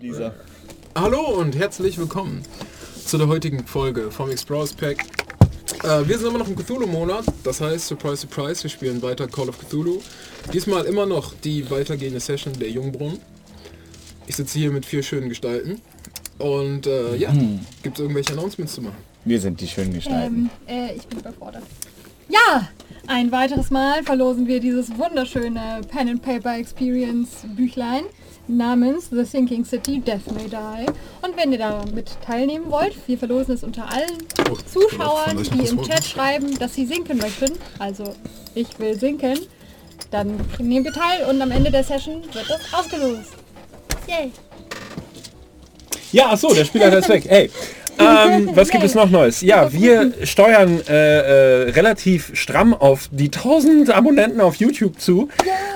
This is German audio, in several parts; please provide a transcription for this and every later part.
Lisa. Hallo und herzlich willkommen zu der heutigen Folge vom Explorers Pack. Äh, wir sind immer noch im Cthulhu-Monat, das heißt, surprise, surprise, wir spielen weiter Call of Cthulhu. Diesmal immer noch die weitergehende Session der Jungbrunnen. Ich sitze hier mit vier schönen Gestalten. Und äh, ja, gibt es irgendwelche Announcements zu machen? Wir sind die schönen Gestalten. Ähm, äh, ich bin überfordert. Ja, ein weiteres Mal verlosen wir dieses wunderschöne Pen and Paper Experience Büchlein namens The Thinking City Death May Die. Und wenn ihr damit teilnehmen wollt, wir verlosen es unter allen Oh, Zuschauern, die im. Chat schreiben, dass sie sinken möchten. Also ich will sinken. Dann nehmt ihr teil und am Ende der Session wird das ausgelost. Yay! Ja, ach so, der Spieler ist weg. Hey. Ähm, was gibt es noch Neues? Ja, wir steuern äh, äh, relativ stramm auf die 1000 Abonnenten auf YouTube zu.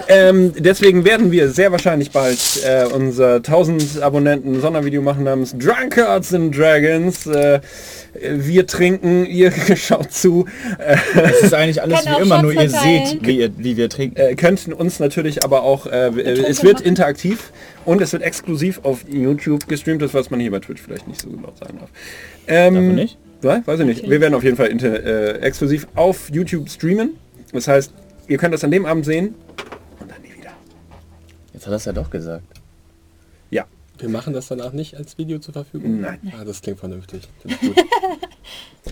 Ähm, deswegen werden wir sehr wahrscheinlich bald äh, unser 1000 Abonnenten Sondervideo machen namens Drunkards and Dragons. Äh, wir trinken, ihr schaut zu. Äh, Es ist eigentlich alles wie immer, nur ihr verteilen. seht, wie, ihr, wie wir trinken. äh, könnten uns natürlich aber auch, äh, äh, es wird machen. interaktiv und es wird exklusiv auf YouTube gestreamt, das was man hier bei Twitch vielleicht nicht so laut sagen darf. Ähm, Darf nicht? Weiß ich nicht. Wir werden auf jeden Fall inter, äh, exklusiv auf YouTube streamen. Das heißt, ihr könnt das an dem Abend sehen und dann nie wieder. Jetzt hat er es ja doch gesagt. Wir machen das danach nicht als Video zur Verfügung? Nein. Ah, das klingt vernünftig. Das ist gut.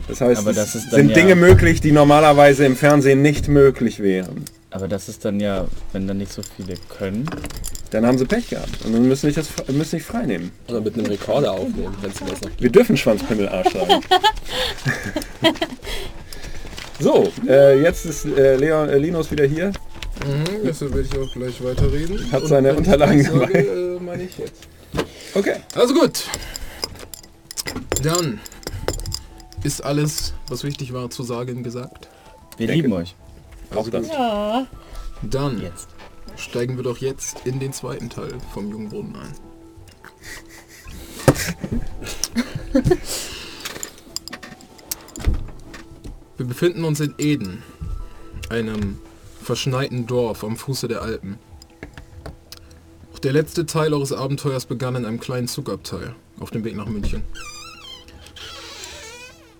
Das heißt, das ist dann sind ja- Dinge möglich, die normalerweise im Fernsehen nicht möglich wären. Aber das ist dann ja, wenn dann nicht so viele können. Dann haben sie Pech gehabt und dann müssen sich das müssen sich frei nehmen. Oder mit einem Rekorder aufnehmen, wenn es das noch gibt. Wir dürfen Schwanzpimmel Arsch sagen. so, äh, jetzt ist äh, Leon, äh, Linus wieder hier. Mhm, deshalb werde ich auch gleich weiterreden. Hat seine ich Unterlagen dabei. äh, meine ich jetzt. Okay. Also gut. Dann ist alles, was wichtig war zu sagen, gesagt. Wir Denke- lieben euch. Auch das. Ja. Dann Jetzt. steigen wir doch jetzt in den zweiten Teil vom Jungbrunnen ein. Wir befinden uns in Eden, einem verschneiten Dorf am Fuße der Alpen. Der letzte Teil eures Abenteuers begann in einem kleinen Zugabteil auf dem Weg nach München.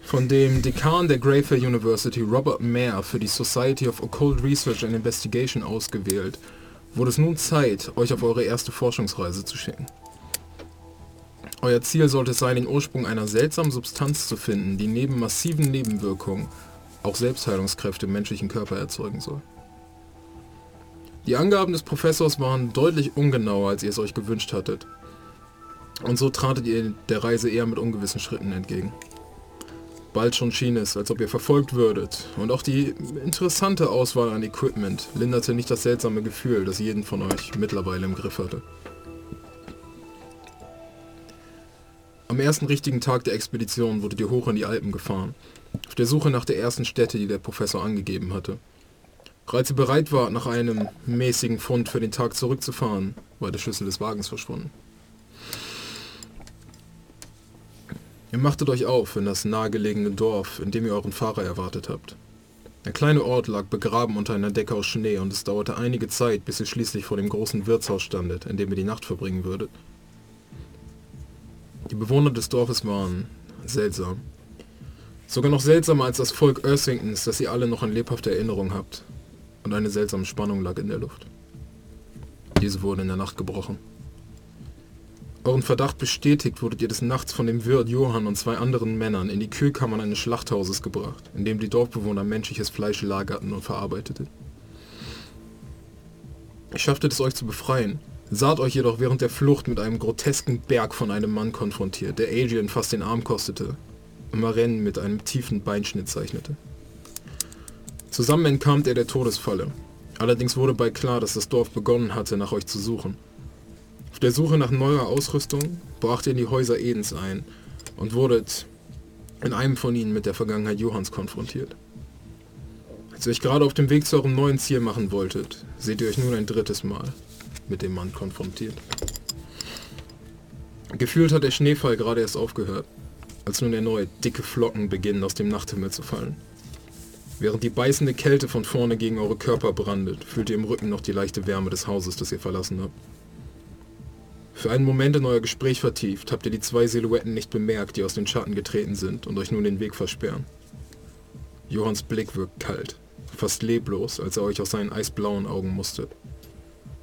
Von dem Dekan der Greyfair University, Robert Mayer, für die Society of Occult Research and Investigation ausgewählt, wurde es nun Zeit, euch auf eure erste Forschungsreise zu schicken. Euer Ziel sollte es sein, den Ursprung einer seltsamen Substanz zu finden, die neben massiven Nebenwirkungen auch Selbstheilungskräfte im menschlichen Körper erzeugen soll. Die Angaben des Professors waren deutlich ungenauer, als ihr es euch gewünscht hattet. Und so tratet ihr der Reise eher mit ungewissen Schritten entgegen. Bald schon schien es, als ob ihr verfolgt würdet. Und auch die interessante Auswahl an Equipment linderte nicht das seltsame Gefühl, das jeden von euch mittlerweile im Griff hatte. Am ersten richtigen Tag der Expedition wurdet ihr hoch in die Alpen gefahren, auf der Suche nach der ersten Stätte, die der Professor angegeben hatte. Als ihr bereit wart, nach einem mäßigen Fund für den Tag zurückzufahren, war der Schlüssel des Wagens verschwunden. Ihr machtet euch auf in das nahegelegene Dorf, in dem ihr euren Fahrer erwartet habt. Der kleine Ort lag begraben unter einer Decke aus Schnee und es dauerte einige Zeit, bis ihr schließlich vor dem großen Wirtshaus standet, in dem ihr die Nacht verbringen würdet. Die Bewohner des Dorfes waren seltsam. Sogar noch seltsamer als das Volk Ursingtons, das ihr alle noch in lebhafter Erinnerung habt. Und eine seltsame Spannung lag in der Luft. Diese wurde in der Nacht gebrochen. Euren Verdacht bestätigt wurdet ihr des Nachts von dem Wirt Johann und zwei anderen Männern in die Kühlkammern eines Schlachthauses gebracht, in dem die Dorfbewohner menschliches Fleisch lagerten und verarbeiteten. Ihr schafftet es euch zu befreien, saht euch jedoch während der Flucht mit einem grotesken Berg von einem Mann konfrontiert, der Adrian fast den Arm kostete und Maren mit einem tiefen Beinschnitt zeichnete. Zusammen entkamt er der Todesfalle. Allerdings wurde bald klar, dass das Dorf begonnen hatte, nach euch zu suchen. Auf der Suche nach neuer Ausrüstung bracht ihr in die Häuser Edens ein und wurdet in einem von ihnen mit der Vergangenheit Johanns konfrontiert. Als ihr euch gerade auf dem Weg zu eurem neuen Ziel machen wolltet, seht ihr euch nun ein drittes Mal mit dem Mann konfrontiert. Gefühlt hat der Schneefall gerade erst aufgehört, als nun erneut dicke Flocken beginnen aus dem Nachthimmel zu fallen. Während die beißende Kälte von vorne gegen eure Körper brandet, fühlt ihr im Rücken noch die leichte Wärme des Hauses, das ihr verlassen habt. Für einen Moment in euer Gespräch vertieft, habt ihr die zwei Silhouetten nicht bemerkt, die aus den Schatten getreten sind und euch nun den Weg versperren. Johanns Blick wirkt kalt, fast leblos, als er euch aus seinen eisblauen Augen mustert.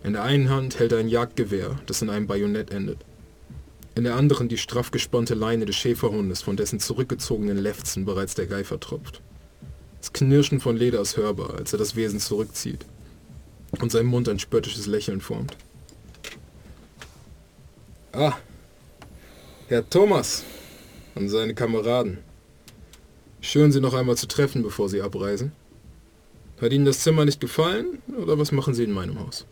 In der einen Hand hält er ein Jagdgewehr, das in einem Bajonett endet. In der anderen die straff gespannte Leine des Schäferhundes, von dessen zurückgezogenen Lefzen bereits der Geifer tropft. Das Knirschen von Leder ist hörbar, als er das Wesen zurückzieht und sein Mund ein spöttisches Lächeln formt. Ah, Herr Thomas und seine Kameraden. Schön, Sie noch einmal zu treffen, bevor Sie abreisen. Hat Ihnen das Zimmer nicht gefallen oder was machen Sie in meinem Haus?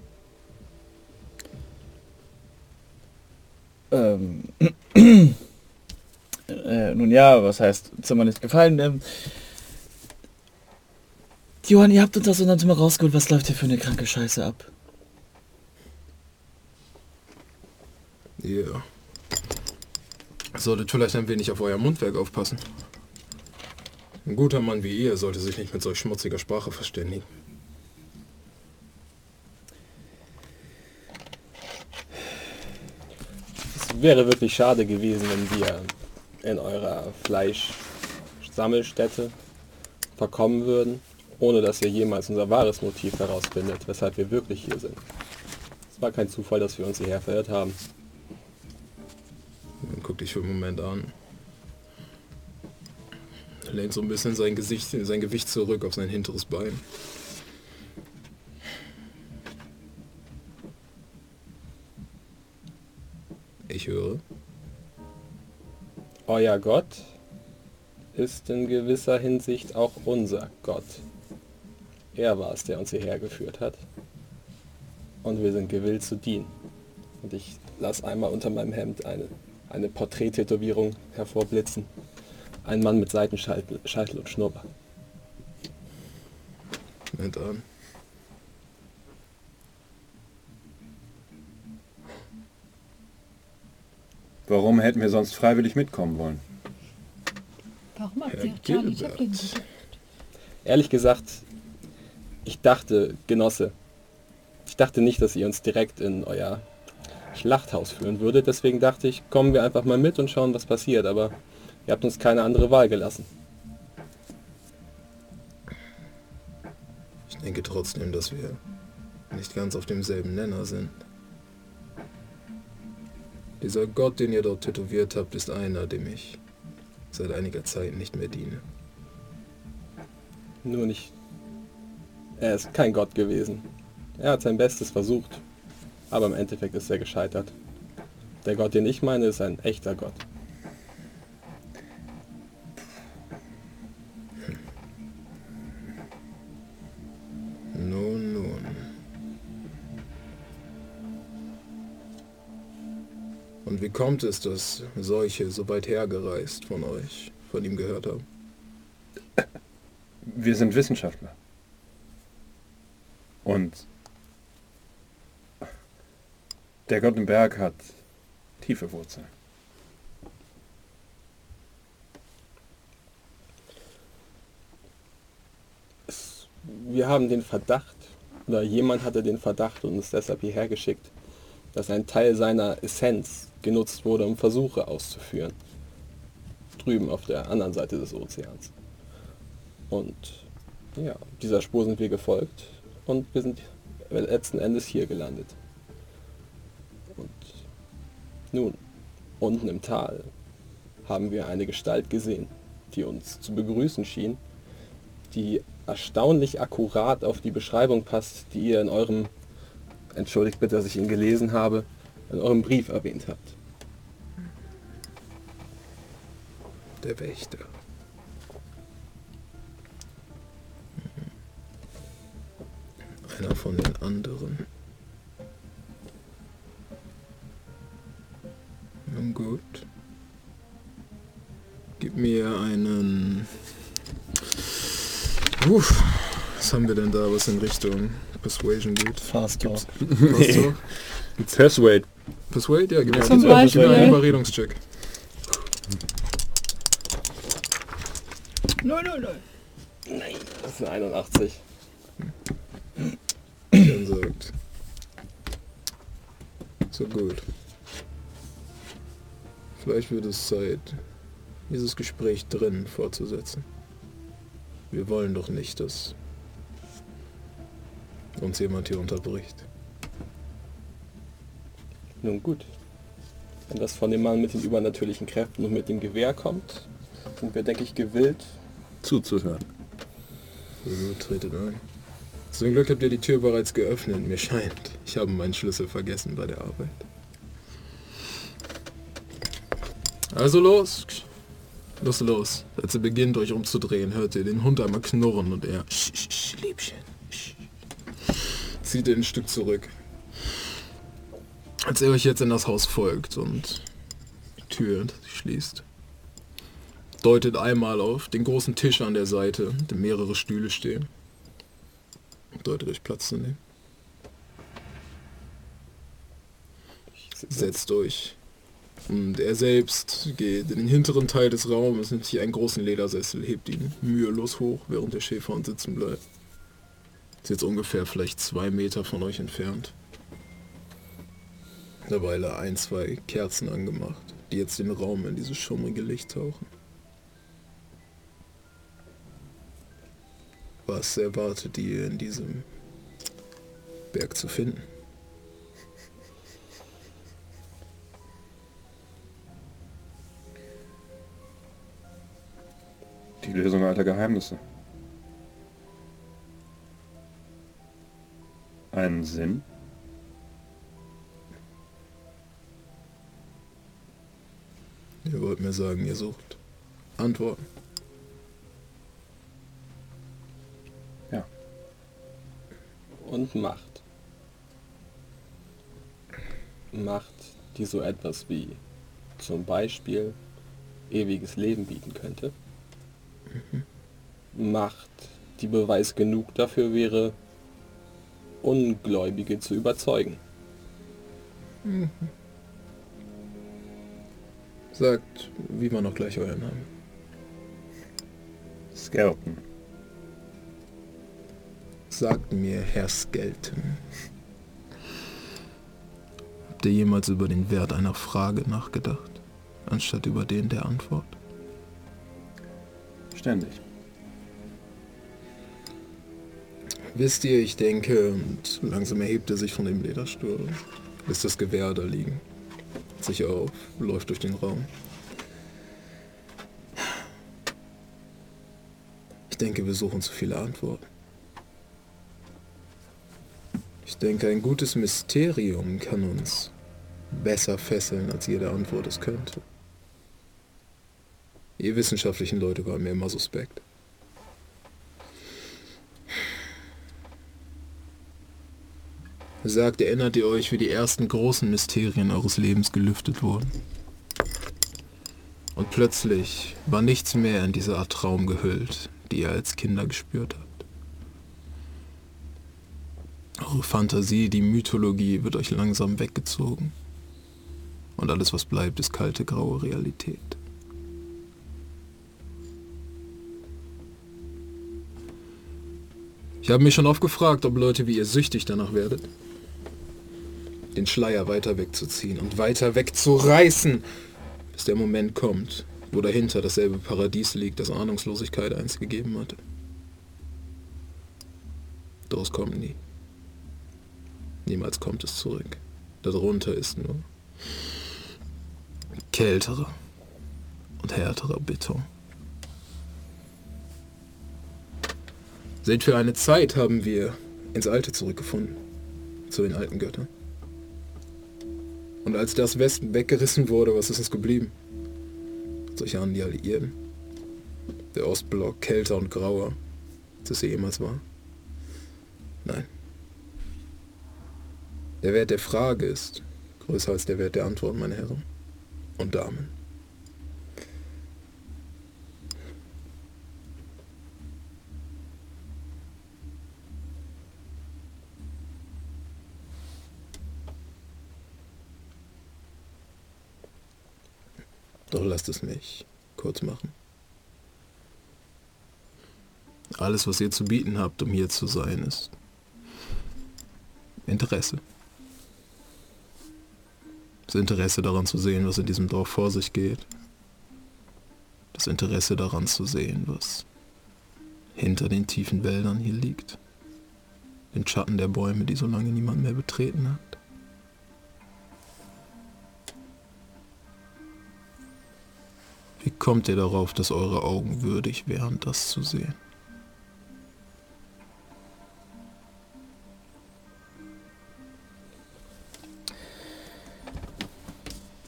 Ähm, äh, nun ja, was heißt Zimmer nicht gefallen? Ähm, Johann, ihr habt uns aus unserem Zimmer rausgeholt. Was läuft hier für eine kranke Scheiße ab? Ja. Solltet vielleicht ein wenig auf euer Mundwerk aufpassen. Ein guter Mann wie ihr sollte sich nicht mit solch schmutziger Sprache verständigen. Es wäre wirklich schade gewesen, wenn wir in eurer Fleischsammelstätte verkommen würden, ohne dass ihr jemals unser wahres Motiv herausfindet, weshalb wir wirklich hier sind. Es war kein Zufall, dass wir uns hierher verirrt haben. Dann guck dich für einen Moment an. Er lehnt so ein bisschen sein Gesicht, sein Gewicht zurück auf sein hinteres Bein. Ich höre. Euer Gott ist in gewisser Hinsicht auch unser Gott. Er war es, der uns hierher geführt hat. Und wir sind gewillt zu dienen. Und ich lasse einmal unter meinem Hemd eine, eine Porträttätowierung hervorblitzen. Ein Mann mit Seitenscheitel Scheitel und Schnurrbart. Moment an. Warum hätten wir sonst freiwillig mitkommen wollen? Warum habt Herr ihr Charlie. Chaplin? Ehrlich gesagt, ich dachte, Genosse, ich dachte nicht, dass ihr uns direkt in euer Schlachthaus führen würdet. Deswegen dachte ich, kommen wir einfach mal mit und schauen, was passiert. Aber ihr habt uns keine andere Wahl gelassen. Ich denke trotzdem, dass wir nicht ganz auf demselben Nenner sind. Dieser Gott, den ihr dort tätowiert habt, ist einer, dem ich seit einiger Zeit nicht mehr diene. Nur nicht. Er ist kein Gott gewesen. Er hat sein Bestes versucht. Aber im Endeffekt ist er gescheitert. Der Gott, den ich meine, ist ein echter Gott. Nun, nun. Und wie kommt es, dass solche so weit hergereist von euch von ihm gehört haben? Wir sind Wissenschaftler. Und der Gott im Berg hat tiefe Wurzeln. Wir haben den Verdacht, oder jemand hatte den Verdacht und uns deshalb hierher geschickt, dass ein Teil seiner Essenz genutzt wurde, um Versuche auszuführen. Drüben auf der anderen Seite des Ozeans. Und ja, dieser Spur sind wir gefolgt und wir sind letzten Endes hier gelandet. Und nun, unten im Tal haben wir eine Gestalt gesehen, die uns zu begrüßen schien, die erstaunlich akkurat auf die Beschreibung passt, die ihr in eurem, entschuldigt bitte, dass ich ihn gelesen habe, in eurem Brief erwähnt habt. Der Wächter. Einer von den anderen. Nun gut. Gib mir einen... Uff, was haben wir denn da, was in Richtung Persuasion geht? Fast Talk. Was so? Persuade. Persuade? Ja, gib mir, Zum mir Beispiel. einen Überredungscheck. 0, 0, 0. Das ist eine 81. Dann sagt. So gut. Vielleicht wird es Zeit, dieses Gespräch drinnen fortzusetzen. Wir wollen doch nicht, dass uns jemand hier unterbricht. Nun gut. Wenn das von dem Mann mit den übernatürlichen Kräften und mit dem Gewehr kommt, sind wir, denke ich, gewillt zuzuhören. Also tretet ein. Zum Glück habt ihr die Tür bereits geöffnet. Mir scheint, ich habe meinen Schlüssel vergessen bei der Arbeit. Also los. Los, los. Als ihr beginnt, euch umzudrehen, hört ihr den Hund einmal knurren und er... Sch, Liebchen. Zieht ihr ein Stück zurück. Als ihr euch jetzt in das Haus folgt und die Tür schließt, deutet einmal auf den großen Tisch an der Seite, dem mehrere Stühle stehen. Deutet euch Platz zu nehmen. Setzt euch. Und er selbst geht in den hinteren Teil des Raumes, nimmt sich einen großen Ledersessel, hebt ihn mühelos hoch, während der Schäferhund sitzen bleibt. Ist jetzt ungefähr vielleicht zwei Meter von euch entfernt. Mittlerweile ein, zwei Kerzen angemacht, die jetzt den Raum in dieses schummrige Licht tauchen. Was erwartet ihr in diesem Berg zu finden? Die Lösung alter Geheimnisse. Einen Sinn? Ihr wollt mir sagen, ihr sucht Antworten. Und Macht. Macht, die so etwas wie zum Beispiel ewiges Leben bieten könnte. Macht, die Beweis genug dafür wäre, Ungläubige zu überzeugen. Sagt, wie war noch gleich euer Name? Skelton. Sagt mir, Herr Skelton. Habt ihr jemals über den Wert einer Frage nachgedacht, anstatt über den der Antwort? Ständig. Wisst ihr, ich denke, und langsam erhebt er sich von dem Lederstuhl, lässt das Gewehr da liegen, sich auf, läuft durch den Raum. Ich denke, wir suchen zu viele Antworten. Ich denke, ein gutes Mysterium kann uns besser fesseln, als jede Antwort es könnte. Ihr wissenschaftlichen Leute waren mir immer suspekt. Sagt, erinnert ihr euch, wie die ersten großen Mysterien eures Lebens gelüftet wurden? Und plötzlich war nichts mehr in diese Art Traum gehüllt, die ihr als Kinder gespürt habt. Eure Fantasie, die Mythologie wird euch langsam weggezogen. Und alles, was bleibt, ist kalte, graue Realität. Ich habe mich schon oft gefragt, ob Leute wie ihr süchtig danach werdet. Den Schleier weiter wegzuziehen und weiter wegzureißen, bis der Moment kommt, wo dahinter dasselbe Paradies liegt, das Ahnungslosigkeit einst gegeben hatte. Es kommt nie. Niemals kommt es zurück. Darunter ist nur kälterer und härterer Beton. Seit für eine Zeit haben wir ins Alte zurückgefunden, zu den alten Göttern. Und als das Westen weggerissen wurde, was ist uns geblieben? Solche an die Alliierten. Der Ostblock kälter und grauer, als es jemals war. Nein. Der Wert der Frage ist größer als der Wert der Antwort, meine Herren und Damen. Doch lasst es mich kurz machen. Alles, was ihr zu bieten habt, um hier zu sein, ist Interesse. Das Interesse daran zu sehen, was in diesem Dorf vor sich geht. Das Interesse daran zu sehen, was hinter den tiefen Wäldern hier liegt. Den Schatten der Bäume, die so lange niemand mehr betreten hat. Wie kommt ihr darauf, dass eure Augen würdig wären, das zu sehen?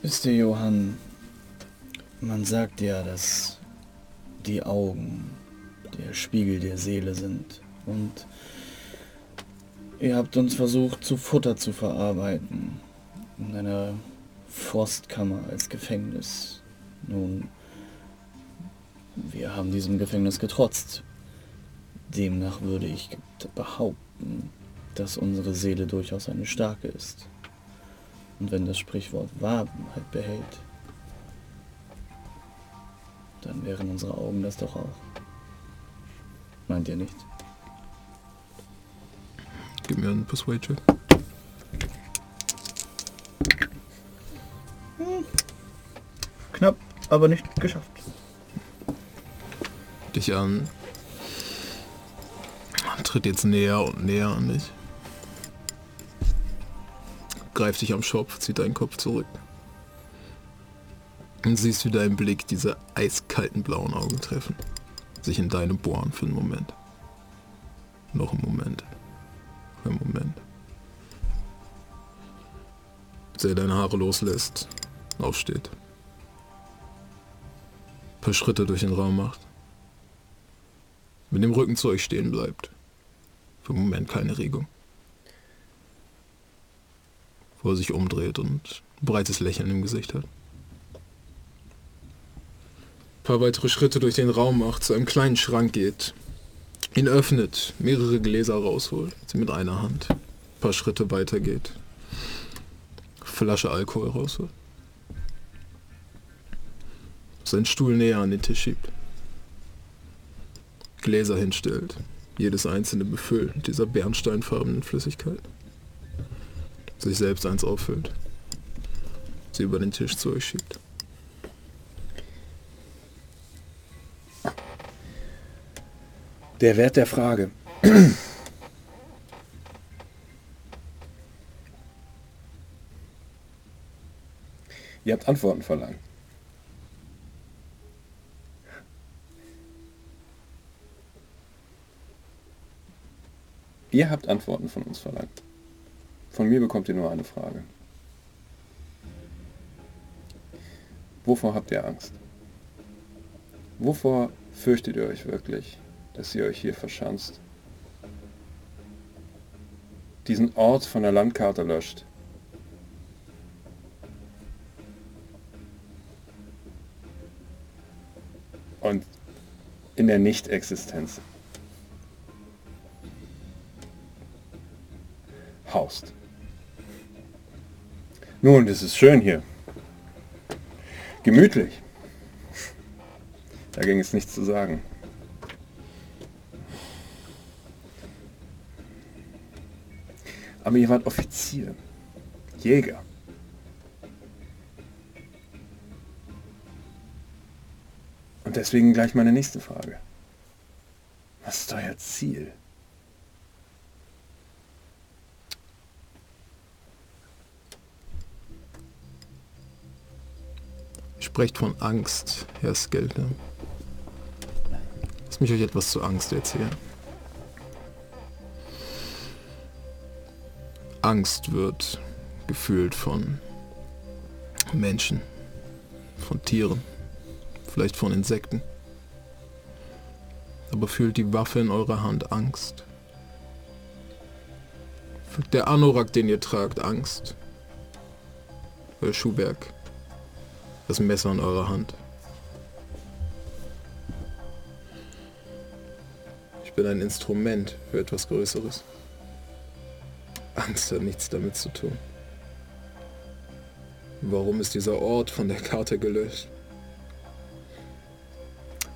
Wisst ihr, Johann, man sagt ja, dass die Augen der Spiegel der Seele sind. Und ihr habt uns versucht, zu Futter zu verarbeiten. In einer Forstkammer als Gefängnis. Nun, wir haben diesem Gefängnis getrotzt. Demnach würde ich behaupten, dass unsere Seele durchaus eine starke ist. Und wenn das Sprichwort Wahrheit behält, dann wären unsere Augen das doch auch. Meint ihr nicht? Gib mir einen Persuade-Check. Knapp, aber nicht geschafft. Dich an. Tritt jetzt näher und näher an dich. Greift dich am Schopf, zieht deinen Kopf zurück. Und siehst, wie dein Blick diese eiskalten blauen Augen treffen. Sich in deine bohren für einen Moment. Noch einen Moment. Ein Moment. Bis er deine Haare loslässt, aufsteht. Ein paar Schritte durch den Raum macht. Mit dem Rücken zu euch stehen bleibt. Für einen Moment keine Regung. Wo er sich umdreht und ein breites Lächeln im Gesicht hat. Ein paar weitere Schritte durch den Raum macht, zu einem kleinen Schrank geht. Ihn öffnet, mehrere Gläser rausholt, sie mit einer Hand. Ein paar Schritte weiter geht. Flasche Alkohol rausholt. Seinen Stuhl näher an den Tisch schiebt. Gläser hinstellt, jedes einzelne befüllt mit dieser bernsteinfarbenen Flüssigkeit. Sich selbst eins auffüllt. Sie über den Tisch zu euch schiebt. Der Wert der Frage. Ihr habt Antworten verlangt. Ihr habt Antworten von uns verlangt. Von mir bekommt ihr nur eine Frage. Wovor habt ihr Angst? Wovor fürchtet ihr euch wirklich, dass ihr euch hier verschanzt? Diesen Ort von der Landkarte löscht. Und in der Nicht-Existenz haust. Nun, es ist schön hier. Gemütlich. Da ging es nichts zu sagen. Aber ihr wart Offizier, Jäger. Und deswegen gleich meine nächste Frage. Was ist euer Ziel? Sprecht von Angst, Herr Skelter. Lass mich euch etwas zur Angst erzählen. Angst wird gefühlt von Menschen, von Tieren, vielleicht von Insekten. Aber fühlt die Waffe in eurer Hand Angst? Fühlt der Anorak, den ihr tragt, Angst? Euer Schuhwerk, das Messer in eurer Hand. Ich bin ein Instrument für etwas Größeres. Angst hat nichts damit zu tun. Warum ist dieser Ort von der Karte gelöscht?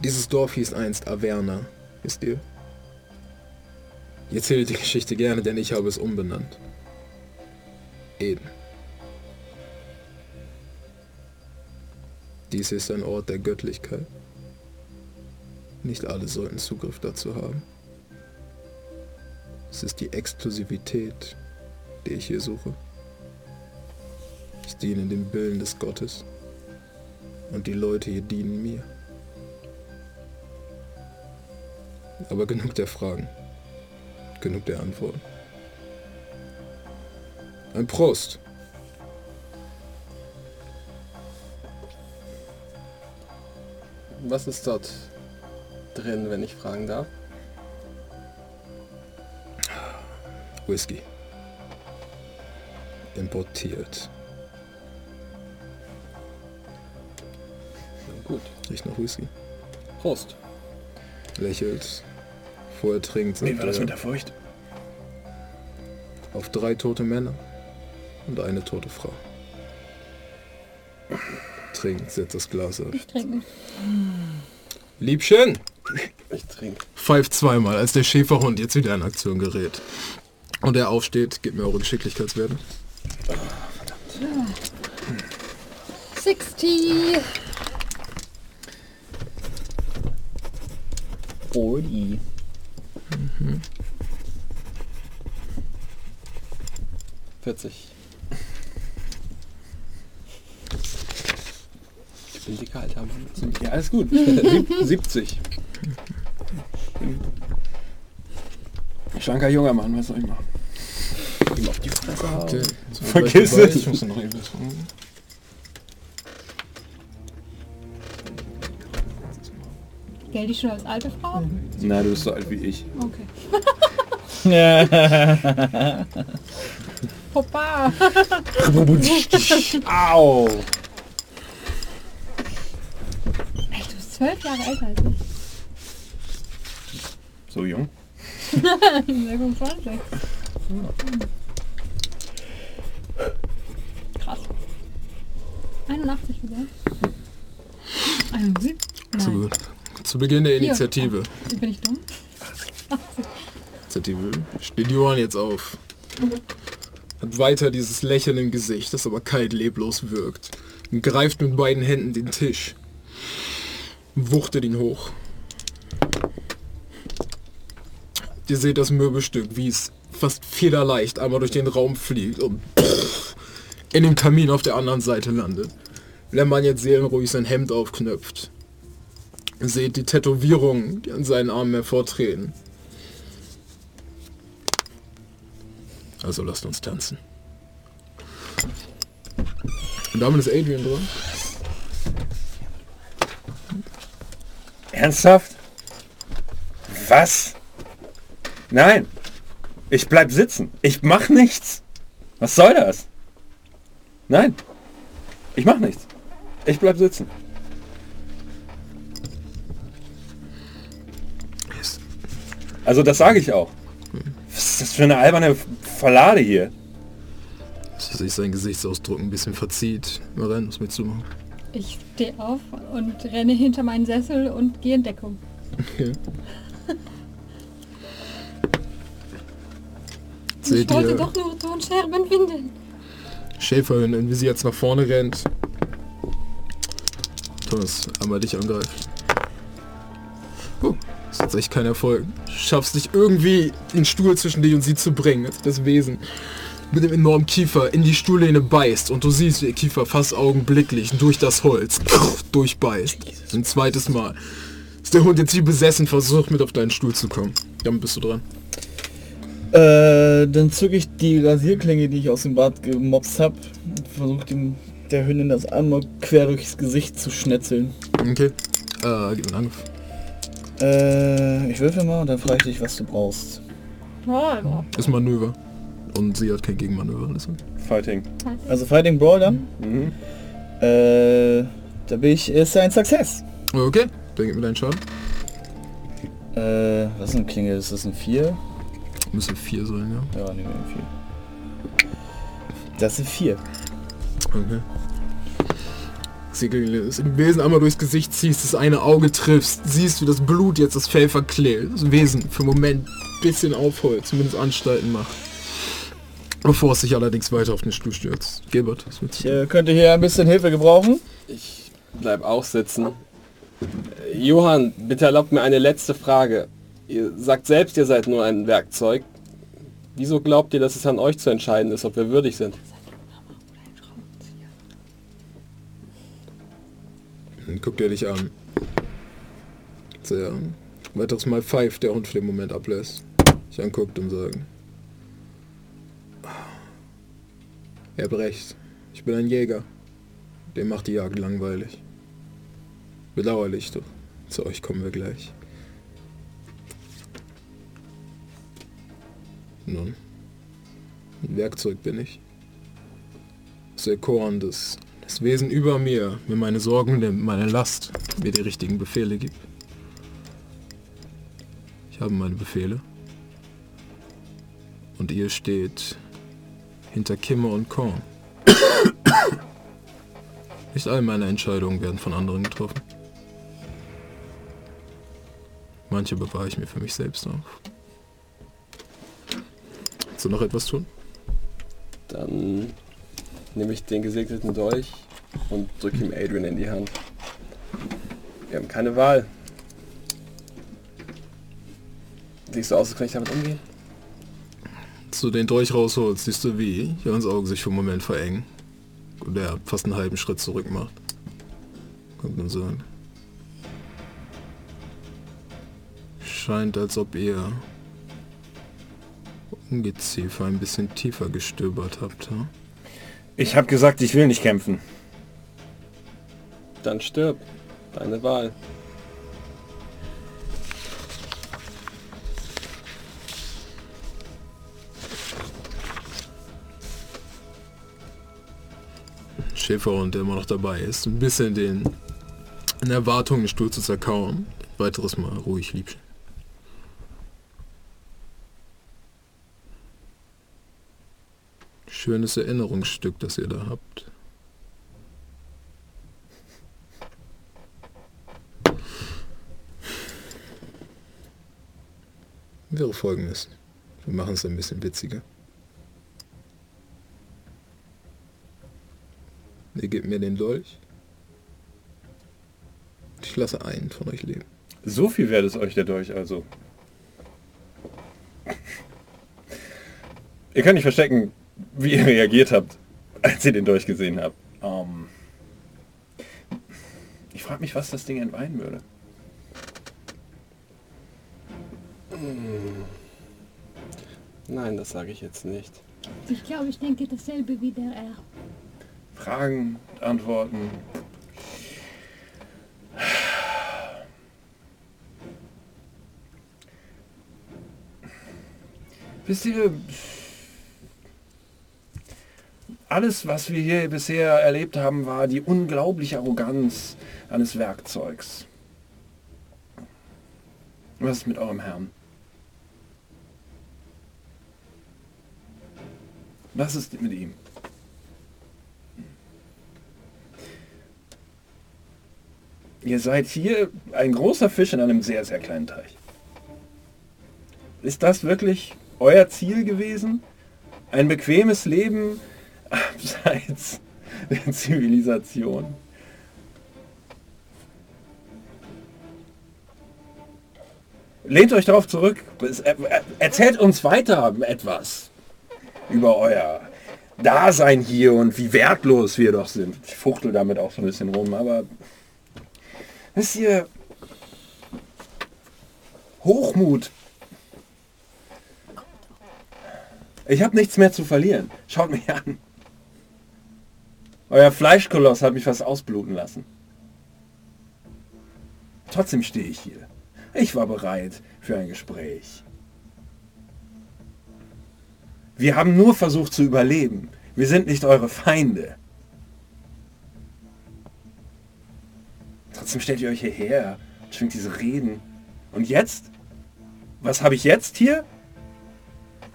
Dieses Dorf hieß einst Averna, wisst ihr? Ich erzähle die Geschichte gerne, denn ich habe es umbenannt. Eden. Dies ist ein Ort der Göttlichkeit. Nicht alle sollten Zugriff dazu haben. Es ist die Exklusivität, die ich hier suche. Ich diene dem Willen des Gottes. Und die Leute hier dienen mir. Aber genug der Fragen. Genug der Antworten. Ein Prost. Was ist dort drin, wenn ich fragen darf? Whisky. Importiert. Gut. Riecht nach Whisky. Prost. Lächelt. Vorher trinkt. Wie war das mit der Furcht? auf drei tote Männer und eine tote Frau. Trinkt, setzt das Glas auf. Ich trinke. Liebchen! Ich trinke. Pfeift zweimal, als der Schäferhund jetzt wieder in Aktion gerät. Und er aufsteht, gibt mir eure Geschicklichkeitswerte. Oh, verdammt. 60. Odi. Mhm. 40. Physikeralter sind. Ja, alles gut. 70. Schlanker junger Mann, was soll ich machen? Ihm auf die Fresse okay. So, Vergiss es. Ich muss noch eben trinken. Geld ich schon als alte Frau? Mhm. Nein, du bist so alt wie ich. Okay. Papa! Au! Zwölf Jahre älter als ich. So jung? 26. Krass. 81 gesagt. 71? Zu, zu Beginn der Hier. Initiative. Bin ich dumm? Initiative steht Johann jetzt auf. Hat weiter dieses Lächeln im Gesicht, das aber kalt leblos wirkt. Und greift mit beiden Händen den Tisch. Wuchtet ihn hoch. Ihr seht das Möbelstück, wie es fast federleicht einmal durch den Raum fliegt und in dem Kamin auf der anderen Seite landet. Der Mann jetzt seelenruhig sein Hemd aufknöpft. Seht die Tätowierungen, die an seinen Armen hervortreten. Also lasst uns tanzen. Und damit ist Adrian dran. Ernsthaft? Was? Nein. Ich bleib sitzen. Ich mach nichts. Was soll das? Nein. Ich mach nichts. Ich bleib sitzen. Also das sage ich auch. Was ist das für eine alberne Verlade hier? Dass sich sein Gesichtsausdruck ein bisschen verzieht. Maren, was willst du machen? Ich stehe auf und renne hinter meinen Sessel und gehe in Deckung. Okay. Ich wollte doch nur Tonscherben finden. Schäferhündin, wie sie jetzt nach vorne rennt. Thomas, einmal dich angreift. Oh, das ist jetzt echt kein Erfolg. Schaffst dich irgendwie den Stuhl zwischen dich und sie zu bringen. Das Wesen mit dem enormen Kiefer in die Stuhllehne beißt und du siehst, wie der Kiefer fast augenblicklich durch das Holz durchbeißt. Ein zweites Mal. Ist der Hund jetzt wie besessen versucht, mit auf deinen Stuhl zu kommen. Damit bist du dran. Äh, dann zücke ich die Rasierklinge, die ich aus dem Bad gemopst habe und versuche dem der Hündin das einmal quer durchs Gesicht zu schnetzeln. Okay. Äh, gib mir einen Angriff. Äh, ich würfel mal und dann frage ich dich, was du brauchst. Oh, Ist Manöver. Und sie hat kein Gegenmanöver. Deshalb. Fighting. Also Fighting Brawl dann? Mhm. Äh, da bin ich, ist ein Success. Okay, dann gib mir deinen Schaden. Äh, was ist eine Klinge? Ist das ein 4? Müsste vier sein, ja. Ja, nehmen wir ein 4. Das sind 4. Okay. Sie ist im Wesen einmal durchs Gesicht ziehst, das eine Auge triffst, siehst, wie das Blut jetzt das Fell verklebt. Das Wesen für einen Moment ein bisschen aufholt, zumindest Anstalten macht. Bevor es sich allerdings weiter auf den Stuhl stürzt. Gilbert, was willst Ich äh, könnte hier ein bisschen Hilfe gebrauchen. Ich bleib auch sitzen. Äh, Johann, bitte erlaubt mir eine letzte Frage. Ihr sagt selbst, ihr seid nur ein Werkzeug. Wieso glaubt ihr, dass es an euch zu entscheiden ist, ob wir würdig sind? Dann guckt er dich an. Sehr. Weiteres Mal pfeift der Hund für den Moment ablässt. Dich anguckt und sagt. Er brecht. Ich bin ein Jäger. Dem macht die Jagd langweilig. Bedauerlich, doch. Zu euch kommen wir gleich. Nun, ein Werkzeug bin ich. Das Korn, das, das Wesen über mir, mir meine Sorgen meine Last, mir die richtigen Befehle gibt. Ich habe meine Befehle. Und ihr steht hinter Kimme und Korn. Nicht all meine Entscheidungen werden von anderen getroffen. Manche bewahre ich mir für mich selbst auf. Willst du noch etwas tun? Dann nehme ich den gesegneten Dolch und drücke ihm Adrian in die Hand. Wir haben keine Wahl. Siehst du aus, als kann ich damit umgehen? Du den Dolch rausholst, siehst du, wie Jans Augen sich für einen Moment verengen. Und er fast einen halben Schritt zurück macht. Kommt und sagt. Scheint, als ob ihr Ungeziefer ein bisschen tiefer gestöbert habt, hm? Ich habe gesagt, ich will nicht kämpfen. Dann stirb. Deine Wahl. Schäferhund, der immer noch dabei ist, ein bisschen den in Erwartung den Stuhl zu zerkauen. Weiteres Mal ruhig liebchen. Schönes Erinnerungsstück, das ihr da habt. Wäre folgendes. Wir machen es ein bisschen witziger. Ihr gebt mir den Dolch. Ich lasse einen von euch leben. So viel wert ist euch der Dolch also. Ihr könnt nicht verstecken, wie ihr reagiert habt, als ihr den Dolch gesehen habt. Ähm ich frage mich, was das Ding entweihen würde. Nein, das sage ich jetzt nicht. Ich glaube, ich denke dasselbe wie der R. Fragen, Antworten. Wisst ihr, alles, was wir hier bisher erlebt haben, war die unglaubliche Arroganz eines Werkzeugs. Was ist mit eurem Herrn? Was ist mit ihm? Ihr seid hier ein großer Fisch in einem sehr, sehr kleinen Teich. Ist das wirklich euer Ziel gewesen? Ein bequemes Leben abseits der Zivilisation? Lehnt euch darauf zurück. Erzählt uns weiter etwas über euer Dasein hier und wie wertlos wir doch sind. Ich fuchtel damit auch so ein bisschen rum, aber Wisst ihr, Hochmut. Ich habe nichts mehr zu verlieren. Schaut mich an. Euer Fleischkoloss hat mich fast ausbluten lassen. Trotzdem stehe ich hier. Ich war bereit für ein Gespräch. Wir haben nur versucht zu überleben. Wir sind nicht eure Feinde. Trotzdem stellt ihr euch hierher und schwingt diese Reden. Und jetzt? Was habe ich jetzt hier?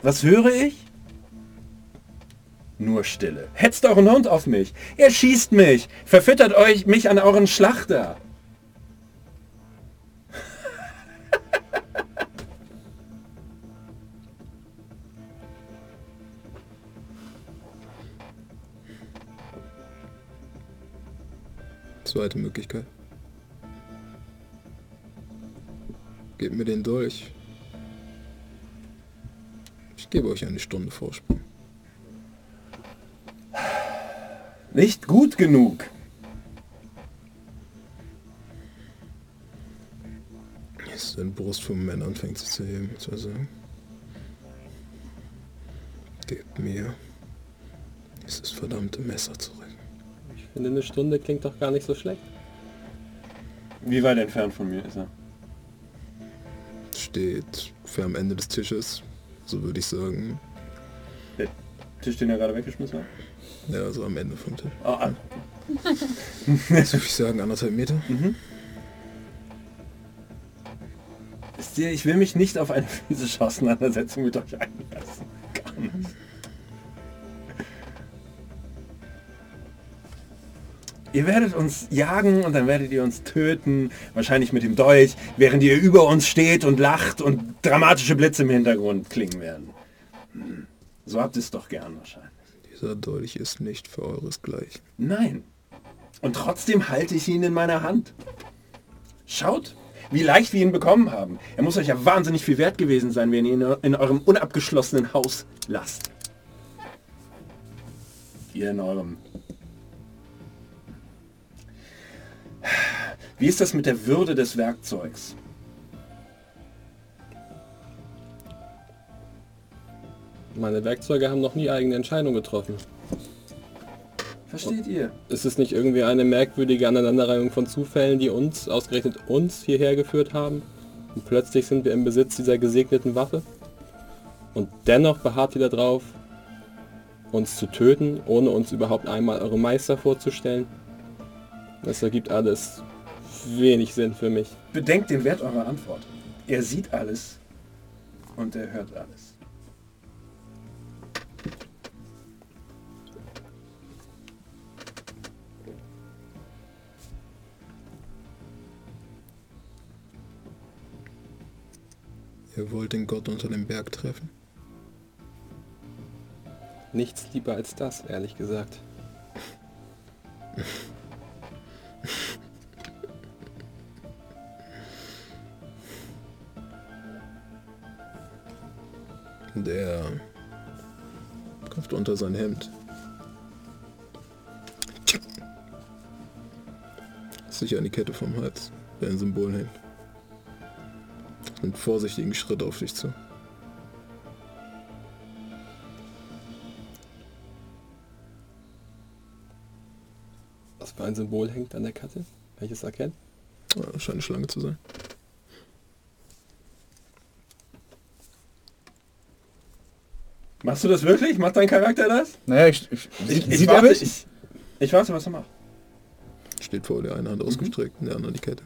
Was höre ich? Nur Stille. Hetzt euren Hund auf mich. Er schießt mich. Verfüttert euch mich an euren Schlachter. Zweite Möglichkeit. Gebt mir den Dolch. Ich gebe euch eine Stunde Vorsprung. Nicht gut genug. Ist deine Brust vom Männer anfängt sich zu heben, zu sagen. Gebt mir dieses verdammte Messer zurück. Ich finde, eine Stunde klingt doch gar nicht so schlecht. Wie weit entfernt von mir ist er? Steht für am Ende des Tisches, so würde ich sagen. Der Tisch, den er gerade weggeschmissen hat? Ja, also am Ende vom Tisch. Oh, ah. So würde ich sagen, anderthalb Meter. Ihr, ich will mich nicht auf eine physische Auseinandersetzung mit euch einlassen. Gar nicht. Ihr werdet uns jagen und dann werdet ihr uns töten, wahrscheinlich mit dem Dolch, während ihr über uns steht und lacht und dramatische Blitze im Hintergrund klingen werden. Hm. So habt ihr es doch gern wahrscheinlich. Dieser Dolch ist nicht für euresgleichen. Nein. Und trotzdem halte ich ihn in meiner Hand. Schaut, wie leicht wir ihn bekommen haben. Er muss euch ja wahnsinnig viel wert gewesen sein, wenn ihr ihn in eurem unabgeschlossenen Haus lasst. Ihr in eurem... Wie ist das mit der Würde des Werkzeugs? Meine Werkzeuge haben noch nie eigene Entscheidungen getroffen. Versteht ihr? Ist es nicht irgendwie eine merkwürdige Aneinanderreihung von Zufällen, die uns, ausgerechnet uns, hierher geführt haben? Und plötzlich sind wir im Besitz dieser gesegneten Waffe? Und dennoch beharrt ihr darauf, uns zu töten, ohne uns überhaupt einmal eure Meister vorzustellen? Das ergibt alles wenig Sinn für mich. Bedenkt den Wert eurer Antwort. Er sieht alles und er hört alles. Ihr wollt den Gott unter dem Berg treffen? Nichts lieber als das, ehrlich gesagt. Der greift unter sein Hemd. Sich an die Kette vom Hals, der ein Symbol hängt. Nimmt vorsichtigen Schritt auf dich zu. Was für ein Symbol hängt an der Kette? Kann ich es erkennen? Ja, scheint eine Schlange zu sein. Machst du das wirklich? Macht dein Charakter das? Naja, ich, ich, Ich, sieht, ich, er warte, mich? ich, ich warte, was er macht. Steht vor dir, eine Hand ausgestreckt, in der anderen die Kette.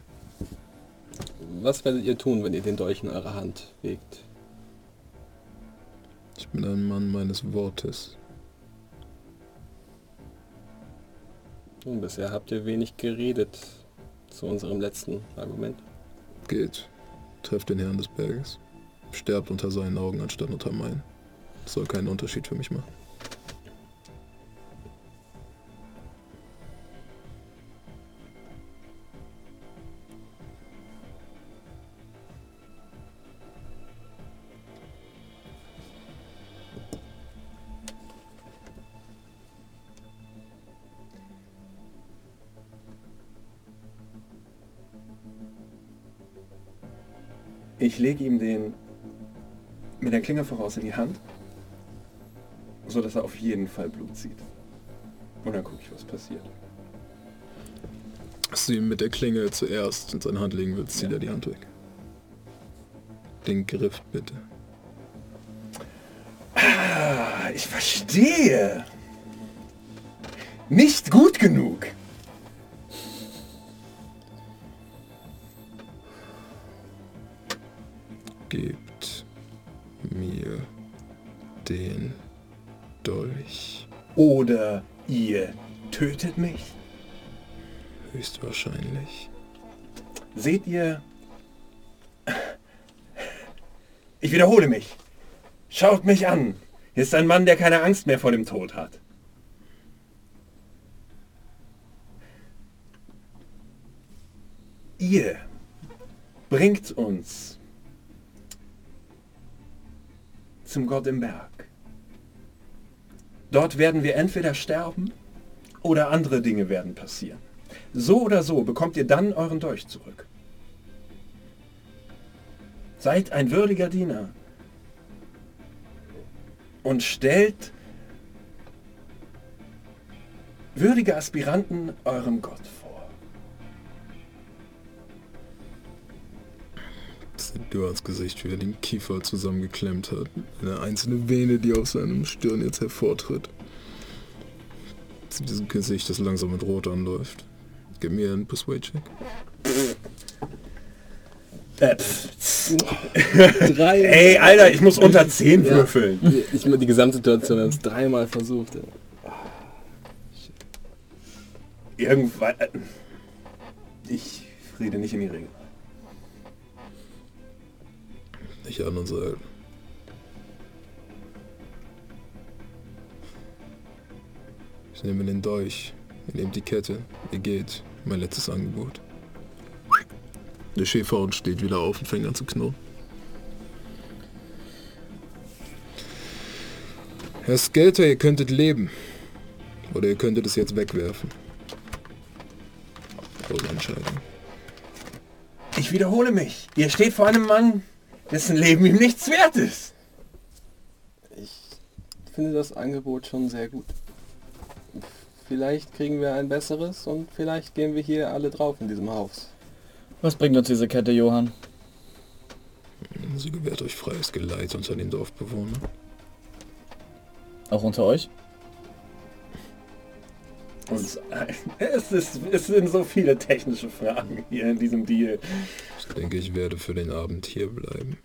Was werdet ihr tun, wenn ihr den Dolch in eurer Hand wegt? Ich bin ein Mann meines Wortes. Nun, bisher habt ihr wenig geredet zu unserem letzten Argument. Geht. Trefft den Herrn des Berges. Sterbt unter seinen Augen anstatt unter meinen. Soll keinen Unterschied für mich machen. Ich lege ihm den mit der Klinge voraus in die Hand, so dass er auf jeden Fall Blut sieht. Und dann gucke ich, was passiert. Als du ihm mit der Klinge zuerst in seine Hand legen willst, zieht Ja. er die Hand weg. Den Griff bitte. Ah, ich verstehe. Nicht gut genug. Gebt mir den Dolch. Oder ihr tötet mich. Höchstwahrscheinlich. Seht ihr? Ich wiederhole mich. Schaut mich an. Hier ist ein Mann, der keine Angst mehr vor dem Tod hat. Ihr bringt uns zum Gott im Berg. Dort werden wir entweder sterben oder andere Dinge werden passieren. So oder so bekommt ihr dann euren Dolch zurück. Seid ein würdiger Diener und stellt würdige Aspiranten eurem Gott vor. Sieht Johanns Gesicht, wie er den Kiefer zusammengeklemmt hat. Eine einzelne Vene, die aus seinem Stirn jetzt hervortritt. Sieht dieses Gesicht, das langsam mit Rot anläuft. Gib mir einen Persuade-Check. Äh. Drei. Ey, Alter, ich muss unter 10 würfeln. Ich die Gesamtsituation habe es dreimal versucht. ey. Irgendwann. äh, Ich rede nicht in die Ringe. Ich an und sage. Ich nehme den Dolch, ihr nehmt die Kette, ihr geht, mein letztes Angebot. Der Schäferhund steht wieder auf und fängt an zu knurren. Herr Skelter, ihr könntet leben. Oder ihr könntet es jetzt wegwerfen. Eure Entscheidung. Ich wiederhole mich. Ihr steht vor einem Mann, dessen Leben ihm nichts wert ist. Ich finde das Angebot schon sehr gut. Vielleicht kriegen wir ein besseres und vielleicht gehen wir hier alle drauf in diesem Haus. Was bringt uns diese Kette, Johann? Sie gewährt euch freies Geleit unter den Dorfbewohnern. Auch unter euch? Und es, ist, es sind so viele technische Fragen hier in diesem Deal. Ich denke, ich werde für den Abend hier bleiben.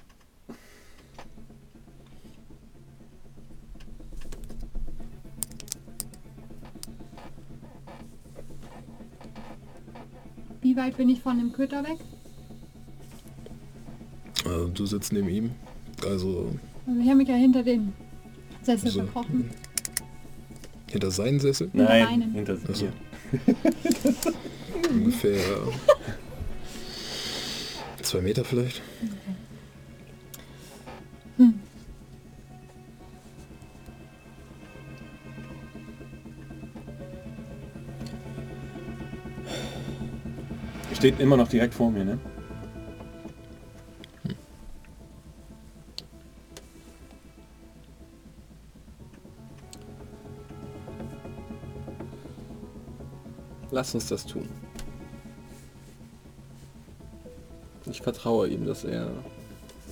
Wie weit bin ich von dem Köter weg? Also, du sitzt neben ihm. Also Also ich habe mich ja hinter den Sessel So. verkrochen. hinter seinen Sessel. Nein, Nein. hinter Ach so. dir. Ungefähr zwei Meter vielleicht. Steht immer noch direkt vor mir, ne? Lass uns das tun. Ich vertraue ihm, dass er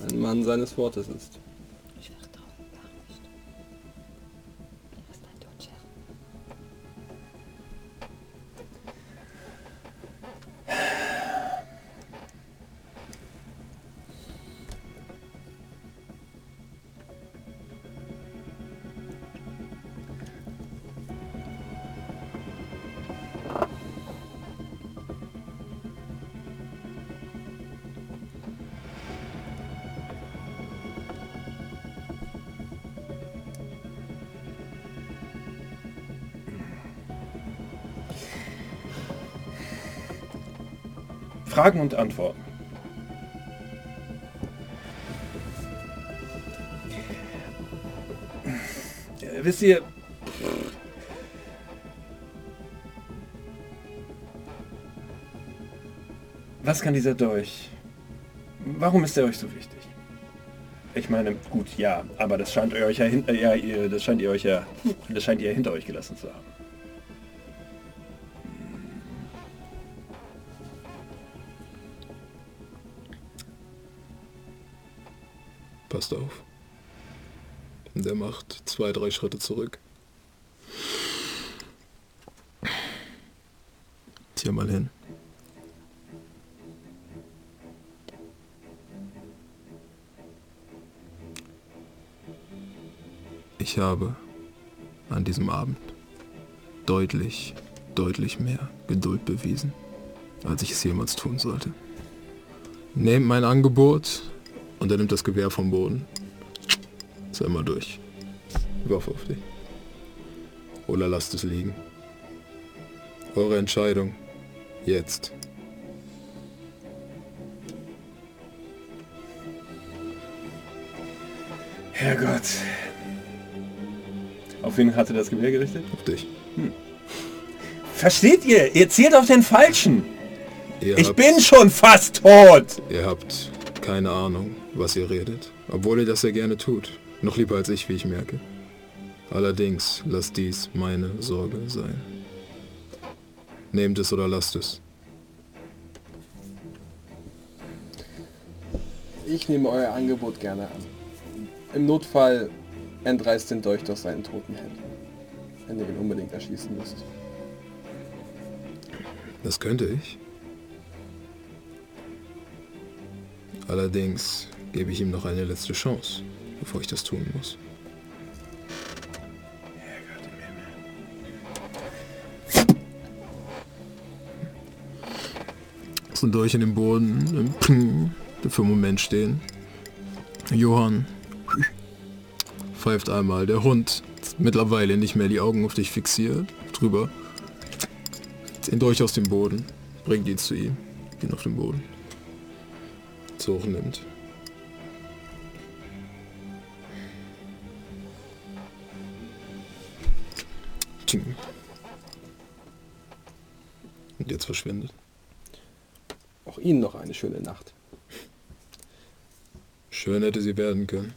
ein Mann seines Wortes ist. Fragen und Antworten. Äh, Wisst ihr, was kann dieser Dolch? Warum ist er euch so wichtig? Ich meine, gut, ja, aber das scheint ihr euch ja hinter, ja, ihr, das scheint ihr euch ja, das scheint ihr hinter euch gelassen zu haben. Zwei, drei Schritte zurück. Hier mal hin. Ich habe an diesem Abend deutlich, deutlich mehr Geduld bewiesen, als ich es jemals tun sollte. Nehmt mein Angebot und er nimmt das Gewehr vom Boden. Ist einmal durch. Wirf auf dich. Oder lasst es liegen. Eure Entscheidung. Jetzt. Herrgott. Auf wen hatte das Gewehr gerichtet? Auf dich. Hm. Versteht ihr? Ihr zielt auf den Falschen. Ihr ich habt, bin schon fast tot. Ihr habt keine Ahnung, was ihr redet. Obwohl ihr das sehr gerne tut. Noch lieber als ich, wie ich merke. Allerdings lasst dies meine Sorge sein. Nehmt es oder lasst es. Ich nehme euer Angebot gerne an. Im Notfall entreißt den Dolch durch seinen toten Händen. Wenn ihr ihn unbedingt erschießen müsst. Das könnte ich. Allerdings gebe ich ihm noch eine letzte Chance, bevor ich das tun muss. So durch in den Boden, Ping, für einen Moment stehen. Johann pfeift einmal. Der Hund mittlerweile nicht mehr die Augen auf dich fixiert. Drüber. Den Dolch aus dem Boden. Bringt ihn zu ihm. Ihn auf den Boden. So hochnimmt. Tsching. Und jetzt verschwindet. Auch Ihnen noch eine schöne Nacht. Schön hätte sie werden können.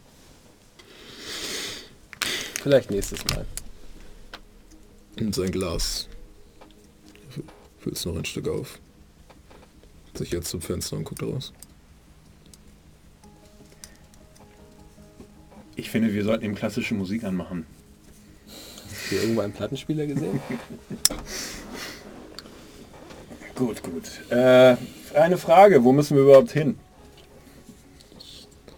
Vielleicht nächstes Mal. Und sein Glas. Füllt noch ein Stück auf. Sich jetzt zum Fenster und guckt raus. Ich finde, wir sollten ihm klassische Musik anmachen. Habt ihr irgendwo einen Plattenspieler gesehen? Gut, gut. Äh, eine Frage, wo müssen wir überhaupt hin?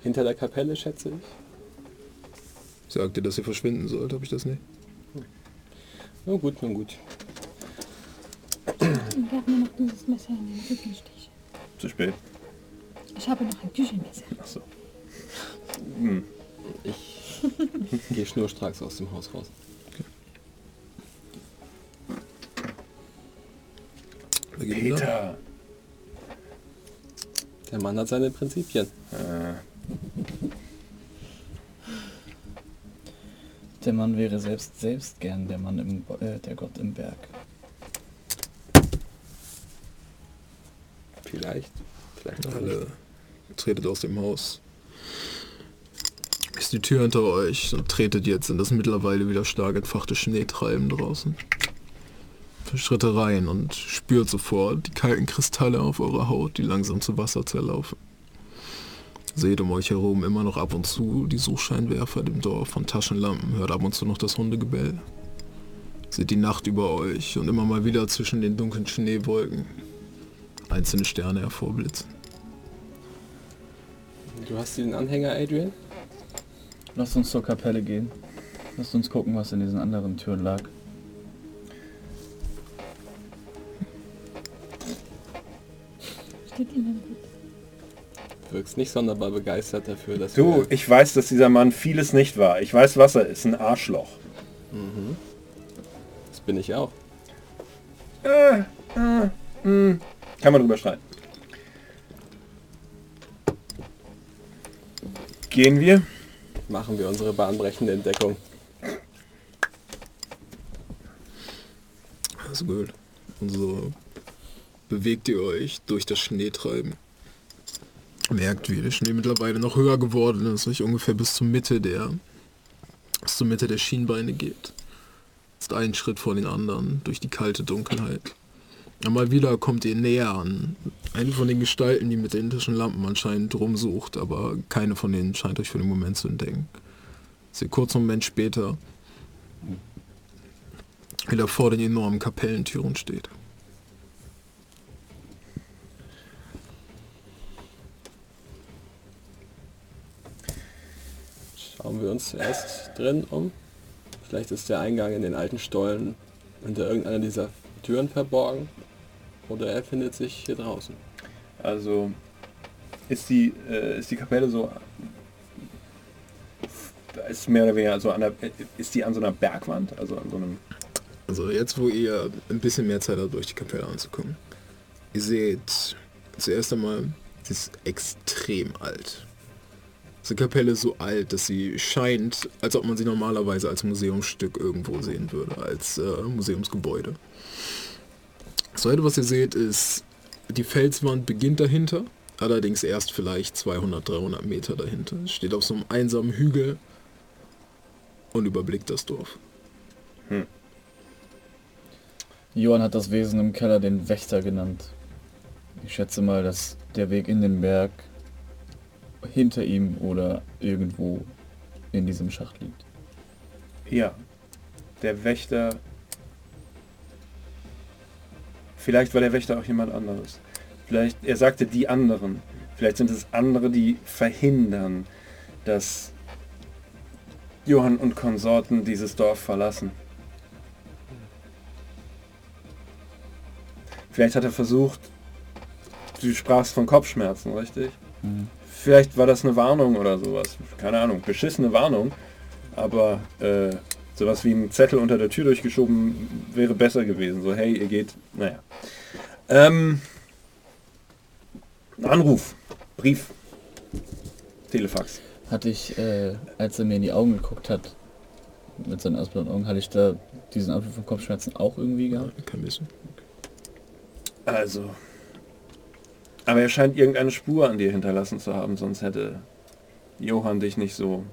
Hinter der Kapelle, schätze ich. Sagt ihr, dass ihr verschwinden sollt? Habe ich das nicht? Na gut, na gut. Ich werde mir noch dieses Messer in den Rücken stechen. Zu spät. Ich habe noch ein Küchenmesser. Achso. Hm. Ich gehe schnurstracks aus dem Haus raus. Der Mann hat seine Prinzipien. Äh, Der Mann wäre selbst selbst gern der Mann im äh, der Gott im Berg. Vielleicht. Vielleicht auch nicht. Alle tretet aus dem Haus. Ist die Tür hinter euch und tretet jetzt in das mittlerweile wieder stark entfachte Schneetreiben draußen. Schritte rein und spürt sofort die kalten Kristalle auf eurer Haut, die langsam zu Wasser zerlaufen. Seht um euch herum immer noch ab und zu die Suchscheinwerfer dem Dorf von Taschenlampen, hört ab und zu noch das Hundegebell. Seht die Nacht über euch und immer mal wieder zwischen den dunklen Schneewolken einzelne Sterne hervorblitzen. Du hast den Anhänger, Adrian? Lasst uns zur Kapelle gehen. Lasst uns gucken, was in diesen anderen Türen lag. Steht Ihnen gut. Wirkst nicht sonderbar begeistert dafür, dass du, wir... ich weiß, dass dieser Mann vieles nicht war. Ich weiß, was er ist. Ein Arschloch. Das bin ich auch. Äh, äh, mh. Kann man drüber streiten. Gehen wir? Machen wir unsere bahnbrechende Entdeckung. Also gut. Und so bewegt ihr euch durch das Schneetreiben. Merkt, wie der Schnee mittlerweile noch höher geworden ist, euch ungefähr bis zur Mitte der bis zur Mitte der Schienbeine geht. Ist ein Schritt vor den anderen durch die kalte Dunkelheit. Einmal wieder kommt ihr näher an. Eine von den Gestalten, die mit den Taschenlampen anscheinend rumsucht, aber keine von denen scheint euch für den Moment zu entdecken. Sie kurz einen Moment später wieder vor den enormen Kapellentüren steht. Schauen wir uns zuerst drin um. Vielleicht ist der Eingang in den alten Stollen hinter irgendeiner dieser Türen verborgen. Oder er findet sich hier draußen. Also ist die, äh, ist die Kapelle so ist mehr oder weniger so an der, ist die an so einer Bergwand, also an so einem Also jetzt, wo ihr ein bisschen mehr Zeit habt, durch die Kapelle anzukommen. Ihr seht zuerst einmal, sie ist extrem alt. Diese Kapelle ist so alt, dass sie scheint, als ob man sie normalerweise als Museumsstück irgendwo sehen würde, als äh, Museumsgebäude. Das zweite, was ihr seht, ist, die Felswand beginnt dahinter, allerdings erst vielleicht 200, 300 Meter dahinter. Steht auf so einem einsamen Hügel und überblickt das Dorf. Johann hat das Wesen im Keller den Wächter genannt. Ich schätze mal, dass der Weg in den Berg hinter ihm oder irgendwo in diesem Schacht liegt. Ja. Der Wächter. Vielleicht war der Wächter auch jemand anderes. Vielleicht, er sagte die anderen. Vielleicht sind es andere, die verhindern, dass Johann und Konsorten dieses Dorf verlassen. Vielleicht hat er versucht, du sprachst von Kopfschmerzen, richtig? Vielleicht war das eine Warnung oder sowas. Keine Ahnung, beschissene Warnung. Aber äh, sowas wie ein Zettel unter der Tür durchgeschoben wäre besser gewesen. So, hey, ihr geht, naja. Ähm, Anruf, Brief, Telefax. Hatte ich, äh, als er mir in die Augen geguckt hat, mit seinen ausblauen Augen, hatte ich da diesen Anflug von Kopfschmerzen auch irgendwie gehabt? Kein bisschen. Also. Aber er scheint irgendeine Spur an dir hinterlassen zu haben, sonst hätte Johann dich nicht so.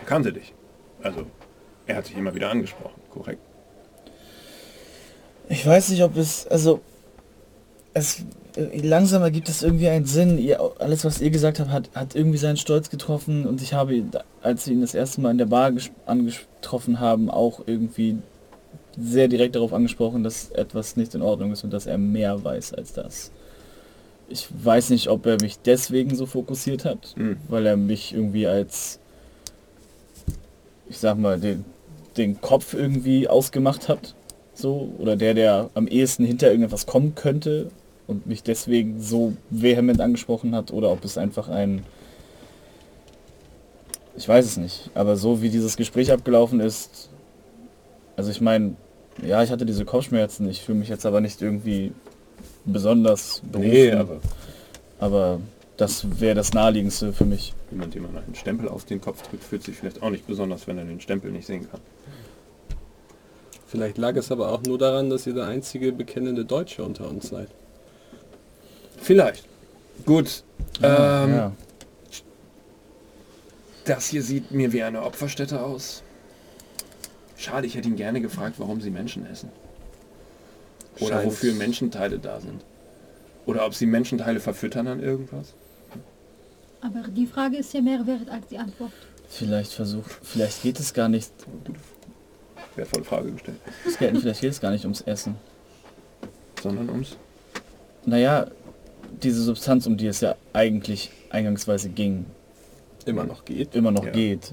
Er kannte dich. Also, er hat dich immer wieder angesprochen, korrekt. Ich weiß nicht, ob es, also, es, langsam ergibt es irgendwie einen Sinn. Ihr, alles, was ihr gesagt habt, hat, hat irgendwie seinen Stolz getroffen und ich habe, als wir ihn das erste Mal in der Bar angetroffen haben, auch irgendwie sehr direkt darauf angesprochen, dass etwas nicht in Ordnung ist und dass er mehr weiß als das. Ich weiß nicht, ob er mich deswegen so fokussiert hat, Hm. weil er mich irgendwie als, ich sag mal, den, den Kopf irgendwie ausgemacht hat. So, oder der, der am ehesten hinter irgendetwas kommen könnte und mich deswegen so vehement angesprochen hat, oder ob es einfach ein, ich weiß es nicht, aber so wie dieses Gespräch abgelaufen ist, also ich meine, ja, ich hatte diese Kopfschmerzen, ich fühle mich jetzt aber nicht irgendwie besonders berufen, Nee, aber aber das wäre das naheliegendste für mich. jemand, dem man einen Stempel auf den Kopf drückt, fühlt sich vielleicht auch nicht besonders, wenn er den Stempel nicht sehen kann. Vielleicht lag es aber auch nur daran, dass ihr der einzige bekennende Deutsche unter uns seid. Vielleicht. Gut. ähm, ja. Das hier sieht mir wie eine Opferstätte aus. Schade, ich hätte ihn gerne gefragt, warum sie Menschen essen. Oder Scheint- wofür Menschenteile da sind. Oder ob sie Menschenteile verfüttern an irgendwas. Aber die Frage ist ja mehr wert als die Antwort. Vielleicht versucht, vielleicht geht es gar nicht, Wertvolle Frage gestellt. es geht, vielleicht geht es gar nicht ums Essen. Sondern ums... Naja, diese Substanz, um die es ja eigentlich eingangsweise ging, Immer noch geht, immer noch Ja. geht,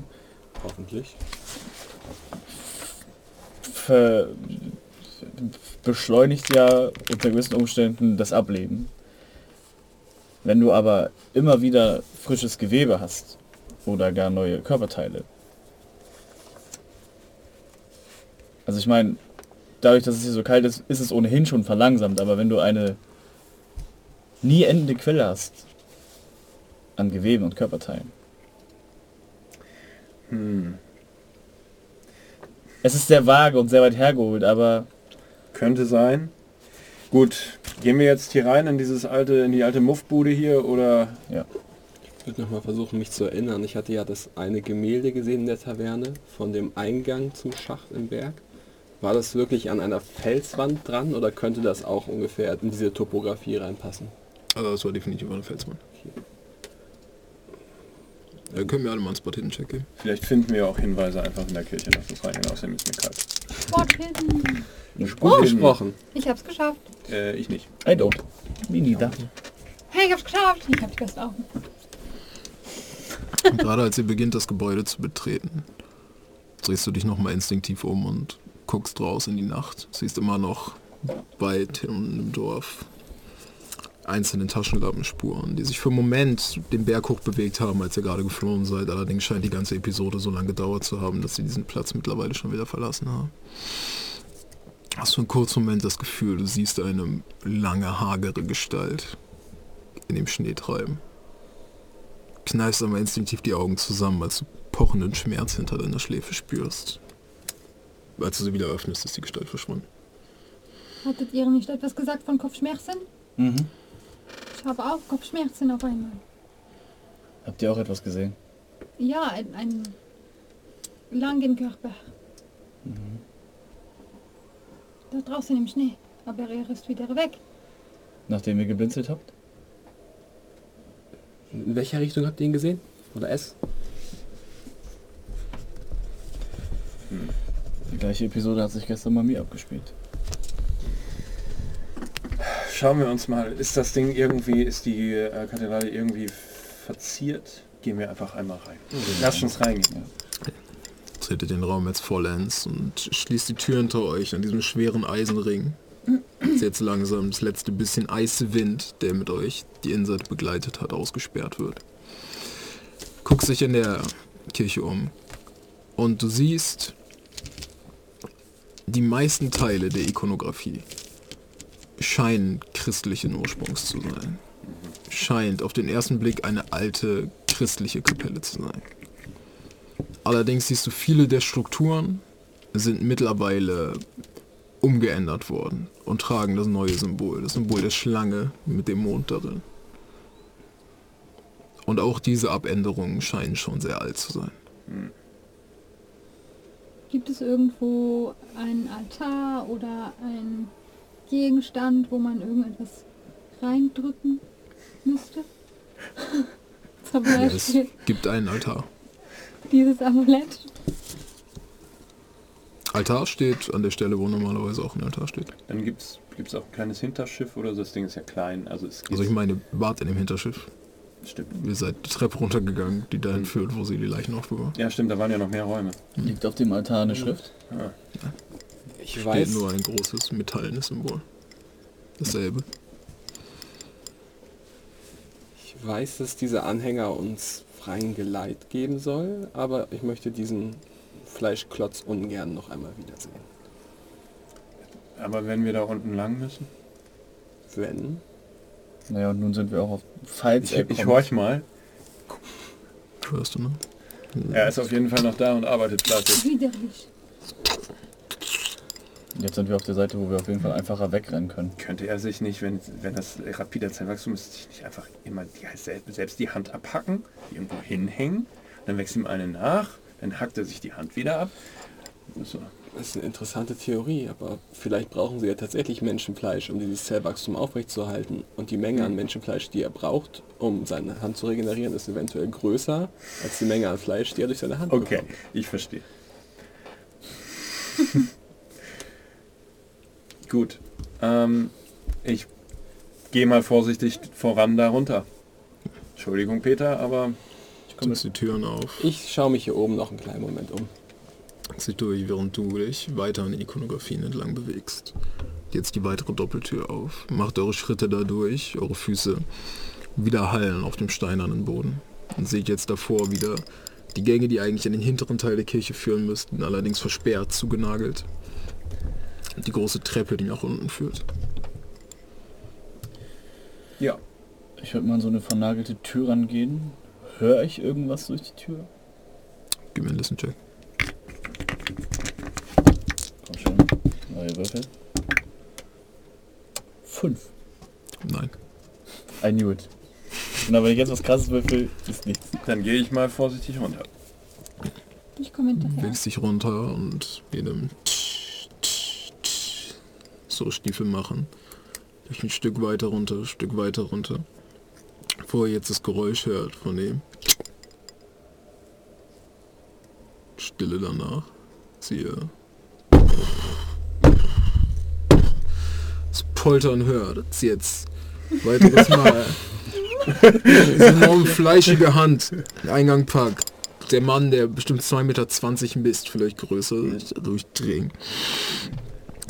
hoffentlich. ver beschleunigt ja unter gewissen Umständen das Ableben. Wenn du aber immer wieder frisches Gewebe hast oder gar neue Körperteile. Also ich meine, dadurch, dass es hier so kalt ist, ist es ohnehin schon verlangsamt, aber wenn du eine nie endende Quelle hast an Geweben und Körperteilen. Hm. Es ist sehr vage und sehr weit hergeholt, aber Könnte sein. Gut, gehen wir jetzt hier rein in dieses alte, in die alte Muffbude hier oder Ich würde nochmal versuchen, mich zu erinnern. Ich hatte ja das eine Gemälde gesehen in der Taverne von dem Eingang zum Schacht im Berg. War das wirklich an einer Felswand dran oder könnte das auch ungefähr in diese Topografie reinpassen? Also das war definitiv eine Felsmann. Ja, können wir alle mal einen Spot Hidden Check geben. vielleicht finden wir auch Hinweise einfach in der Kirche. Lass uns reingehen, außerdem ist mir kalt. Sport hin. Gut gesprochen. Ich hab's geschafft. Äh, ich nicht. I don't. Me neither. Hey, ich hab's geschafft. Ich hab die besten Augen. Und gerade als ihr beginnt, das Gebäude zu betreten, drehst du dich nochmal instinktiv um und guckst raus in die Nacht. Siehst immer noch weit im Dorf einzelne Taschenlappenspuren, die sich für einen Moment den Berg hoch bewegt haben, als ihr gerade geflohen seid. Allerdings scheint die ganze Episode so lange gedauert zu haben, dass sie diesen Platz mittlerweile schon wieder verlassen haben. Hast du einen kurzen Moment das Gefühl, du siehst eine lange, hagere Gestalt in dem Schnee treiben. kneifst aber instinktiv die Augen zusammen, als du pochenden Schmerz hinter deiner Schläfe spürst. Als du sie wieder öffnest, ist die Gestalt verschwunden. Hattet ihr nicht etwas gesagt von Kopfschmerzen? Mhm. Ich habe auch Kopfschmerzen auf einmal. Habt ihr auch etwas gesehen? Ja, ein, einen langen Körper. Da draußen im Schnee. Aber er ist wieder weg. Nachdem ihr geblinzelt habt? In welcher Richtung habt ihr ihn gesehen? Oder es? Die gleiche Episode hat sich gestern bei mir abgespielt. Schauen wir uns mal, ist das Ding irgendwie, ist die äh, Kathedrale irgendwie verziert? Gehen wir einfach einmal rein. Lass uns reingehen. Tretet den Raum jetzt vollends und schließt die Tür hinter euch an diesem schweren Eisenring. Jetzt langsam das letzte bisschen Eiswind, der mit euch die Innenseite begleitet hat, ausgesperrt wird. Guckst dich in der Kirche um und du siehst die meisten Teile der Ikonografie scheinen christlichen Ursprungs zu sein. Scheint auf den ersten Blick eine alte christliche Kapelle zu sein. Allerdings siehst du viele der Strukturen sind mittlerweile umgeändert worden und tragen das neue Symbol, das Symbol der Schlange mit dem Mond darin. Und auch diese Abänderungen scheinen schon sehr alt zu sein. Gibt es irgendwo einen Altar oder einen Gegenstand, wo man irgendetwas reindrücken müsste? Zum Ja, es Beispiel gibt einen Altar. Dieses Amulett. Altar steht an der Stelle, wo normalerweise auch ein Altar steht. Dann gibt es auch ein kleines Hinterschiff oder so. Das Ding ist ja klein. Also es geht. Also ich meine, wart in dem Hinterschiff. stimmt. Ihr seid die Treppe runtergegangen, die dahin führt, wo sie die Leichen aufbewahren. Ja, stimmt, da waren ja noch mehr Räume. Liegt auf dem Altar eine Schrift? Ah. Ich Steht weiß, nur ein großes metallenes Symbol. Dasselbe. ich weiß, dass dieser Anhänger uns freien Geleit geben soll, aber ich möchte diesen Fleischklotz ungern noch einmal wiedersehen. Aber wenn wir da unten lang müssen? Wenn? Naja, und nun sind wir auch auf... Falls Ich, ich horch mal. Hörst du, ne? Er ist auf jeden Fall noch da und arbeitet fleißig. Widerlich. Jetzt sind wir auf der Seite, wo wir auf jeden Fall einfacher wegrennen können. Könnte er sich nicht, wenn, wenn das rapider Zeitwachstum ist, sich nicht einfach immer die, selbst, selbst die Hand abhacken, die irgendwo hinhängen, dann wächst ihm eine nach, dann hackt er sich die Hand wieder ab. So. Das ist eine interessante Theorie, aber vielleicht brauchen sie ja tatsächlich Menschenfleisch, um dieses Zellwachstum aufrechtzuerhalten. Und die Menge an Menschenfleisch, die er braucht, um seine Hand zu regenerieren, ist eventuell größer als die Menge an Fleisch, die er durch seine Hand Okay, bekommt. ich verstehe. Gut. Ähm, ich gehe mal vorsichtig voran da runter. Entschuldigung, Peter, aber Ich komme Setzt die Türen auf. Ich schaue mich hier oben noch einen kleinen Moment um. Zieh durch, während du dich weiter an den Ikonografien entlang bewegst. Jetzt die weitere Doppeltür auf. Macht eure Schritte da durch, eure Füße wieder hallen auf dem steinernen Boden. Und seht jetzt davor wieder die Gänge, die eigentlich in den hinteren Teil der Kirche führen müssten, allerdings versperrt, zugenagelt. Die große Treppe, die nach unten führt. ja. Ich würde mal an so eine vernagelte Tür rangehen. Höre ich irgendwas durch die Tür? Gib mir einen Listen-Check. Komm schon. Neue Würfel. Fünf. Nein. I knew it. Und aber wenn ich jetzt was krasses würfel, ist nichts. Dann gehe ich mal vorsichtig runter. Ich komme hinterher. Bewegst dich runter und jedem so Stiefel machen. Durch ein Stück weiter runter, Stück weiter runter. Bevor ihr jetzt das Geräusch hört von dem Stille danach. Siehe. Das Poltern hört. Jetzt. Weiteres Mal. Diese enorm fleischige Hand. Eingang packt. Der Mann, der bestimmt 2,20 Meter misst, vielleicht größer, durchdrehen.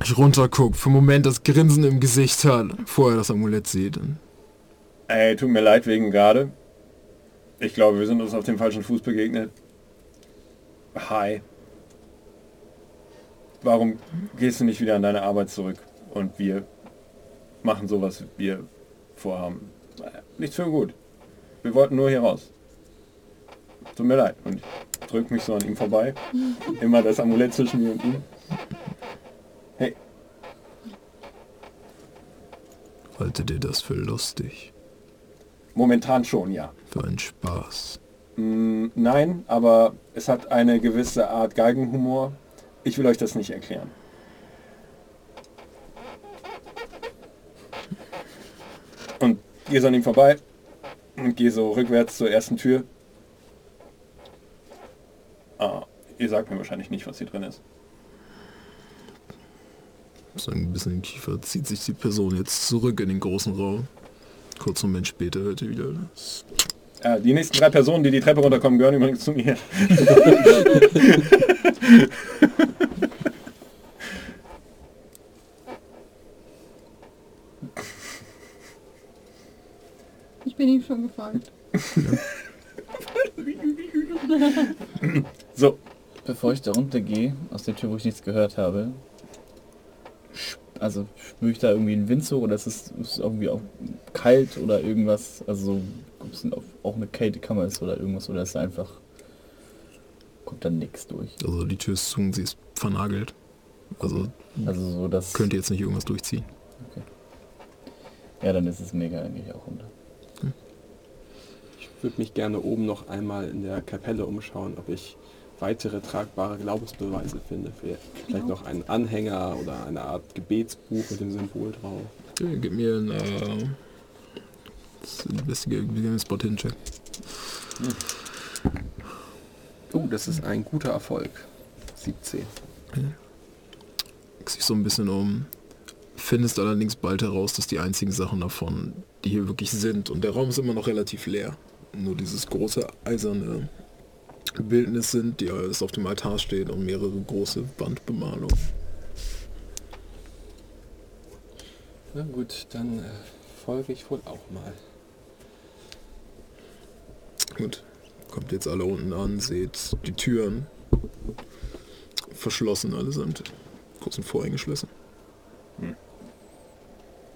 Ich runterguck, für einen Moment das Grinsen im Gesicht hat, vorher das Amulett sieht. Ey, tut mir leid wegen gerade. Ich glaube, wir sind uns auf dem falschen Fuß begegnet. Hi. Warum gehst du nicht wieder an deine Arbeit zurück? Und wir machen so, was wir vorhaben. Nichts für gut. Wir wollten nur hier raus. tut mir leid. Und ich drück mich so an ihm vorbei. Immer das Amulett zwischen mir und ihm. Hey, Haltet ihr das für lustig? momentan schon, ja. Für einen Spaß? Mm, nein, aber es hat eine gewisse Art Geigenhumor. Ich will euch das nicht erklären. Und gehe so an ihm vorbei und gehe so rückwärts zur ersten Tür. Ah, ihr sagt mir wahrscheinlich nicht, was hier drin ist. So ein bisschen im Kiefer zieht sich die Person jetzt zurück in den großen Raum. Kurz Moment später hört ihr wieder das Ja, die nächsten drei Personen, die die Treppe runterkommen, gehören übrigens zu mir. Ich bin ihm schon gefolgt. So, Bevor ich da runtergehe, aus der Tür, wo ich nichts gehört habe, also spüre ich da irgendwie einen Wind so oder ist es, ist irgendwie auch kalt oder irgendwas, also so, ob es auch- auch eine kalte Kammer ist oder irgendwas oder ist es einfach, kommt da nichts durch. Also die Tür ist zu und sie ist vernagelt. Also Also so, dass, könnt ihr jetzt nicht irgendwas durchziehen. ja, dann ist es mega eigentlich auch runter. Ich würde mich gerne oben noch einmal in der Kapelle umschauen, ob ich weitere tragbare Glaubensbeweise finde. Vielleicht noch einen Anhänger oder eine Art Gebetsbuch mit dem Symbol drauf. Okay, gib mir einen äh, das Investigation Spot Hidden Check. Oh, das ist ein guter Erfolg. 17. Guckst dich so ein bisschen um. Findest allerdings bald heraus, dass die einzigen Sachen davon, die hier wirklich sind, und der Raum ist immer noch relativ leer, nur dieses große eiserne Bildnis sind, die alles auf dem Altar steht und mehrere große Wandbemalungen. Na gut, dann äh, folge ich wohl auch mal. Gut, kommt jetzt alle unten an, seht die Türen verschlossen allesamt. Kurzen Vorhänge geschlossen.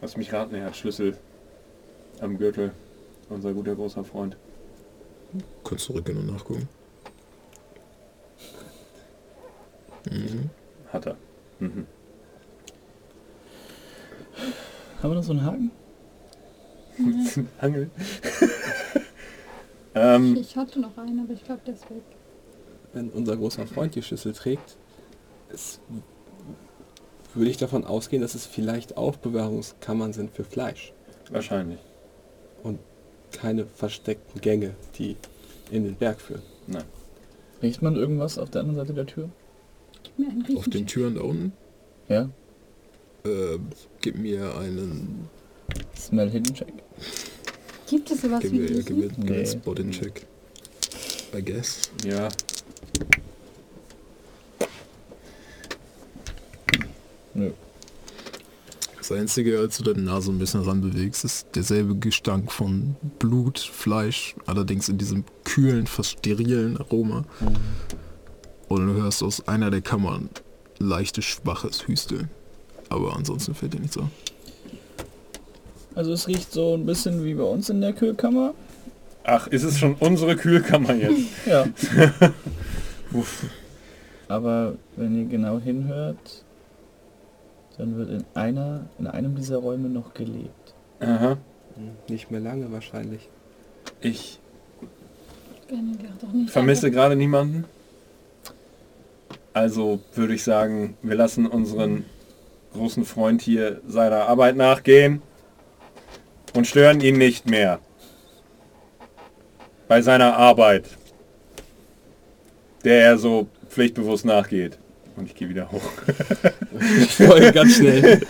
lass mich raten, er hat Schlüssel am Gürtel. Unser guter großer Freund. Kannst zurückgehen und nachgucken. Mhm. Hat er. Mhm. Haben wir noch so einen Haken? Angel. ähm, Ich hatte noch einen, aber ich glaube, der ist weg. Wenn unser großer Freund die Schlüssel trägt, es, würde ich davon ausgehen, dass es vielleicht Aufbewahrungskammern sind für Fleisch wahrscheinlich. und keine versteckten Gänge, die in den Berg führen. Nein. Riecht man irgendwas auf der anderen Seite der Tür? Gib mir einen Auf den. Türen da unten Ja? äh, gib mir einen Smell Hidden Check. Gibt es sowas gib wie mir, ja, gib mir, Riechen? gib mir einen Nee. Spot-in-Check. I guess. Ja. Nö. Das Einzige, als du deine Nase ein bisschen ranbewegst, ist derselbe Gestank von Blut, Fleisch, allerdings in diesem kühlen, fast sterilen Aroma. Und du hörst aus einer der Kammern leichtes, schwaches Hüsteln. Aber ansonsten fällt dir nichts auf. Also es riecht so ein bisschen wie bei uns in der Kühlkammer. Ach, ist es schon unsere Kühlkammer jetzt? Ja. Uff. Aber wenn ihr genau hinhört, dann wird in einer, in einem dieser Räume noch gelebt. Aha. Nicht mehr lange wahrscheinlich. Ich vermisse gerade niemanden. Also würde ich sagen, wir lassen unseren großen Freund hier seiner Arbeit nachgehen und stören ihn nicht mehr. Bei seiner Arbeit, der er so pflichtbewusst nachgeht. Und ich gehe wieder hoch. Ich folge ganz schnell.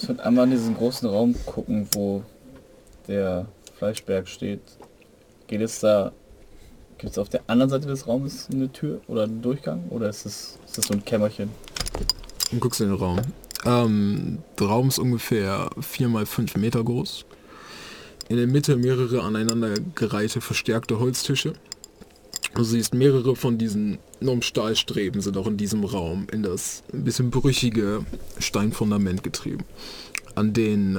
Ich würde einmal in diesen großen Raum gucken, wo der Fleischberg steht. Geht es da, gibt es auf der anderen Seite des Raumes eine Tür oder einen Durchgang? Oder ist es, ist es so ein Kämmerchen? Und guckst in den Raum. Ähm, der Raum ist ungefähr 4 mal 5 Meter groß. In der Mitte mehrere aneinander gereihte verstärkte Holztische. Du siehst mehrere von diesen enormen Stahlstreben sind auch in diesem Raum in das ein bisschen brüchige Steinfundament getrieben. An den äh,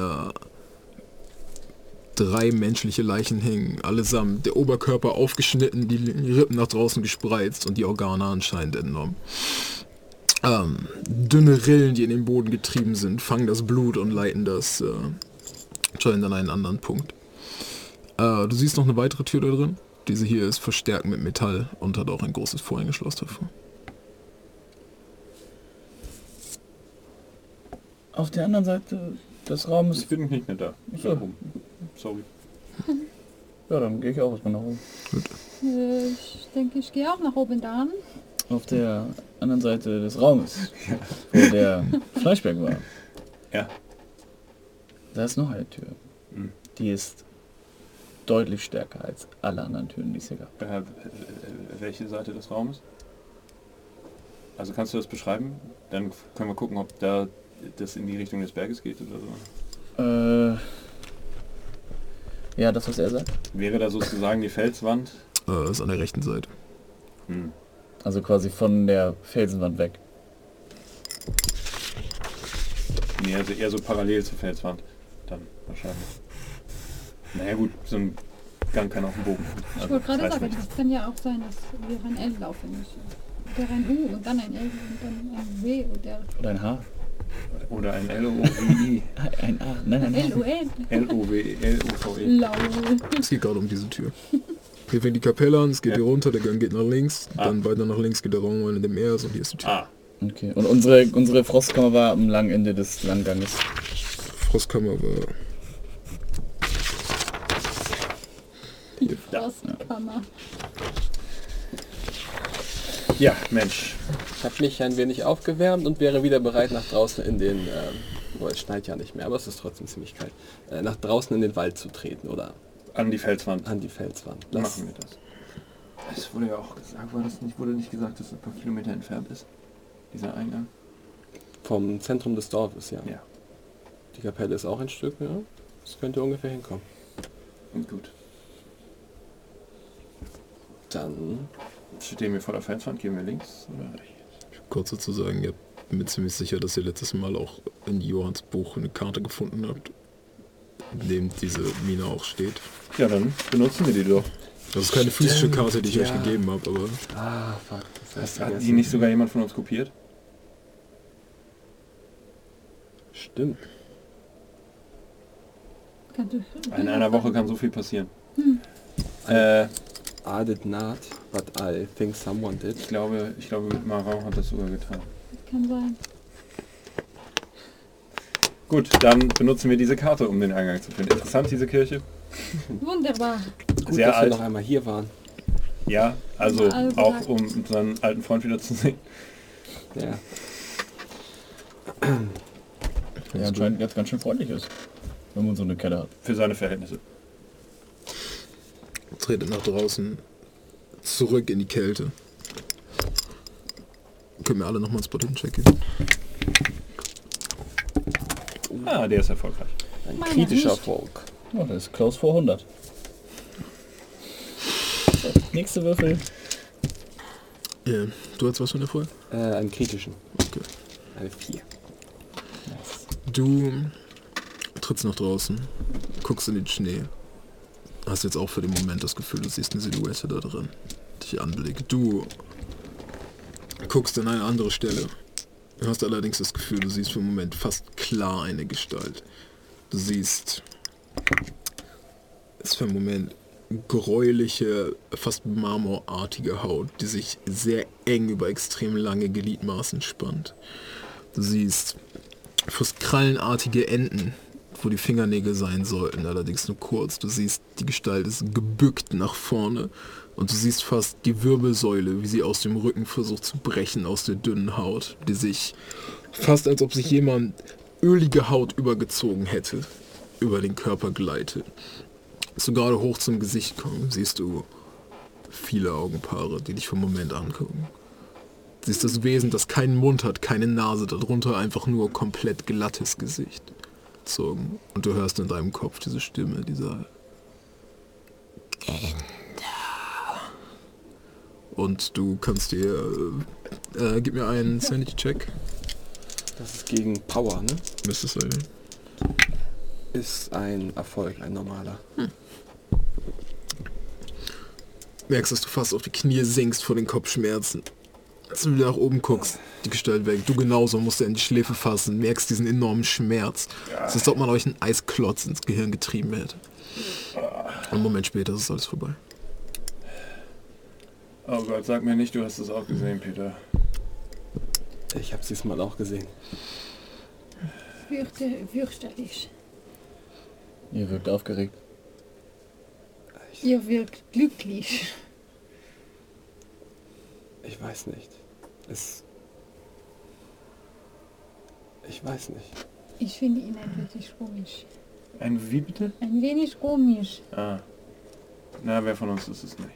drei menschliche Leichen hängen, allesamt. Der Oberkörper aufgeschnitten, die Rippen nach draußen gespreizt und die Organe anscheinend entnommen. Ähm, dünne Rillen, die in den Boden getrieben sind, fangen das Blut und leiten das äh, anscheinend an einen anderen Punkt. Äh, du siehst noch eine weitere Tür da drin. Diese hier ist verstärkt mit Metall und hat auch ein großes Vorhängeschloss davor. Auf der anderen Seite des Raumes. Ich bin nicht mehr da. Ich So. oben. Sorry. Ja, dann gehe ich auch erstmal nach oben. Äh, ich denke, ich gehe auch nach oben dann. Auf der anderen Seite des Raumes, wo der Fleischberg war, Ja. da ist noch eine Tür. Hm. Die ist deutlich stärker als alle anderen Türen, die es hier gab. Äh, äh, welche Seite des Raumes? Also kannst du das beschreiben? Dann können wir gucken, ob da das in die Richtung des Berges geht oder so. Äh, ja, das, was er sagt. Wäre da sozusagen die Felswand? Äh, ist an der rechten Seite. Hm. Also quasi von der Felsenwand weg. Nee, also eher so parallel zur Felswand. Dann wahrscheinlich. Naja gut, so ein Gang kann auf dem Bogen. Ich Also, wollte gerade weiß sagen, nicht. das kann ja auch sein, dass wir ein L laufen müssen. Oder ein U und dann ein L und dann ein W oder Oder ein H. Oder ein L-O-V-I. Ein A. Nein, ein L H. U N. L-O-W, L-O-V-E. Laul. Es geht gerade um diese Tür. Hier fängt die Kapelle an, es geht Ja. hier runter, der Gang geht nach links, Ah. dann weiter nach links geht der Raum, in dem er ist und hier ist die Tür. Ah, Okay. Und unsere, unsere Frostkammer war am langen Ende des Langganges. Frostkammer war Die. Frostkammer. Ja, Mensch. Ich habe mich ein wenig aufgewärmt und wäre wieder bereit, nach draußen in den, ähm, oh, es schneit ja nicht mehr, aber es ist trotzdem ziemlich kalt, äh, nach draußen in den Wald zu treten oder An die Felswand. an die Felswand. Das, machen wir das. Es wurde ja auch gesagt, war das nicht, wurde nicht gesagt, dass es ein paar Kilometer entfernt ist? Dieser Eingang? vom Zentrum des Dorfes, ja. Ja. Die Kapelle ist auch ein Stück, ja. Das könnte ungefähr hinkommen. Und gut. Dann Stehen wir vor der Felswand, gehen wir links oder rechts? kurz dazu sagen, ihr bin mir ziemlich sicher, dass ihr letztes Mal auch in Johanns Buch eine Karte gefunden habt, in dem diese Mine auch steht. Ja, dann benutzen wir die doch. Das ist keine physische Stimmt, Karte, die ich euch ja. gegeben habe, aber Ah, fuck. Das ich hat die nicht sogar jemand von uns kopiert? Stimmt. In einer Woche kann so viel passieren. Äh, I did not, but I think someone did. ich glaube, ich glaube, Marau hat das sogar getan. Kann sein. Gut, dann benutzen wir diese Karte, um den Eingang zu finden. Interessant, diese Kirche. Wunderbar. Gut, Sehr dass alt. wir noch einmal hier waren. Ja, also also auch um unseren alten Freund wieder zu sehen. Ja. Der anscheinend jetzt ganz schön freundlich ist. Wenn man so eine Kette hat. Für seine Verhältnisse. Tretet nach draußen, zurück in die Kälte. Können wir alle nochmal einen Spot-Check geben? Ah, der ist erfolgreich. Ein Meiner kritischer nicht. Erfolg. Oh, das ist close vor 100. So, nächste Würfel. Ja, du hast was von der Folge? Äh, einen kritischen. Okay. Eine 4. Du trittst nach draußen, guckst in den Schnee. Hast jetzt auch für den Moment das Gefühl, du siehst eine Silhouette da drin, die anblickt. Du guckst an eine andere Stelle. Du hast allerdings das Gefühl, du siehst für den Moment fast klar eine Gestalt. Du siehst es für einen Moment gräuliche, fast marmorartige Haut, die sich sehr eng über extrem lange Gliedmaßen spannt. Du siehst fast krallenartige Enden, wo die Fingernägel sein sollten, allerdings nur kurz. Du siehst, die Gestalt ist gebückt nach vorne und du siehst fast die Wirbelsäule, wie sie aus dem Rücken versucht zu brechen aus der dünnen Haut, die sich fast als ob sich jemand ölige Haut übergezogen hätte, über den Körper gleitet. Du gerade hoch zum Gesicht kommst, siehst du viele Augenpaare, die dich vom Moment angucken. Siehst das Wesen, das keinen Mund hat, keine Nase, darunter einfach nur komplett glattes Gesicht. Zogen. Und du hörst in deinem Kopf diese Stimme, dieser. Und du kannst dir. Äh, äh, gib mir einen Sanity-Check. Das ist gegen Power, ne? Müsste es sein. ist ein Erfolg, ein normaler. Merkst, dass du fast auf die Knie sinkst vor den Kopfschmerzen. Als du wieder nach oben guckst, die Gestalt weg. Du genauso musst du in die Schläfe fassen, merkst diesen enormen Schmerz. Es ist, als ob man euch einen Eisklotz ins Gehirn getrieben hätte. Einen Moment später ist alles vorbei. Oh Gott, sag mir nicht, du hast es auch gesehen, Peter. Ich habe es diesmal auch gesehen. Fürchte, fürchterlich. Ihr wirkt aufgeregt. Ihr wirkt glücklich. Ich weiß nicht. Es. Ich weiß nicht. Ich finde ihn ein wenig komisch. Ein wie bitte? Ein wenig komisch. Ah. Na, wer von uns ist es nicht?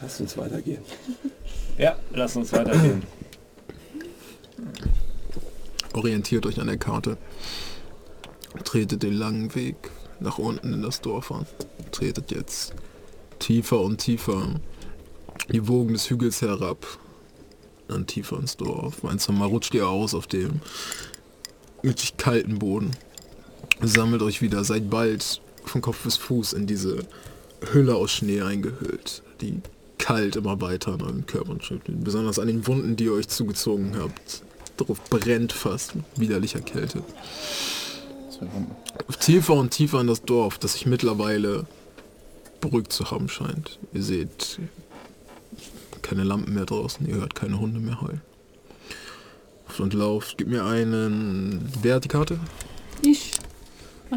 Lass uns weitergehen. Ja, lass uns weitergehen. Orientiert euch an der Karte. Tretet den langen Weg nach unten in das Dorf an. Tretet jetzt tiefer und tiefer die Wogen des Hügels herab. Dann tiefer ins Dorf. Manchmal rutscht ihr aus auf dem wirklich kalten Boden. Sammelt euch wieder, seid bald von Kopf bis Fuß in diese Hülle aus Schnee eingehüllt, die kalt immer weiter an euren Körpern schüttelt. Besonders an den Wunden, die ihr euch zugezogen habt. Darauf brennt fast mit widerlicher Kälte. Tiefer und tiefer in das Dorf, das sich mittlerweile beruhigt zu haben scheint. Ihr seht keine Lampen mehr draußen, ihr hört keine Hunde mehr heulen. Und lauft, gib mir einen. Wer hat die Karte? Ich.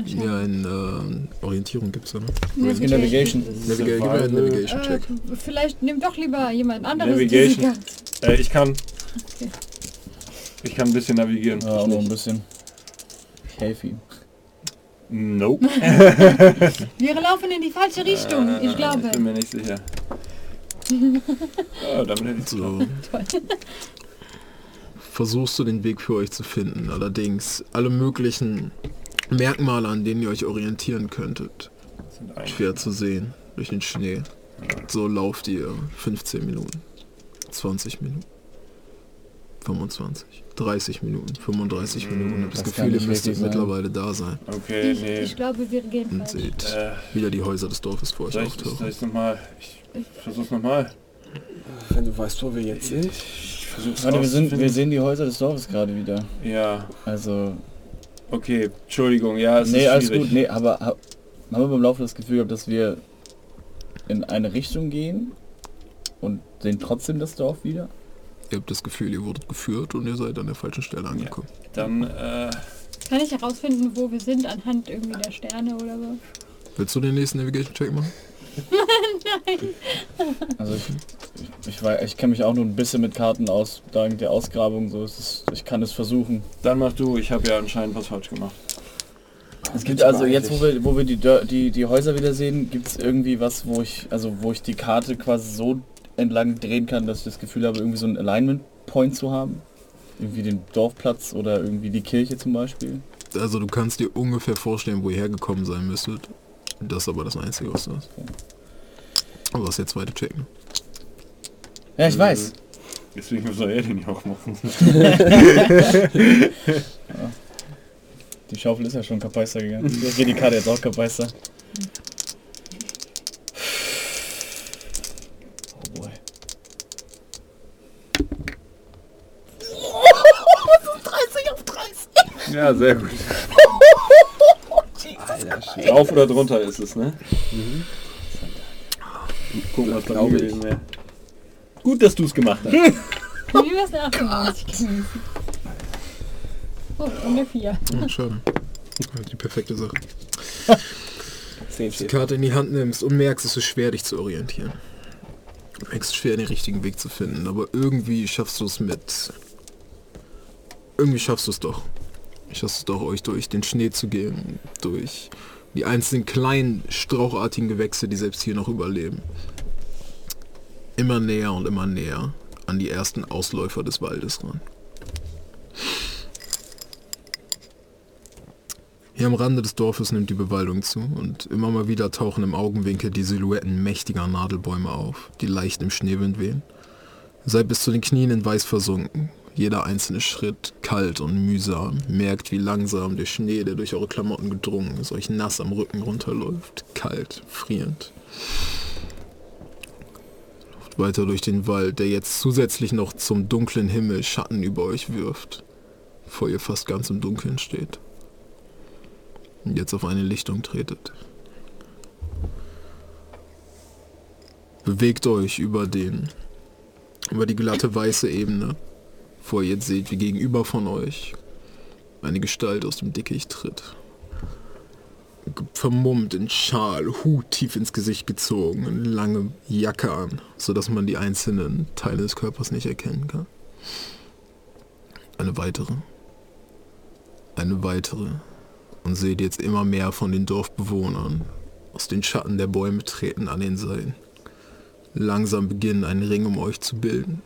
Gib mir eine äh, Orientierung gibt's da, ne? In Navigation. Naviga gib mir einen Navigation-Check. Äh, vielleicht nimm doch lieber jemand anderes. Navigation. Äh, ich kann. Okay. Ich kann ein bisschen navigieren. Ja, auch ein bisschen. Ich helfe ihm. Nope. Wir laufen in die falsche Richtung, ich glaube. Ich bin mir nicht sicher. Oh, damit hätte ich So. Versuchst du den Weg für euch zu finden. Allerdings alle möglichen Merkmale, an denen ihr euch orientieren könntet, schwer zu sehen durch den Schnee. So lauft ihr 15 Minuten, 20 Minuten, 25, 30 Minuten, 35 Minuten. Habt das Das Gefühl, sein. mittlerweile da sein. Okay, Ich, nee. ich glaube, wir gehen Und falsch. seht Äh, wieder die Häuser des Dorfes vor euch soll ich soll auftauchen. ich's nochmal? Ich versuch's nochmal. Wenn du weißt, wo wir jetzt sind. Ich versuch's Warte, wir, sind, wir sehen die Häuser des Dorfes gerade wieder. Ja, Also, okay. Entschuldigung, ja, es nee, ist alles schwierig. gut. Nee, aber ha- haben wir beim Laufe das Gefühl gehabt, dass wir in eine Richtung gehen und sehen trotzdem das Dorf wieder? Ihr habt das Gefühl, ihr wurdet geführt und ihr seid an der falschen Stelle angekommen. Dann, äh, Kann ich herausfinden, wo wir sind, anhand irgendwie der Sterne oder so? Willst du den nächsten Navigation-Check machen? Also ich, ich, ich, ich kenne mich auch nur ein bisschen mit Karten aus, dank der Ausgrabung. So ist es, ich kann es versuchen. dann mach du. Ich habe ja anscheinend was falsch gemacht. Es gibt also jetzt, wo wir, wo wir die, die, die Häuser wieder sehen, gibt es irgendwie was, wo ich, also wo ich die Karte quasi so entlang drehen kann, dass ich das Gefühl habe, irgendwie so einen Alignment Point zu haben. Irgendwie den Dorfplatz oder irgendwie die Kirche zum Beispiel. Also du kannst dir ungefähr vorstellen, wo ihr hergekommen sein müsstet. Das ist aber das Einzige, was du hast. Aber was jetzt zweite checken? Ja, ich weiß. Deswegen soll er den ja auch machen. Die Schaufel ist ja schon Kapeister gegangen. Geht die Karte jetzt auch Kapeister. Oh boy. Ja, sehr gut. Alter. Drauf oder drunter ist es, ne? Gucken, was da Glaube ich. wäre. Gut, dass du es gemacht hast. Wie wär's eine 98 gewesen? Oh, eine 4. Ja, schade. Die perfekte Sache. Zehn die steht. Karte in die Hand nimmst und merkst, es ist schwer, dich zu orientieren. Du merkst es schwer, den richtigen Weg zu finden, aber irgendwie schaffst du es mit... Irgendwie schaffst du es doch. Schaffst es doch, euch durch den Schnee zu gehen, durch die einzelnen kleinen, strauchartigen Gewächse, die selbst hier noch überleben. Immer näher und immer näher an die ersten Ausläufer des Waldes ran. Hier am Rande des Dorfes nimmt die Bewaldung zu und immer mal wieder tauchen im Augenwinkel die Silhouetten mächtiger Nadelbäume auf, die leicht im Schneewind wehen. Seid bis zu den Knien in Weiß versunken, Jeder einzelne Schritt kalt und mühsam. Merkt, wie langsam der Schnee, der durch eure Klamotten gedrungen ist, euch nass am Rücken runterläuft. Kalt, frierend. Lauft weiter durch den Wald, der jetzt zusätzlich noch zum dunklen Himmel Schatten über euch wirft, bevor ihr fast ganz im Dunkeln steht. Und jetzt auf eine Lichtung tretet. Bewegt euch über den, über die glatte weiße Ebene, vor ihr jetzt seht, wie gegenüber von euch eine Gestalt aus dem Dickicht tritt. Vermummt in Schal, Hut tief ins Gesicht gezogen, eine lange Jacke an, sodass man die einzelnen Teile des Körpers nicht erkennen kann. Eine weitere. Eine weitere. Und seht jetzt immer mehr von den Dorfbewohnern aus den Schatten der Bäume treten an den Seiten. Langsam beginnen, einen Ring um euch zu bilden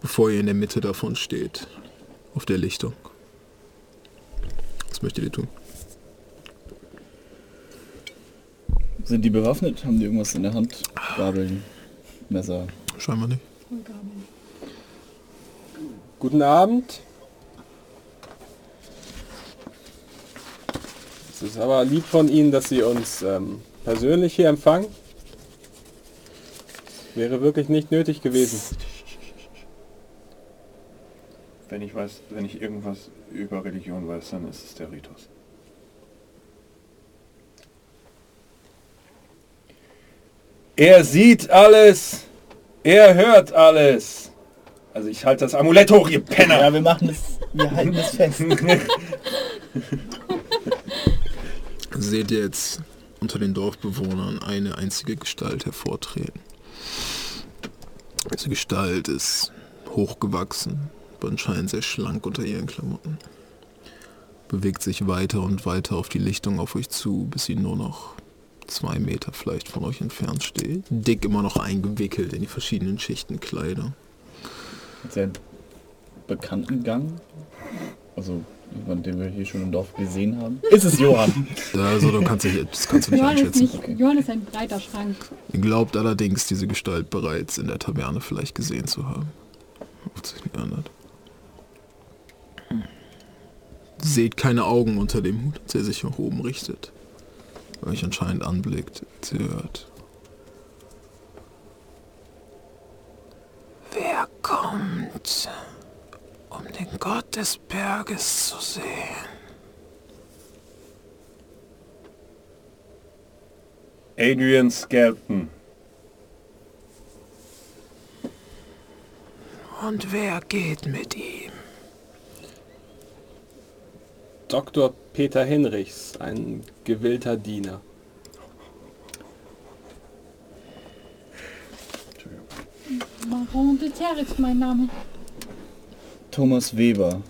bevor ihr in der Mitte davon steht, auf der Lichtung. Was möchtet ihr tun? Sind die bewaffnet? Haben die irgendwas in der Hand? Gabeln, Messer. Scheinbar nicht. Guten Abend. Es ist aber lieb von Ihnen, dass Sie uns ähm, persönlich hier empfangen. Wäre wirklich nicht nötig gewesen. Wenn ich weiß, wenn ich irgendwas über Religion weiß, dann ist es der Ritus. Er sieht alles. Er hört alles. Also ich halte das Amulett hoch, ihr Penner. Ja, wir machen es. Wir halten es fest. Seht ihr jetzt unter den Dorfbewohnern eine einzige Gestalt hervortreten. Diese Gestalt ist hochgewachsen, aber anscheinend sehr schlank unter ihren Klamotten. Bewegt sich weiter und weiter auf die Lichtung auf euch zu, bis sie nur noch zwei Meter vielleicht von euch entfernt steht. Dick immer noch eingewickelt in die verschiedenen Schichten Kleider. Sehr bekannten Gang. Also jemand, den wir hier schon im Dorf gesehen haben. Ist es Johann? Also du kannst dich, das kannst du nicht Johann ist, einschätzen. nicht, Okay. Johann ist ein breiter Schrank. Ihr glaubt allerdings, diese Gestalt bereits in der Taverne vielleicht gesehen zu haben. Ob sich nicht ändert. Seht keine Augen unter dem Hut, als er sich nach oben richtet. Euch anscheinend anblickt, hört. Wer kommt, um den Gott des Berges zu sehen? Adrian Skelton. Und wer geht mit ihm? Dr. Peter Hinrichs, ein gewillter Diener. Baron de Terre ist mein Name. Thomas Weber.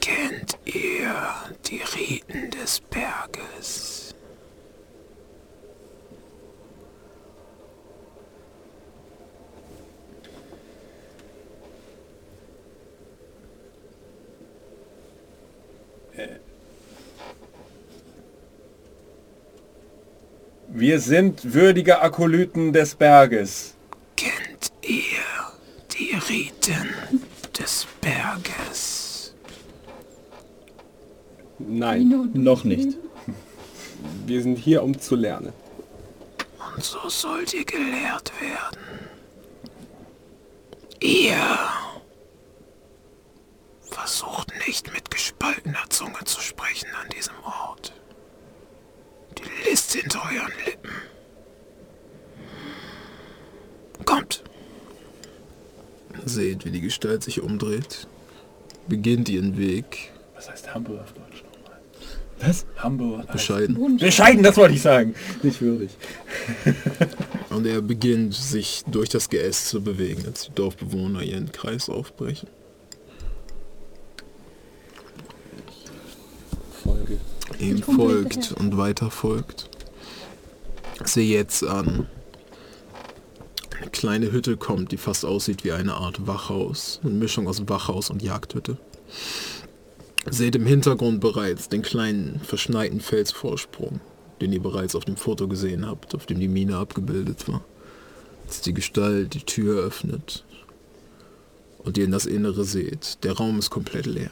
Kennt ihr die Riten des Berges? Wir sind würdige Akolyten des Berges. Kennt ihr die Riten des Berges? Nein, Noch nicht. wir sind hier, um zu lernen. Und so sollt ihr gelehrt werden. Ihr versucht nicht mit gespaltener Zunge zu sprechen an diesem Ort. List hinter euren Lippen. Kommt. Seht, wie die Gestalt sich umdreht. Beginnt ihren Weg. Was heißt Humble auf Deutsch nochmal? Was? Heißt- Bescheiden. Bescheiden, das wollte ich sagen. Nicht würdig. Und er beginnt sich durch das Geäst zu bewegen, als die Dorfbewohner ihren Kreis aufbrechen. Folge. Ihm folgt und weiter folgt. Sehe jetzt an. Eine kleine Hütte kommt, die fast aussieht wie eine Art Wachhaus. Eine Mischung aus Wachhaus und Jagdhütte. Seht im Hintergrund bereits den kleinen verschneiten Felsvorsprung, den ihr bereits auf dem Foto gesehen habt, auf dem die Mine abgebildet war. Als die Gestalt die Tür öffnet und ihr in das Innere seht, der Raum ist komplett leer.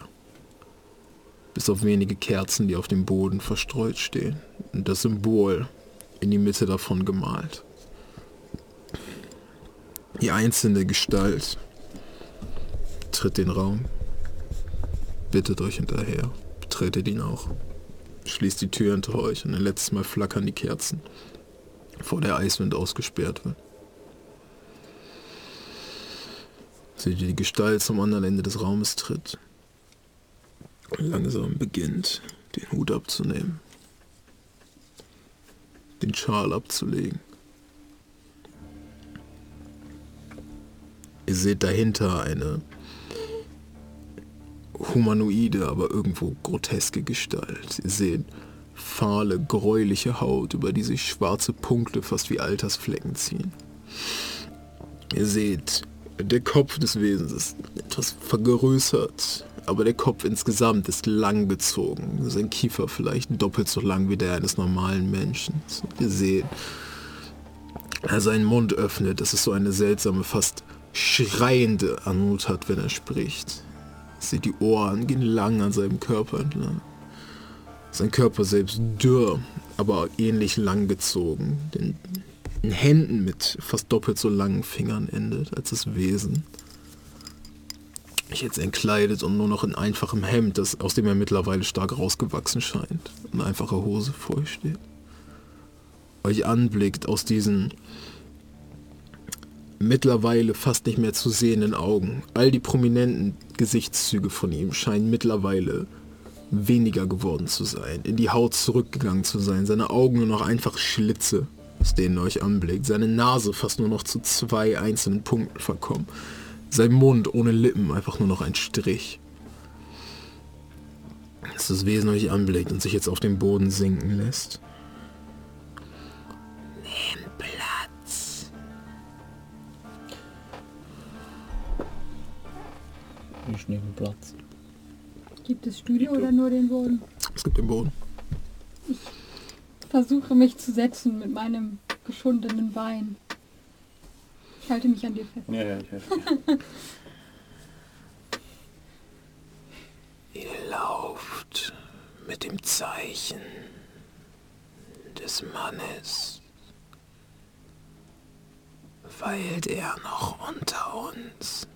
Bis auf wenige Kerzen, die auf dem Boden verstreut stehen und das Symbol in die Mitte davon gemalt. Die einzelne Gestalt tritt den Raum, bittet euch hinterher, betretet ihn auch, schließt die Tür hinter euch und ein letztes Mal flackern die Kerzen, bevor der Eiswind ausgesperrt wird. Seht ihr die Gestalt zum anderen Ende des Raumes tritt langsam beginnt, den Hut abzunehmen, den Schal abzulegen. Ihr seht dahinter eine humanoide, aber irgendwo groteske Gestalt. Ihr seht fahle, gräuliche Haut, über die sich schwarze Punkte fast wie Altersflecken ziehen. Ihr seht, der Kopf des Wesens ist etwas vergrößert, aber der Kopf insgesamt ist lang gezogen. Sein Kiefer vielleicht doppelt so lang wie der eines normalen Menschen. Und ihr seht, er seinen Mund öffnet, dass es so eine seltsame, fast schreiende Anmut hat, wenn er spricht. Seht, die Ohren gehen lang an seinem Körper entlang. Sein Körper selbst dürr, aber ähnlich lang gezogen. Den in Händen mit fast doppelt so langen Fingern endet als das Wesen. Ich jetzt entkleidet und nur noch in einfachem Hemd, das, aus dem er mittlerweile stark rausgewachsen scheint. Und einfache Hose vor euch steht. Euch anblickt aus diesen mittlerweile fast nicht mehr zu sehenden Augen. All die prominenten Gesichtszüge von ihm scheinen mittlerweile weniger geworden zu sein, in die Haut zurückgegangen zu sein, seine Augen nur noch einfach Schlitze, aus denen er euch anblickt, seine Nase fast nur noch zu zwei einzelnen Punkten verkommen, sein Mund ohne Lippen einfach nur noch ein Strich. Dass das Wesen euch anblickt und sich jetzt auf den Boden sinken lässt. Nehmt Platz. Ich nehme Platz. Gibt es Stühle oder nur den Boden? Es gibt den Boden. Versuche mich zu setzen mit meinem geschundenen Bein. Ich halte mich an dir fest. Ja, ja, ich helfe dir. Ihr lauft mit dem Zeichen des Mannes. Weilt er noch unter uns?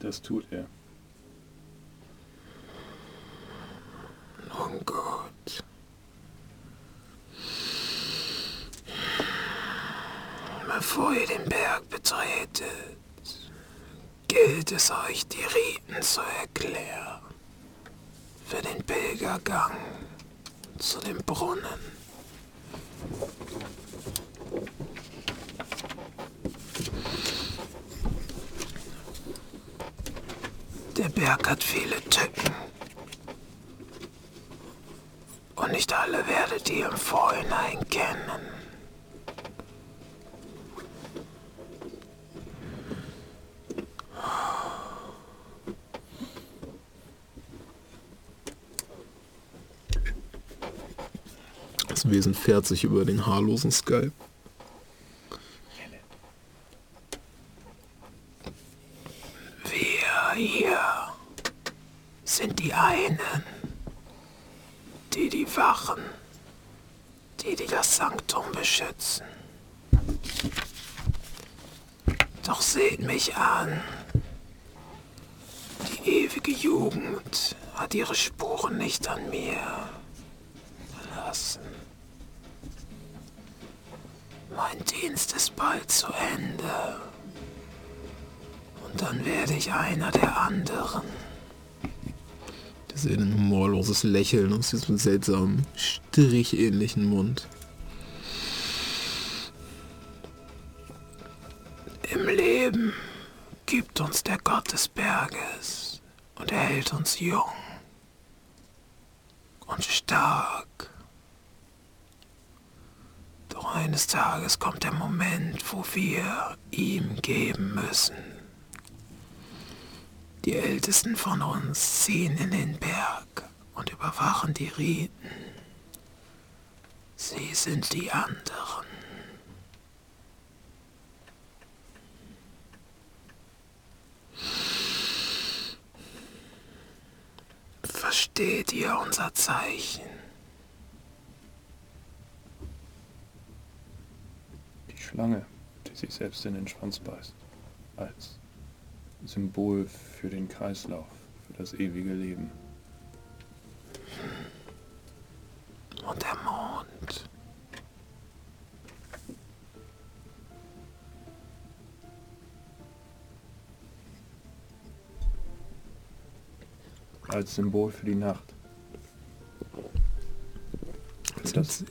Das tut er. Nun gut. Bevor ihr den Berg betretet, gilt es euch, die Riten zu erklären. Für den Pilgergang zu dem Brunnen. Der Berg hat viele Tücken. Und nicht alle werdet ihr im Vorhinein kennen. Das Wesen fährt sich über den haarlosen Sky. Wir hier sind die einen, die die Wachen, die die das Sanktum beschützen. Doch seht mich an. Die ewige Jugend hat ihre Spuren nicht an mir lassen. Mein Dienst ist bald zu Ende. Und dann werde ich einer der anderen. Das ist ein humorloses Lächeln aus diesem seltsamen, stricháhnlichen Mund. Im Leben gibt uns der Gott des Berges und er hält uns jung und stark. Doch eines Tages kommt der Moment, wo wir ihm geben müssen. Die Ältesten von uns ziehen in den Berg und überwachen die Riten. Sie sind die anderen. Versteht ihr unser Zeichen? Schlange, die sich selbst in den Schwanz beißt. Als Symbol für den Kreislauf, für das ewige Leben. Und der Mond. Als Symbol für die Nacht. Für das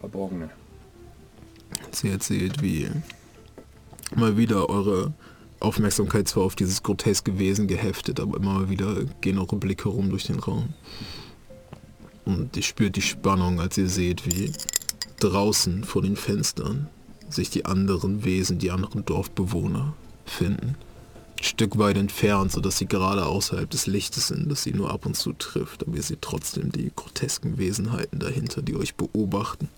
Verborgene. Sie erzählt, wie mal wieder eure Aufmerksamkeit zwar auf dieses groteske Wesen geheftet, aber immer mal wieder gehen eure Blicke rum durch den Raum. Und ihr spürt die Spannung, als ihr seht, wie draußen vor den Fenstern sich die anderen Wesen, die anderen Dorfbewohner finden. Ein Stück weit entfernt, sodass sie gerade außerhalb des Lichtes sind, das sie nur ab und zu trifft, aber ihr seht trotzdem die grotesken Wesenheiten dahinter, die euch beobachten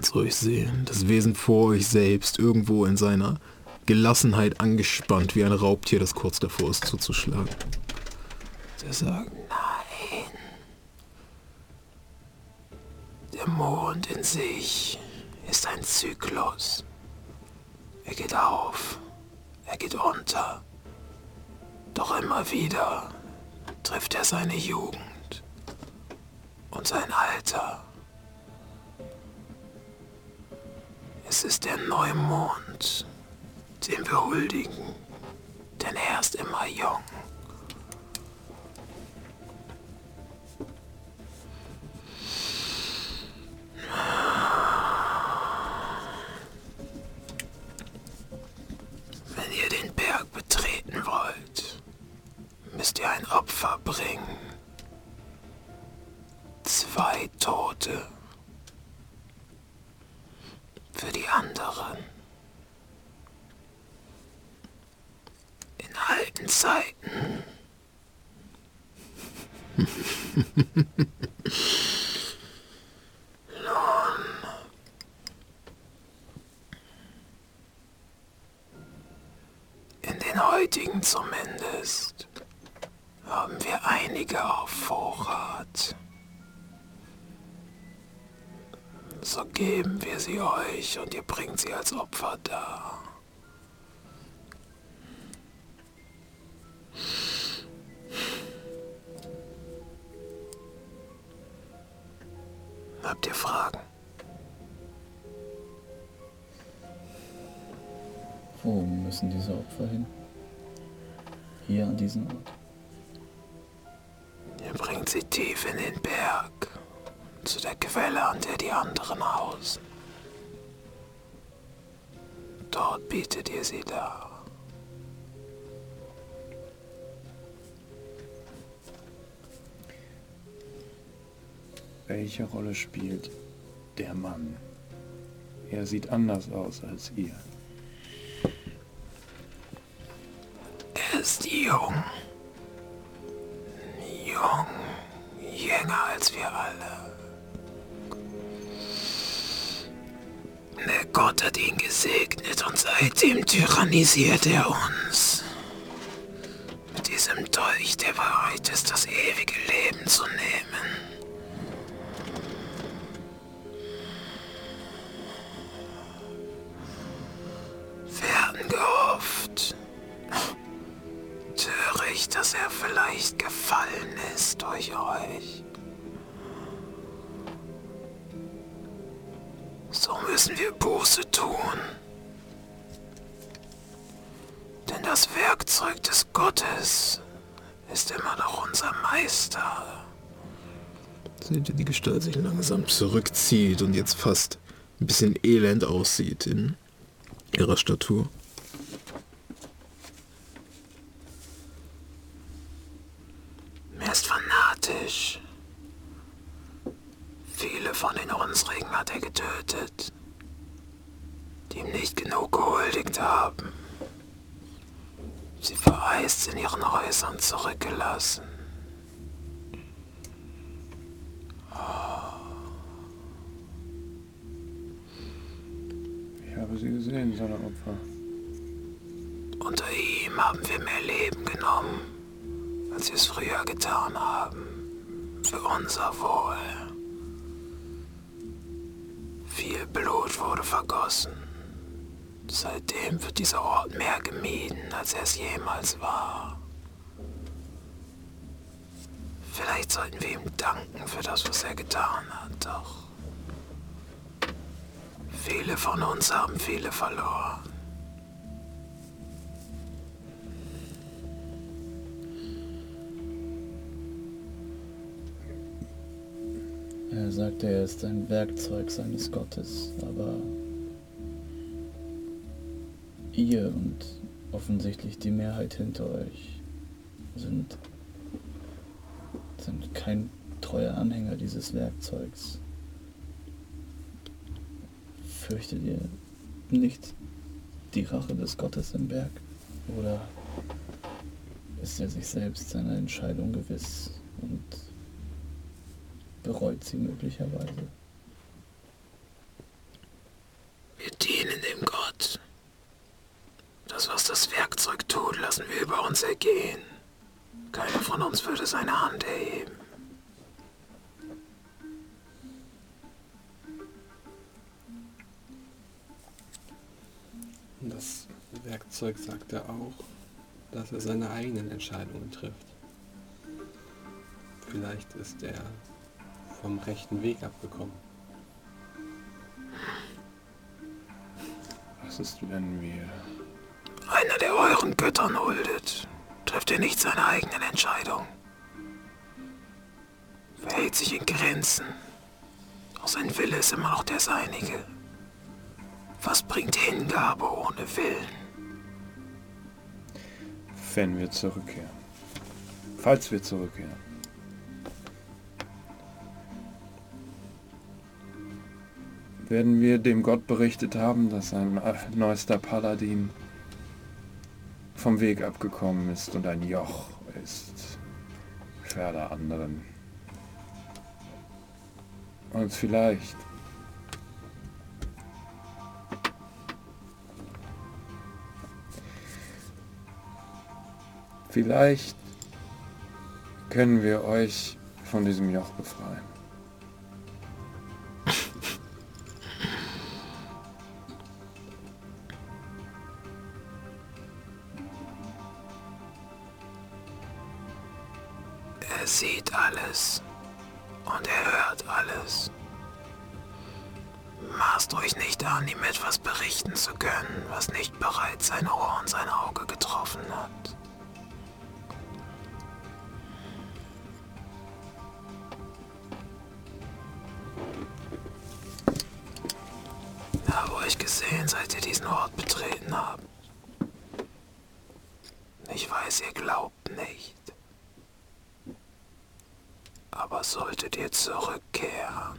zu euch sehen. Das Wesen vor euch selbst irgendwo in seiner Gelassenheit angespannt, wie ein Raubtier, das kurz davor ist zuzuschlagen. Sie sagen, nein. Der Mond in sich ist ein Zyklus. Er geht auf, er geht unter. Doch immer wieder trifft er seine Jugend und sein Alter. Es ist der Neumond, den wir huldigen, denn er ist immer jung. Wenn ihr den Berg betreten wollt, müsst ihr ein Opfer bringen. Zwei Tote für die anderen. In alten Zeiten. In den heutigen zumindest haben wir einige auf Vorrat. So geben wir sie euch und ihr bringt sie als Opfer dar. Habt ihr Fragen? Wo müssen diese Opfer hin? Hier an diesen Ort. Ihr bringt sie tief in den Berg, zu der Quelle, an der die anderen hausen. Dort bietet ihr sie dar. Welche Rolle spielt der Mann? Er sieht anders aus als ihr. Er ist jung. Jung. Seitdem tyrannisiert er uns. Langsam zurückzieht und jetzt fast ein bisschen elend aussieht in ihrer Statur. Werkzeug seines Gottes, aber ihr und offensichtlich die Mehrheit hinter euch sind, sind kein treuer Anhänger dieses Werkzeugs. Fürchtet ihr nicht die Rache des Gottes im Berg? Oder ist er sich selbst seiner Entscheidung gewiss und bereut sie möglicherweise? Wir dienen dem Gott. Das, was das Werkzeug tut, lassen wir über uns ergehen. Keiner von uns würde seine Hand erheben. Das Werkzeug sagt er auch, dass er seine eigenen Entscheidungen trifft. Vielleicht ist er vom rechten Weg abgekommen. Was ist, wenn wir... Einer, der euren Göttern huldet, trifft er nicht seine eigenen Entscheidungen. Verhält sich in Grenzen. Doch sein Wille ist immer noch der seinige. Was bringt Hingabe ohne Willen? Wenn wir zurückkehren. Falls wir zurückkehren. Werden wir dem Gott berichtet haben, dass ein neuester Paladin vom Weg abgekommen ist und ein Joch ist für alle anderen. Und vielleicht Vielleicht können wir euch von diesem Joch befreien. Alles und er hört alles. Maßt euch nicht an, ihm etwas berichten zu können, was nicht bereits sein Ohr und sein Auge getroffen hat. Habe euch gesehen, seit ihr diesen Ort betreten habt. Ich weiß, ihr glaubt nicht. Aber solltet ihr zurückkehren,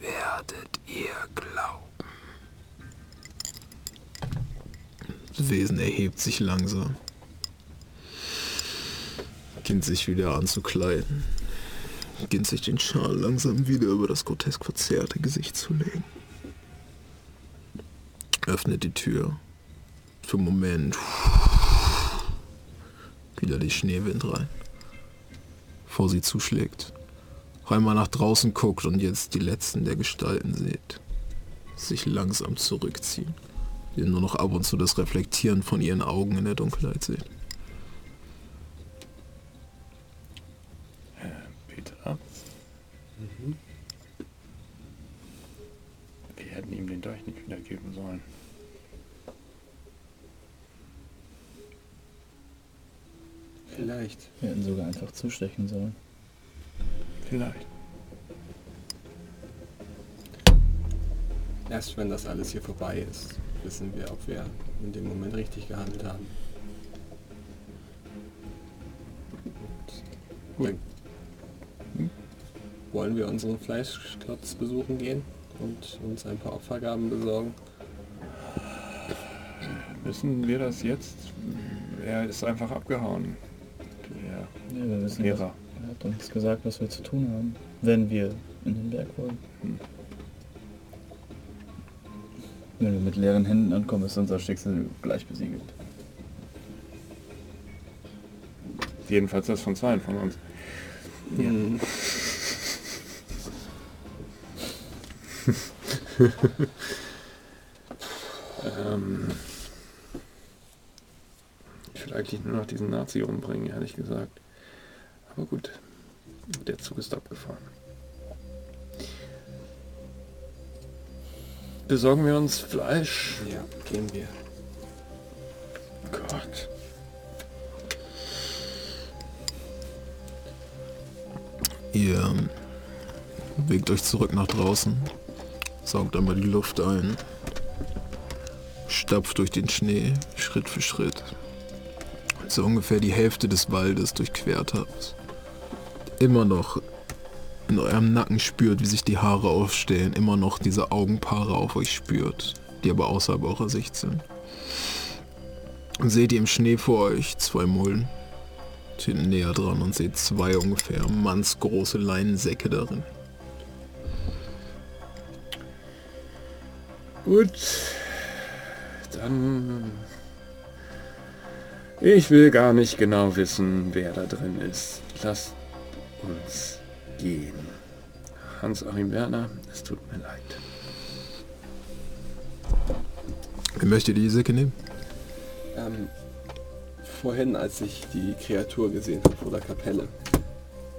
werdet ihr glauben. Das Wesen erhebt sich langsam. Beginnt sich wieder anzukleiden. Beginnt sich den Schal langsam wieder über das grotesk verzerrte Gesicht zu legen. Öffnet die Tür. Für einen Moment. Wieder die Schneewind rein. Vor sie zuschlägt. Einmal nach draußen guckt und jetzt die letzten der Gestalten seht. Sich langsam zurückziehen. Ihr nur noch ab und zu das Reflektieren von ihren Augen in der Dunkelheit seht. Peter? Wir hätten ihm den Dolch nicht wiedergeben sollen. Vielleicht. Wir hätten sogar einfach zustechen sollen. Vielleicht. Erst wenn das alles hier vorbei ist, wissen wir, ob wir in dem Moment richtig gehandelt haben. Und dann wollen wir unseren Fleischklotz besuchen gehen und uns ein paar Opfergaben besorgen. Wissen wir das jetzt? Er ist einfach abgehauen. Ja, wir wissen, was, Lehrer. er hat uns gesagt, was wir zu tun haben, wenn wir in den Berg wollen. Hm. Wenn wir mit leeren Händen ankommen, ist unser Schicksal gleich besiegelt. Jedenfalls das von zwei von uns. Mhm. ähm, ich will eigentlich nur noch diesen Nazi umbringen, ehrlich gesagt. Aber gut, der Zug ist abgefahren. Besorgen wir uns Fleisch. Ja, gehen wir. Gott. Ihr bewegt euch zurück nach draußen, saugt einmal die Luft ein, stapft durch den Schnee Schritt für Schritt, ihr ungefähr die Hälfte des Waldes durchquert habt. Immer noch in eurem Nacken spürt, wie sich die Haare aufstellen, immer noch diese Augenpaare auf euch spürt, die aber außerhalb eurer Sicht sind. Und seht ihr im Schnee vor euch zwei Mulden, Steht näher dran und seht zwei ungefähr mannsgroße Leinensäcke darin. Gut. Dann. Ich will gar nicht genau wissen, wer da drin ist. Lasst uns gehen. Hans-Achim Werner, es tut mir leid. Wer möchte die Säcke nehmen? Ähm, vorhin, als ich die Kreatur gesehen habe vor der Kapelle,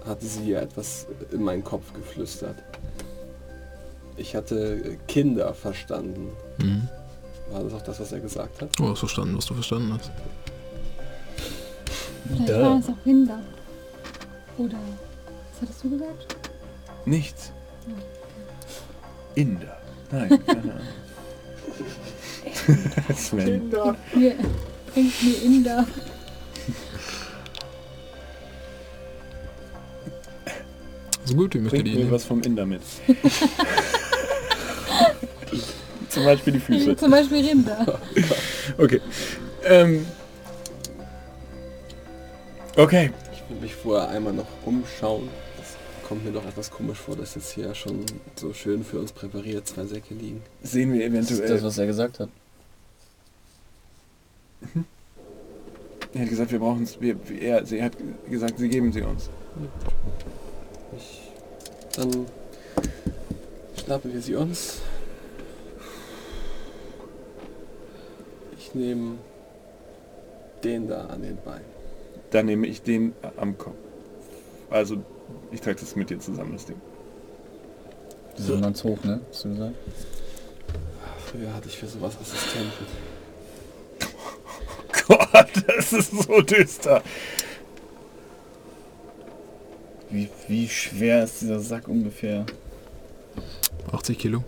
hatte sie ja etwas in meinen Kopf geflüstert. Ich hatte Kinder verstanden. Mhm. War das auch das, was er gesagt hat? Du hast verstanden, was du verstanden hast. Vielleicht Da. waren es auch Kinder. Oder, was hattest du gesagt? Nichts. Inder. Nein, keine Ahnung. Sven. Mir, bringt mir Inder. So gut, wie möchtet Bringt mir was vom Inder mit. Zum Beispiel die Füße. Zum Beispiel Rinder. Okay. Ähm. Okay. Ich will mich vorher einmal noch umschauen. Das kommt mir doch etwas komisch vor, dass jetzt hier schon so schön für uns präpariert zwei Säcke liegen. Sehen wir Das ist eventuell. das, was er gesagt hat. er hat gesagt, wir brauchen es. Er, sie hat gesagt, sie geben sie uns. Ich, dann schnappen wir sie uns. Ich nehme den da an den Beinen. Dann nehme ich den am Kopf. Also, ich trage das mit dir zusammen, das Ding. So ganz hoch, ne? Hast du gesagt? Früher hatte ich für sowas Assistenten. Gott, das ist so düster. Wie, wie schwer ist dieser Sack ungefähr? 80 Kilo.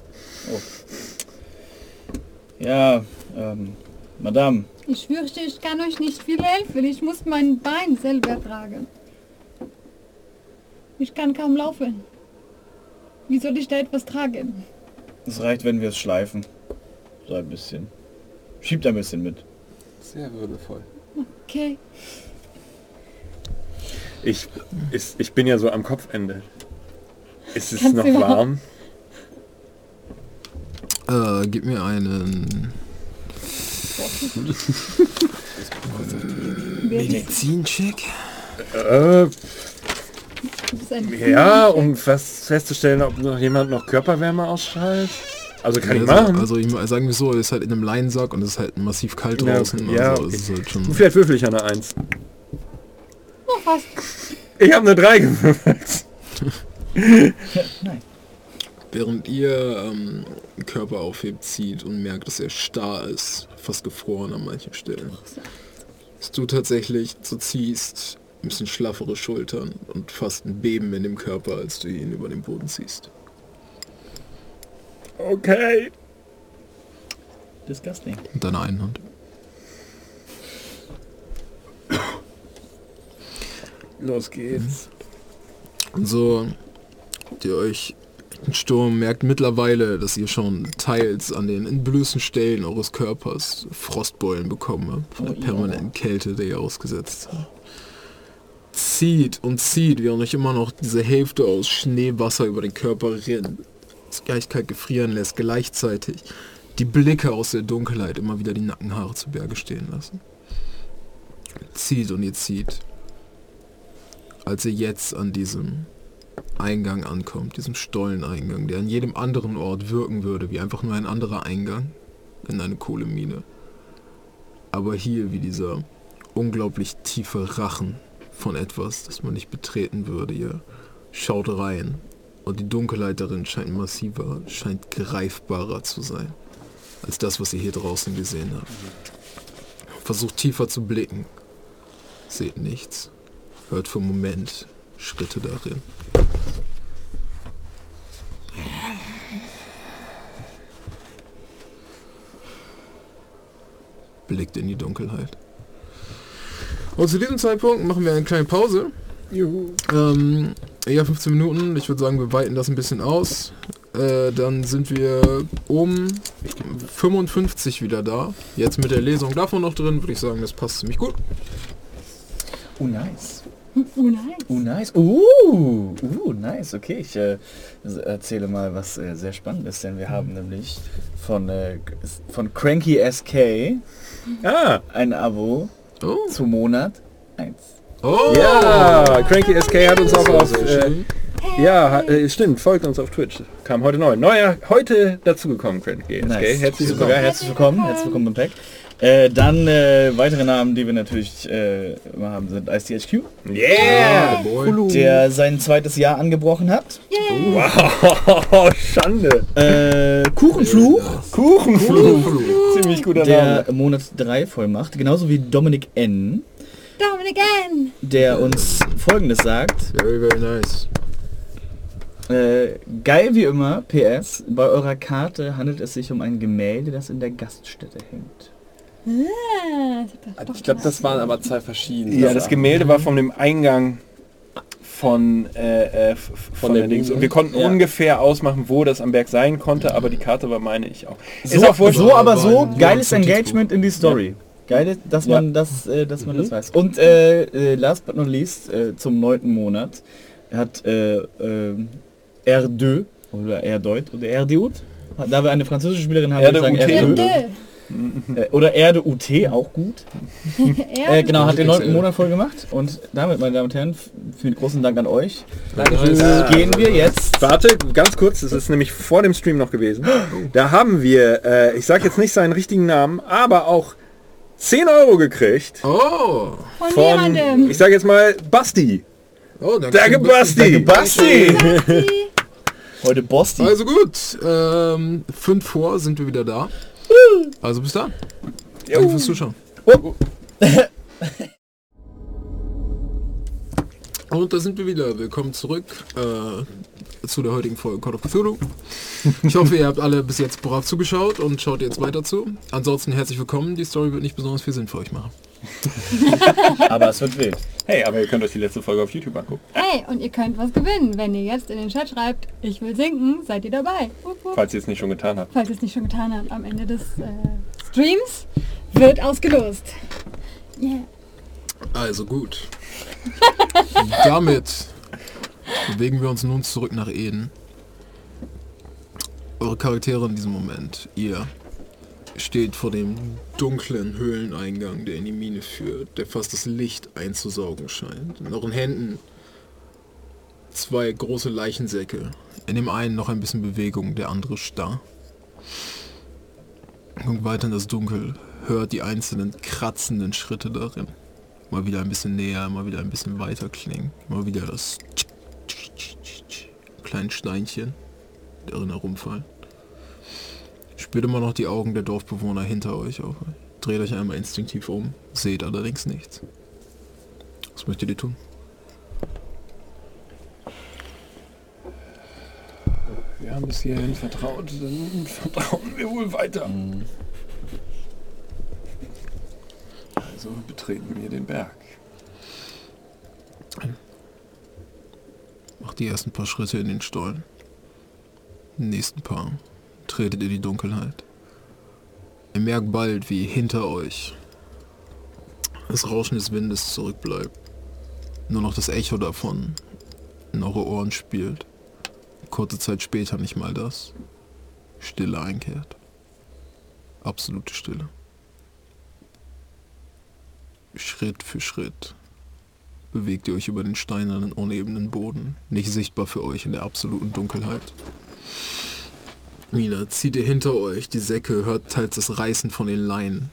Ja, ähm, Madame, Ich fürchte, ich kann euch nicht viel helfen. Ich muss mein Bein selber tragen. Ich kann kaum laufen. Wie soll ich da etwas tragen? es reicht, wenn wir es schleifen. So ein bisschen. Schiebt ein bisschen mit. Sehr würdevoll. Okay. Ich, ist, ich bin ja so am Kopfende. Ist es Kannst noch warm? Äh, gib mir einen Medizincheck. Äh, ja, um fest, festzustellen, ob noch jemand noch Körperwärme ausstrahlt. Also kann ich also, machen. Also ich, sagen wir so, er ist halt in einem Leinensack und es ist halt massiv kalt Ja, draußen. ja, also okay. ist halt schon. Vielleicht würfel ich eine Eins. Oh, fast. Ich habe eine 3 gewürfelt. Während ihr ähm, den Körper aufhebt, zieht und merkt, dass er starr ist, fast gefroren an manchen Stellen. Dass du tatsächlich so ziehst, ein bisschen schlaffere Schultern und fast ein Beben in dem Körper, als du ihn über den Boden ziehst. Okay. Disgusting. Mit deiner einen Hand. Los geht's. Und so habt ihr euch Sturm merkt mittlerweile, dass ihr schon teils an den entblößten Stellen eures Körpers Frostbeulen bekommen habt, von der Oh, ja. permanenten Kälte, der ihr ausgesetzt habt. Zieht und zieht, während euch immer noch diese Hälfte aus Schneewasser über den Körper rinnt, das Gleichkeit gefrieren lässt, gleichzeitig die Blicke aus der Dunkelheit immer wieder die Nackenhaare zu Berge stehen lassen. Zieht und ihr zieht. als ihr jetzt an diesem Eingang ankommt, diesem Stolleneingang, der an jedem anderen Ort wirken würde, wie einfach nur ein anderer Eingang in eine Kohlemine. Aber hier wie dieser unglaublich tiefe Rachen von etwas, das man nicht betreten würde. Ihr schaut rein und die Dunkelheit darin scheint massiver, scheint greifbarer zu sein, als das, was ihr hier draußen gesehen habt. Versucht tiefer zu blicken. Seht nichts. Hört einen Moment Schritte darin. Blickt in die Dunkelheit. Und zu diesem Zeitpunkt machen wir eine kleine Pause. Ähm, ja, 15 Minuten. Ich würde sagen, wir weiten das ein bisschen aus. Äh, dann sind wir um 55 wieder da. Jetzt mit der Lesung davon noch drin, würde ich sagen, das passt ziemlich gut. Oh, nice. Oh nein. Oh, nice. Uh, uh, nice. Okay, ich äh, erzähle mal was äh, sehr spannend ist, denn wir haben nämlich von, äh, von Cranky SK Ah, ein Abo Oh. zum Monat 1. Oh! ja, Cranky SK hat uns auch auf... Äh, ja, äh, stimmt, folgt uns auf Twitch. Kam heute neu. Neuer, heute dazugekommen, Cranky SK. Nice. Herzlich willkommen. herzlich willkommen, herzlich willkommen beim Pack. Äh, dann äh, weitere Namen, die wir natürlich äh, immer haben, sind ICHQ, Yeah! Boy. der sein zweites Jahr angebrochen hat. Wow, Schande. Äh, Kuchenfluch, Kuchenflug. Ziemlich guter der Name. Monat 3 voll macht. Genauso wie Dominik N., Dominic N. der uns folgendes sagt. Very, very nice. Äh, geil wie immer, PS, bei eurer Karte handelt es sich um ein Gemälde, das in der Gaststätte hängt. Ah, Ich glaube, das waren aber zwei verschiedene. Ja, das. Gemälde war von dem Eingang von, äh, äh, f- von, der Dings. Und wir konnten Ja. ungefähr ausmachen, wo das am Berg sein konnte, aber die Karte war, meine ich auch. So, auch wurscht. so aber so, Ja, geiles. Engagement in die Story. Geil, dass Ja. man das, äh, dass man Mhm. das weiß. Und äh, äh, last but not least, äh, zum neunten Monat hat äh, äh, R2 oder R-Deut oder R-Deut, da wir eine französische Spielerin haben, ich sagen RDUT. R2. Äh, oder Erde UT, auch gut. Äh, genau, hat den neunten. Monat voll gemacht. Und damit, meine Damen und Herren, vielen großen Dank an euch. Dankeschön. Äh, Gehen wir jetzt. Warte, ganz kurz, das ist nämlich vor dem Stream noch gewesen. Da haben wir, äh, ich sage jetzt nicht seinen richtigen Namen, aber auch 10 Euro gekriegt Oh! von, von, jemandem. ich sage jetzt mal, Basti. Oh, danke. Danke, Basti. Basti! Heute Bosti. Also gut, ähm, fünf vor sind wir wieder da. Also bis dann. Danke fürs Zuschauen. Und da sind wir wieder. Willkommen zurück äh, zu der heutigen Folge Call of Cthulhu. Ich hoffe, ihr habt alle bis jetzt brav zugeschaut und schaut jetzt weiter zu. Ansonsten herzlich willkommen. Die Story wird nicht besonders viel Sinn für euch machen. Aber es wird wild. Hey, aber ihr könnt euch die letzte Folge auf YouTube angucken, Hey, und ihr könnt was gewinnen. Wenn ihr jetzt in den Chat schreibt, ich will sinken, seid ihr dabei. Wupp, wupp. falls ihr es nicht schon getan habt. Falls ihr es nicht schon getan habt, am Ende des äh, Streams wird ausgelost. Yeah. Also gut. Damit bewegen wir uns nun zurück nach Eden. Eure Charaktere in diesem Moment. Ihr steht vor dem dunklen Höhleneingang, der in die Mine führt, der fast das Licht einzusaugen scheint. In euren Händen zwei große Leichensäcke. In dem einen noch ein bisschen Bewegung, der andere starr. Guckt weiter in das Dunkel, hört die einzelnen kratzenden Schritte darin. Mal wieder ein bisschen näher, mal wieder ein bisschen weiter klingen. Mal wieder das kleinen Steinchen darin herumfallen. Spürt immer noch die Augen der Dorfbewohner hinter euch auf. Dreht euch einmal instinktiv um, seht allerdings nichts. Was möchtet ihr tun? Wir haben bis hierhin vertraut, dann vertrauen wir wohl weiter. Also betreten wir den Berg. Macht die ersten paar Schritte in den Stollen. Die nächsten paar tretet in die Dunkelheit. Ihr merkt bald, wie hinter euch das Rauschen des Windes zurückbleibt. Nur noch das Echo davon in eure Ohren spielt. Kurze Zeit später nicht mal das. Stille einkehrt. Absolute Stille. Schritt für Schritt bewegt ihr euch über den steinernen, unebenen Boden, nicht sichtbar für euch in der absoluten Dunkelheit. Mina, zieht ihr hinter euch die Säcke, hört teils das Reißen von den Leinen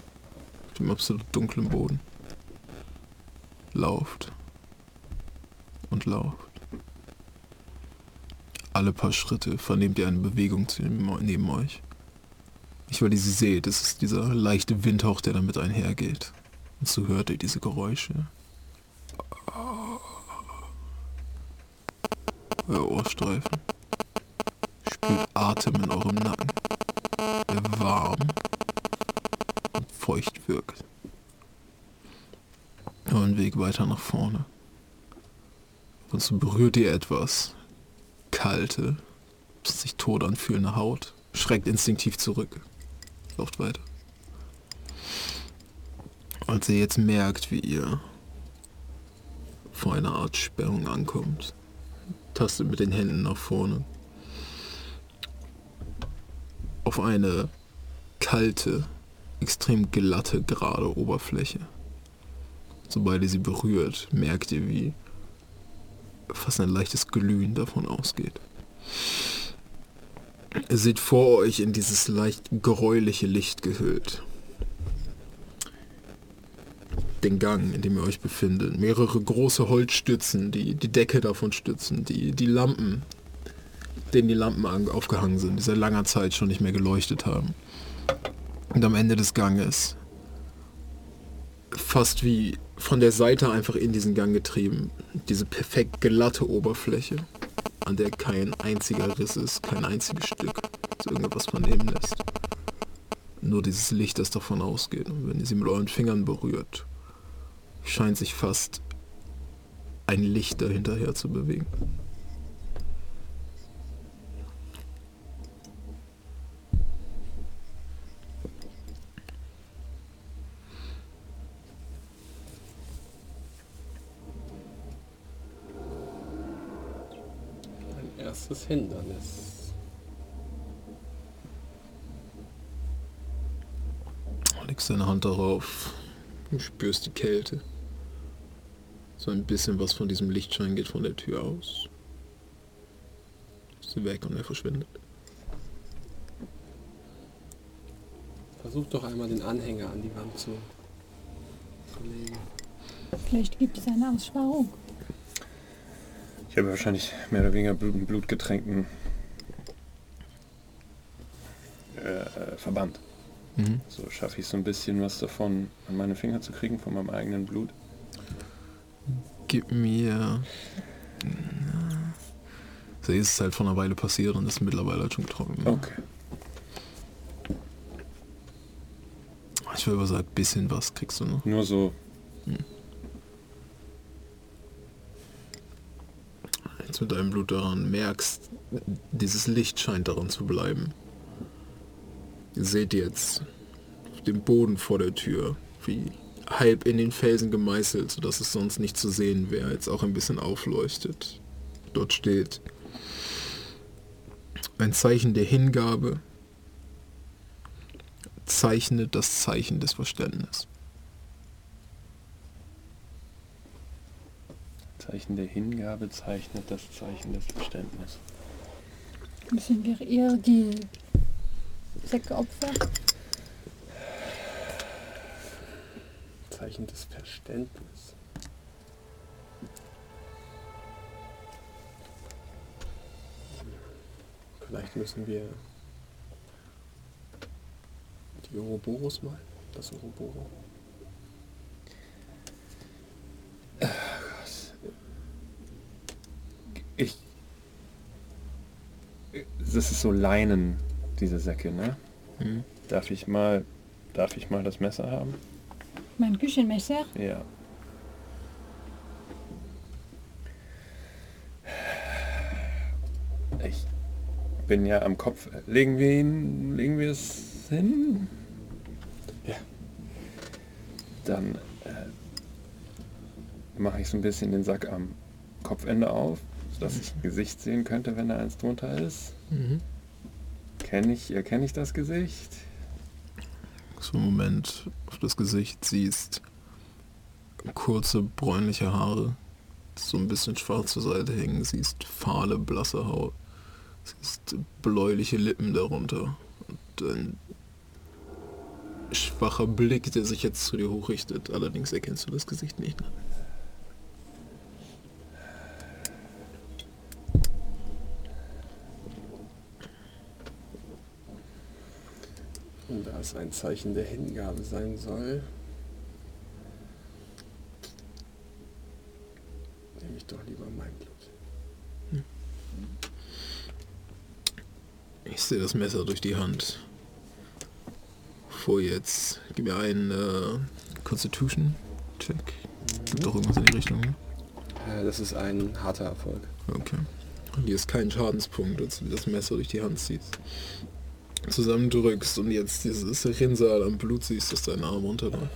auf dem absolut dunklen Boden. Lauft und lauft. Alle paar Schritte vernehmt ihr eine Bewegung neben euch. Nicht weil ihr sie seht, es ist dieser leichte Windhauch, der damit einhergeht. Und so hört ihr diese Geräusche. Euer Ohrstreifen. Spürt Atem in eurem Nacken, der warm und feucht wirkt. Euren Weg weiter nach vorne. Und so berührt ihr etwas. Kalte, sich tot anfühlende Haut. Schreckt instinktiv zurück. Lauft weiter. Als ihr jetzt merkt, wie ihr vor einer Art Sperrung ankommt, tastet mit den Händen nach vorne. Auf eine kalte, extrem glatte, gerade Oberfläche. Sobald ihr sie berührt, merkt ihr, wie fast ein leichtes Glühen davon ausgeht. Ihr seht vor euch in dieses leicht gräuliche Licht gehüllt. Den Gang, in dem ihr euch befindet. Mehrere große Holzstützen, die die Decke davon stützen. Die, die Lampen, denen die Lampen an- aufgehangen sind, die seit langer Zeit schon nicht mehr geleuchtet haben. Und am Ende des Ganges, fast wie von der Seite einfach in diesen Gang getrieben, diese perfekt glatte Oberfläche, an der kein einziger Riss ist, kein einziges Stück, das irgendetwas vernehmen lässt. Nur dieses Licht, das davon ausgeht. Und wenn ihr sie mit euren Fingern berührt, scheint sich fast ein Licht dahinterher zu bewegen. Ein erstes Hindernis. legst deine Hand darauf, du spürst die Kälte. So ein bisschen was von diesem Lichtschein geht von der Tür aus. Ist sie weg und er verschwindet. Versuch doch einmal den Anhänger an die Wand zu, zu legen. Vielleicht gibt es eine Aussparung. Ich habe wahrscheinlich mehr oder weniger blut- blutgetränkten äh, Verband. Mhm. So schaffe ich so ein bisschen was davon an meine Finger zu kriegen von meinem eigenen Blut. Gib mir... So ist es halt vor einer Weile passiert und ist mittlerweile halt schon getrocknet. Okay. Ich würde aber sagen, bisschen was kriegst du noch. Nur so. Jetzt mit deinem Blut daran merkst, dieses Licht scheint daran zu bleiben. Ihr seht jetzt dem Boden vor der Tür, wie halb in den Felsen gemeißelt, sodass es sonst nicht zu sehen wäre, jetzt auch ein bisschen aufleuchtet. Dort steht ein Zeichen der Hingabe, zeichnet das Zeichen des Verständnisses. Zeichen der Hingabe zeichnet das Zeichen des Verständnisses. Müssen wir eher die Säcke opfern? Zeichen des Verständnisses. Vielleicht müssen wir die Ouroboros mal. Das Ouroboro. Ich. Das ist so Leinen, diese Säcke, ne? Hm? Darf ich mal. Darf ich mal das Messer haben? Mein Küchenmesser? Ja. Ich bin ja am Kopf. Legen wir ihn. Legen wir es hin? Ja. Dann äh, mache ich so ein bisschen den Sack am Kopfende auf, sodass ich ein Gesicht sehen könnte, wenn da eins drunter ist. Mhm. Kenne ich, erkenne ich das Gesicht? so einen Moment auf das Gesicht siehst, kurze bräunliche Haare, so ein bisschen schwarz zur Seite hängen, siehst fahle, blasse Haut, siehst bläuliche Lippen darunter und ein schwacher Blick, der sich jetzt zu dir hochrichtet. Allerdings erkennst du das Gesicht nicht. Und da es ein Zeichen der Hingabe sein soll, nehme ich doch lieber mein Blut. Ich sehe das Messer durch die Hand. Vor jetzt. Gib mir einen äh, Constitution-Check. Gibt doch irgendwas in die Richtung. ne? Äh, Das ist ein harter Erfolg. Okay. Und hier ist kein Schadenspunkt, als du das Messer durch die Hand ziehst. Zusammendrückst und jetzt dieses Rinnsal am Blut siehst, dass dein Arm runterläuft.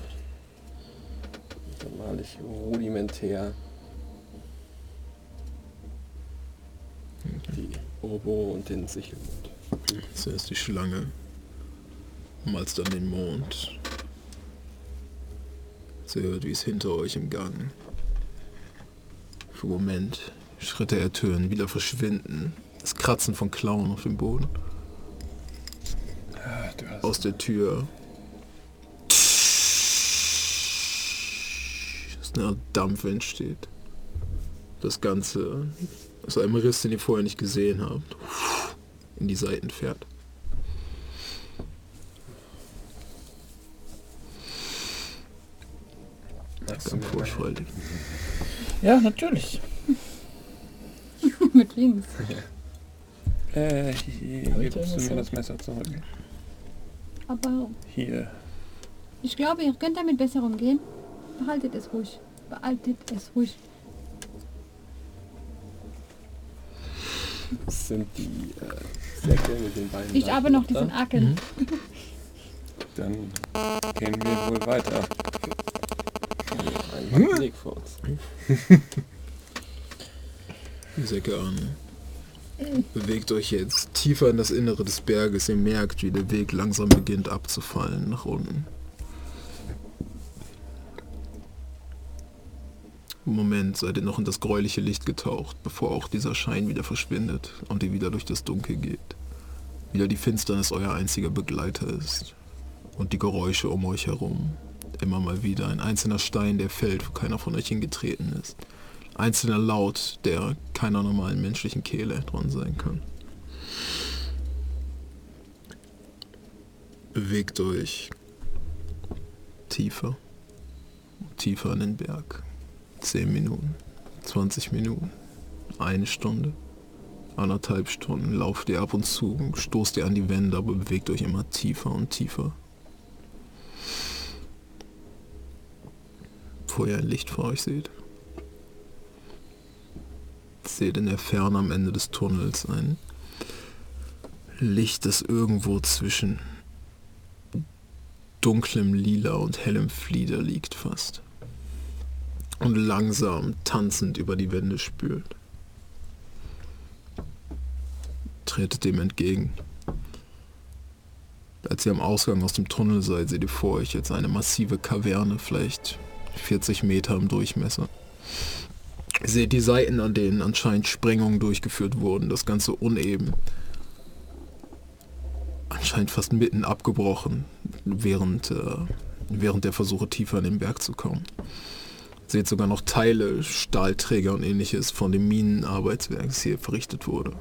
Dann male ich rudimentär die Obo und den Sichelmund. Zuerst die Schlange, malst dann den Mond. Sie hört, wie es hinter euch im Gang. Für einen Moment Schritte ertönen, wieder verschwinden. Das Kratzen von Klauen auf dem Boden. Hast Aus der Tür. Dass eine Art Dampf entsteht. Das Ganze aus einem Riss, den ihr vorher nicht gesehen habt, in die Seiten fährt. Ganz. Ja, natürlich. Mit links. Äh, hier, Alter, gibst du was mir hat- das Messer zurück. Aber Hier. ich glaube, ihr könnt damit besser umgehen. Behaltet es ruhig. Behaltet es ruhig. Das sind die äh, Säcke mit den beiden Ich habe noch diesen da. Acken. Dann gehen wir wohl weiter. Ein Weg vor uns. Die Säcke an. Bewegt euch jetzt tiefer in das Innere des Berges. Ihr merkt, wie der Weg langsam beginnt abzufallen nach unten. Im Moment seid ihr noch in das gräuliche Licht getaucht, bevor auch dieser Schein wieder verschwindet und ihr wieder durch das Dunkel geht. Wieder die Finsternis euer einziger Begleiter ist. Und die Geräusche um euch herum. Immer mal wieder ein einzelner Stein, der fällt, wo keiner von euch hingetreten ist einzelner Laut, der keiner normalen menschlichen Kehle dran sein kann. Bewegt euch tiefer, tiefer in den Berg. 10 Minuten, 20 Minuten, eine Stunde, anderthalb Stunden lauft ihr ab und zu, stoßt ihr an die Wände, aber bewegt euch immer tiefer und tiefer. Bevor ihr ein Licht vor euch seht. Seht in der Ferne am Ende des Tunnels ein Licht, das irgendwo zwischen dunklem Lila und hellem Flieder liegt fast. Und langsam tanzend über die Wände spült. Tretet dem entgegen. Als ihr am Ausgang aus dem Tunnel seid, seht ihr vor euch jetzt eine massive Kaverne, vielleicht 40 Meter im Durchmesser. Seht die Seiten, an denen anscheinend Sprengungen durchgeführt wurden, das Ganze uneben. Anscheinend fast mitten abgebrochen, während, äh, während der Versuche tiefer in den Berg zu kommen. Seht sogar noch Teile, Stahlträger und ähnliches von dem Minenarbeitswerk, das hier verrichtet wurde.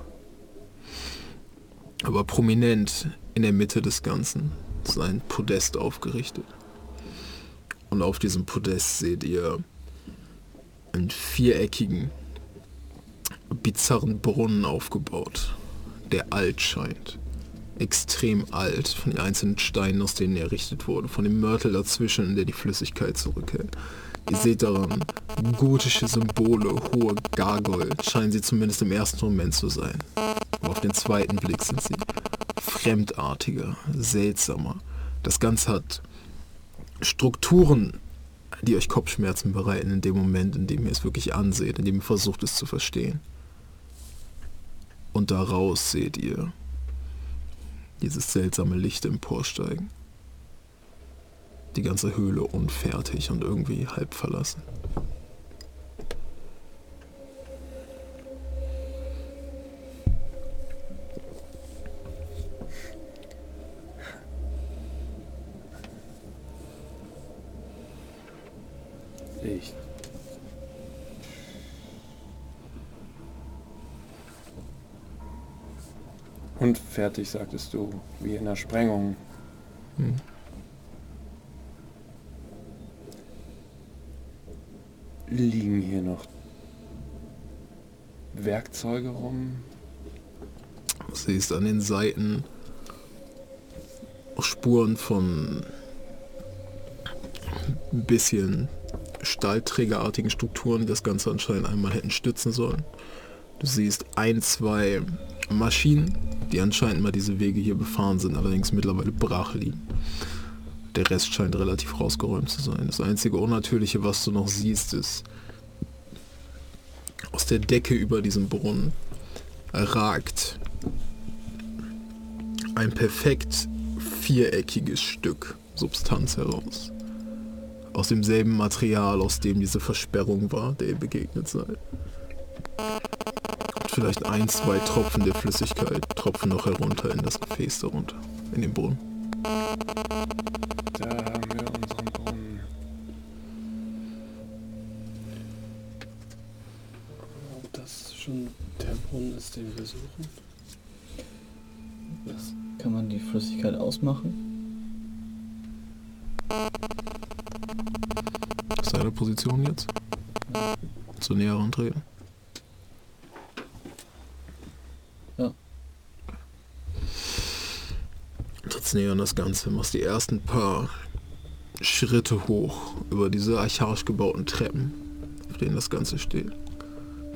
Aber prominent in der Mitte des Ganzen ist ein Podest aufgerichtet. Und auf diesem Podest seht ihr einen viereckigen, bizarren Brunnen aufgebaut, der alt scheint. Extrem alt, von den einzelnen Steinen, aus denen er errichtet wurde, von dem Mörtel dazwischen, in der die Flüssigkeit zurückhält. Ihr seht daran gotische Symbole, hohe Gargoyle, scheinen sie zumindest im ersten Moment zu sein. Aber auf den zweiten Blick sind sie fremdartiger, seltsamer. Das Ganze hat Strukturen, die euch Kopfschmerzen bereiten in dem Moment, in dem ihr es wirklich anseht, in dem ihr versucht es zu verstehen. Und daraus seht ihr dieses seltsame Licht emporsteigen. Die ganze Höhle unfertig und irgendwie halb verlassen. Ich. Und fertig, sagtest du, wie in der Sprengung. Hm. Liegen hier noch Werkzeuge rum? Du siehst an den Seiten Spuren von ein bisschen stahlträgerartigen Strukturen, die das Ganze anscheinend einmal hätten stützen sollen. Du siehst ein, zwei Maschinen, die anscheinend mal diese Wege hier befahren sind, allerdings mittlerweile brach liegen. Der Rest scheint relativ rausgeräumt zu sein. Das einzige Unnatürliche, was du noch siehst, ist aus der Decke über diesem Brunnen ragt ein perfekt viereckiges Stück Substanz heraus. Aus demselben Material, aus dem diese Versperrung war, der ihr begegnet seid. Und vielleicht ein, zwei Tropfen der Flüssigkeit tropfen noch herunter in das Gefäß darunter, in den Brunnen. Da haben wir unseren Brunnen. Ob das schon der Brunnen ist, den wir suchen? Was, kann man die Flüssigkeit ausmachen? Ist deine Position jetzt? Zu näheren treten. Ja. Trittst näher an das Ganze, machst die ersten paar Schritte hoch über diese archaisch gebauten Treppen, auf denen das Ganze steht.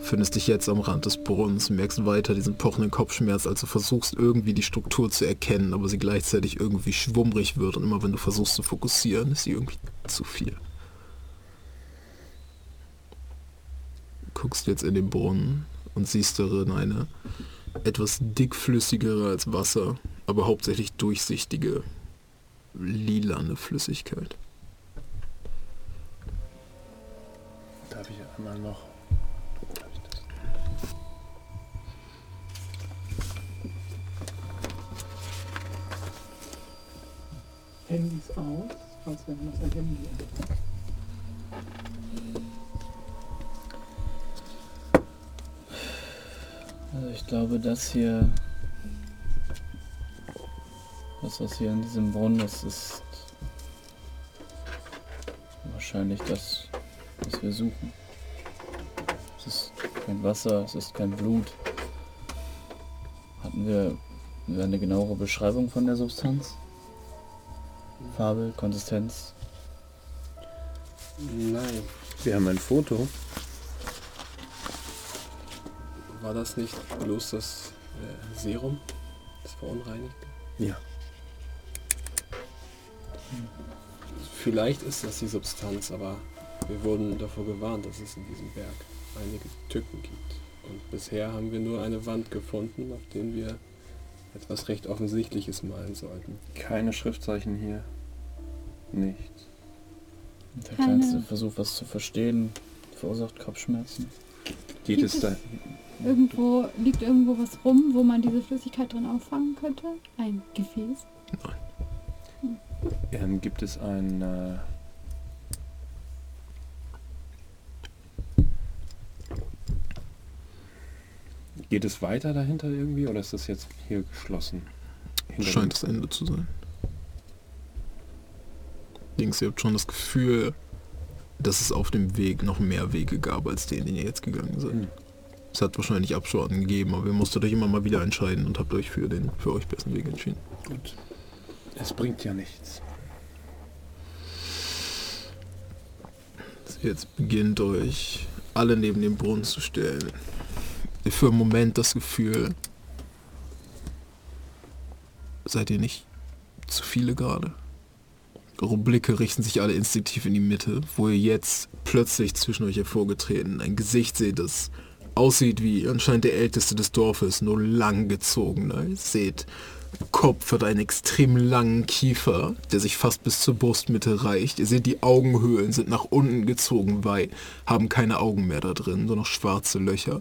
Findest dich jetzt am Rand des Brunnens, merkst weiter diesen pochenden Kopfschmerz, als du versuchst irgendwie die Struktur zu erkennen, aber sie gleichzeitig irgendwie schwummrig wird und immer wenn du versuchst zu fokussieren, ist sie irgendwie zu viel. Guckst jetzt in den Brunnen und siehst darin eine etwas dickflüssigere als Wasser, aber hauptsächlich durchsichtige, lilane Flüssigkeit. Darf ich einmal noch. Darf ich das? Handys aus, falls wir noch ein Handy haben. Also ich glaube, das hier, das was hier in diesem Brunnen ist, ist wahrscheinlich das, was wir suchen. Es ist kein Wasser, es ist kein Blut. Hatten wir eine genauere Beschreibung von der Substanz? Farbe, Konsistenz? Nein. Wir haben ein Foto. War das nicht bloß das äh, Serum? Das verunreinigt? Ja. Vielleicht ist das die Substanz, aber wir wurden davor gewarnt, dass es in diesem Berg einige Tücken gibt. Und bisher haben wir nur eine Wand gefunden, auf der wir etwas recht Offensichtliches malen sollten. Keine Schriftzeichen hier. Nichts. Der Keine- kleinste Versuch, was zu verstehen, verursacht Kopfschmerzen. Geht Gibt es da. Irgendwo liegt irgendwo was rum, wo man diese Flüssigkeit drin auffangen könnte? Ein Gefäß? Ähm, gibt es ein. Äh, Geht es weiter dahinter irgendwie oder ist das jetzt hier geschlossen? Hinter Scheint das Ende zu sein. Dings, ihr habt schon das Gefühl, dass es auf dem Weg noch mehr Wege gab, als den, den ihr jetzt gegangen seid. Hm. Es hat wahrscheinlich Abschorten gegeben, aber ihr musstet euch immer mal wieder entscheiden und habt euch für den für euch besten Weg entschieden. Gut. Es bringt ja nichts. Jetzt beginnt euch alle neben dem Brunnen zu stellen. Für einen Moment das Gefühl, seid ihr nicht zu viele gerade? Eure Blicke richten sich alle instinktiv in die Mitte, wo ihr jetzt plötzlich zwischen euch hervorgetreten ein Gesicht seht, das aussieht wie anscheinend der älteste des Dorfes, nur langgezogener. Ihr seht, Kopf hat einen extrem langen Kiefer, der sich fast bis zur Brustmitte reicht. Ihr seht, die Augenhöhlen sind nach unten gezogen weit, haben keine Augen mehr da drin, nur noch schwarze Löcher.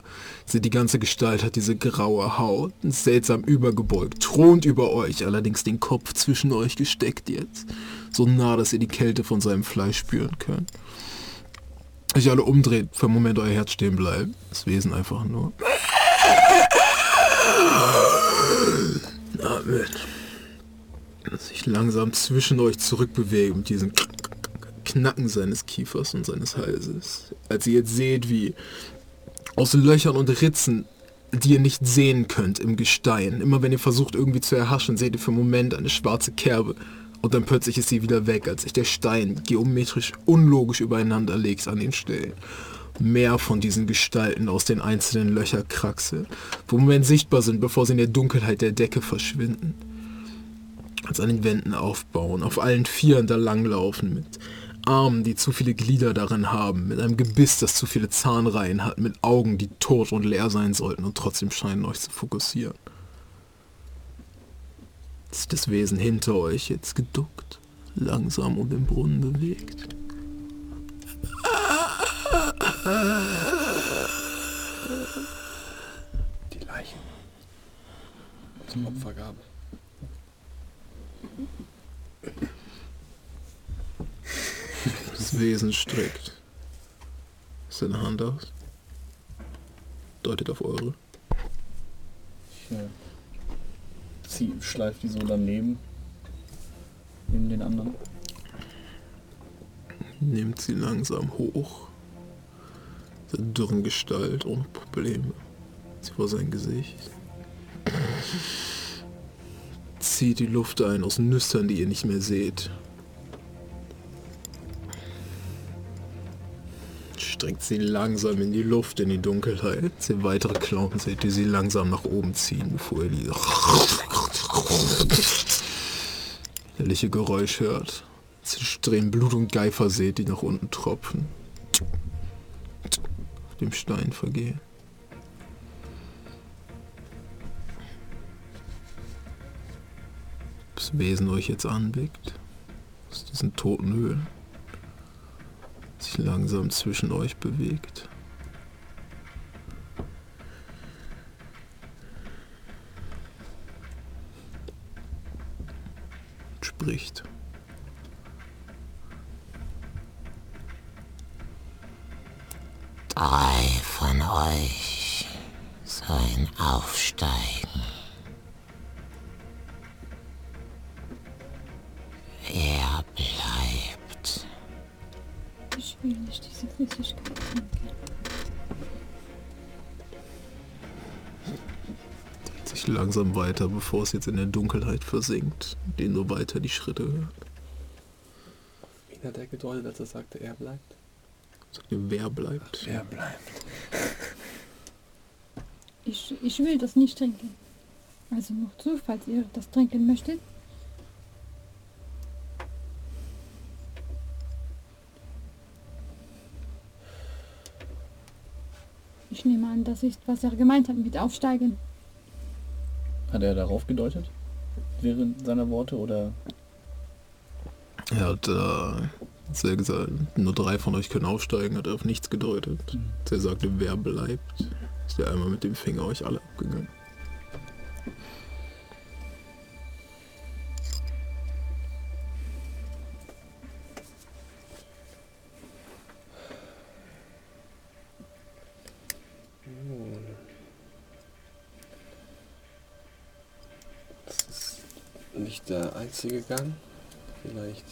Ihr seht, die ganze Gestalt hat diese graue Haut, seltsam übergebeugt, thront über euch, allerdings den Kopf zwischen euch gesteckt jetzt. So nah, dass ihr die Kälte von seinem Fleisch spüren könnt. Euch alle umdreht, für einen Moment euer Herz stehen bleibt. Das Wesen einfach nur. Atmet. Sich langsam zwischen euch zurückbewegt mit diesem Knacken seines Kiefers und seines Halses. Als ihr jetzt seht, wie aus Löchern und Ritzen, die ihr nicht sehen könnt im Gestein, immer wenn ihr versucht irgendwie zu erhaschen, seht ihr für einen Moment eine schwarze Kerbe und dann plötzlich ist sie wieder weg, als sich der Stein geometrisch unlogisch übereinander legt an den Stellen. Mehr von diesen Gestalten aus den einzelnen Löcherkraxeln, wo Moment sichtbar sind, bevor sie in der Dunkelheit der Decke verschwinden. Als an den Wänden aufbauen, auf allen Vieren da langlaufen, mit Armen, die zu viele Glieder darin haben, mit einem Gebiss, das zu viele Zahnreihen hat, mit Augen, die tot und leer sein sollten und trotzdem scheinen euch zu fokussieren. Sich das Wesen hinter euch jetzt geduckt, langsam um den Brunnen bewegt. Die Leichen. Zum Opfergabe. Das Wesen streckt seine Hand aus. Deutet auf eure. Ich äh, zieh, schleif die so daneben. Neben den anderen. Nimmt sie langsam hoch. Dürren Gestalt ohne Probleme. Sie vor sein Gesicht. Zieht die Luft ein aus Nüstern, die ihr nicht mehr seht. Streckt sie langsam in die Luft, in die Dunkelheit. Sie weitere Klauen seht, die sie langsam nach oben ziehen, bevor ihr die herrliche Geräusch hört. Sie streben Blut und Geifer seht, die nach unten tropfen. Dem Stein vergehen. Das Wesen euch jetzt anblickt, aus diesen toten Höhlen, sich langsam zwischen euch bewegt. Spricht. Drei von euch sollen aufsteigen. Wer bleibt? Ich will nicht diese Flüssigkeit trinken. Dreht sich langsam weiter, bevor es jetzt in der Dunkelheit versinkt, den nur weiter die Schritte hört. Wen hat er gedeutet, als er sagte, er bleibt? Wer bleibt? Wer bleibt? Ich, ich will das nicht trinken. Also noch zu, falls ihr das trinken möchtet. Ich nehme an, das ist, was er gemeint hat mit Aufsteigen. Hat er darauf gedeutet? Während seiner Worte oder Er hat, äh, er gesagt, nur drei von euch können aufsteigen, hat er auf nichts gedeutet. Als er sagte, wer bleibt, ist er einmal mit dem Finger euch alle abgegangen. Das ist nicht der einzige Gang. Vielleicht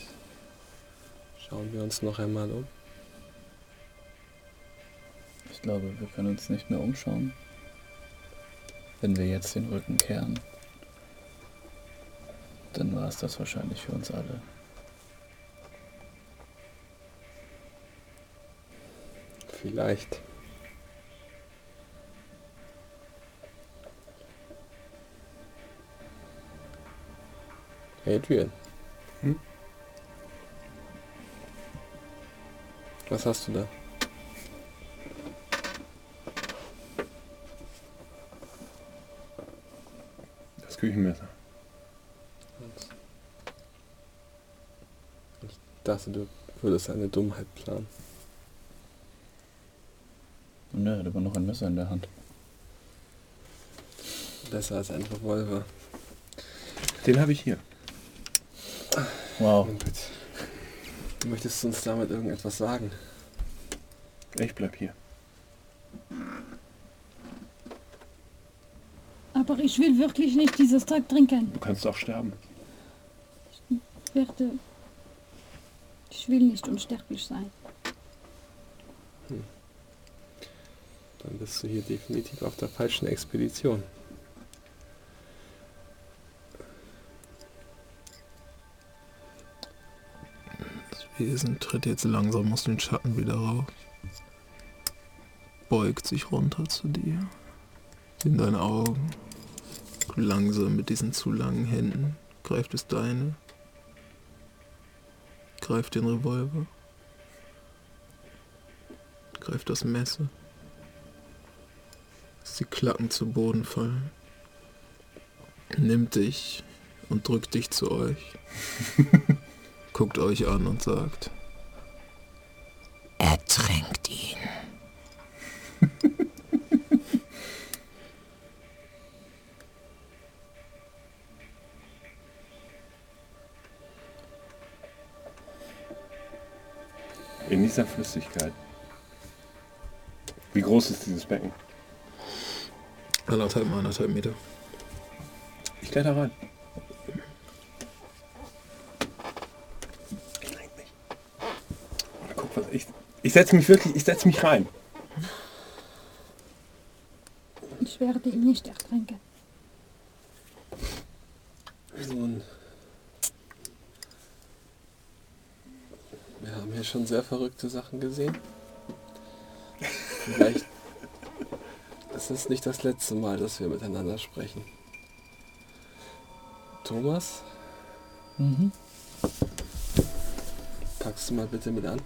schauen wir uns noch einmal um. ich glaube, wir können uns nicht mehr umschauen. Wenn wir jetzt den Rücken kehren, dann war es das wahrscheinlich für uns alle. Vielleicht. Adrian. Hm? Was hast du da? Das Küchenmesser. Ich dachte, du würdest eine Dummheit planen. Und er hat aber noch ein Messer in der Hand. Besser als ein Revolver. Den habe ich hier. Wow. Und Du möchtest uns damit irgendetwas sagen? Ich bleib hier. Aber ich will wirklich nicht dieses Zeug trinken. Du kannst auch sterben. Ich werde... Ich will nicht unsterblich sein. Dann bist du hier definitiv auf der falschen Expedition. Das Wesen tritt jetzt langsam aus den Schatten wieder rauf. Beugt sich runter zu dir. In deine Augen. Langsam mit diesen zu langen Händen greift es deine. Greift den Revolver. Greift das Messer. Die Klacken zu Boden fallen. Nimmt dich und drückt dich zu euch. Guckt euch an und sagt, Ertränkt ihn. In dieser Flüssigkeit. Wie groß ist dieses Becken? anderthalb anderthalb Meter. Ich kletter rein. Ich. Setze mich wirklich, ich setze mich rein. Ich werde ihn nicht ertränken. Nun. Wir haben hier schon sehr verrückte Sachen gesehen. Vielleicht ist es nicht das letzte Mal, dass wir miteinander sprechen. Thomas, Mhm. packst du mal bitte mit an?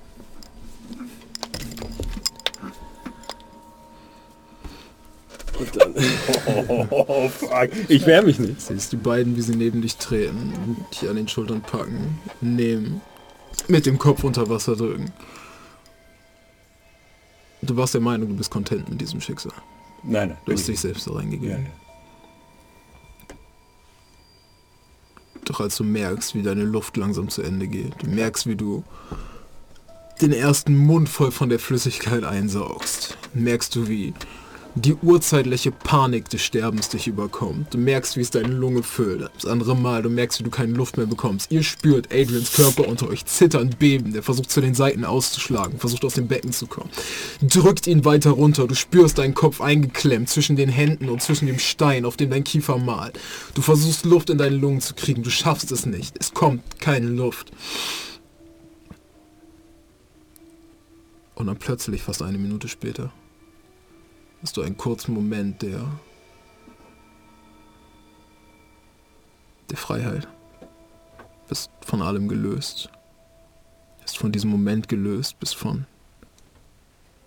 Und dann. Oh, fuck. Ich wehr mich nicht. Siehst die beiden, wie sie neben dich treten, dich an den Schultern packen, nehmen, mit dem Kopf unter Wasser drücken. Du warst der Meinung, du bist content mit diesem Schicksal. Nein, nein. Du hast dich selbst da ja, reingegeben. ja. Doch als du merkst, wie deine Luft langsam zu Ende geht, du merkst, wie du den ersten Mund voll von der Flüssigkeit einsaugst, merkst du, wie die urzeitliche Panik des Sterbens dich überkommt. Du merkst, wie es deine Lunge füllt. Das andere Mal, du merkst, wie du keine Luft mehr bekommst. Ihr spürt Adrians Körper unter euch zittern, beben. Der versucht zu den Seiten auszuschlagen, versucht aus dem Becken zu kommen. Drückt ihn weiter runter. Du spürst deinen Kopf eingeklemmt zwischen den Händen und zwischen dem Stein, auf dem dein Kiefer malt. Du versuchst Luft in deine Lungen zu kriegen. Du schaffst es nicht. Es kommt keine Luft. Und dann plötzlich, fast eine Minute später, hast du einen kurzen Moment der der Freiheit. Bist von allem gelöst. Bist von diesem Moment gelöst, bist von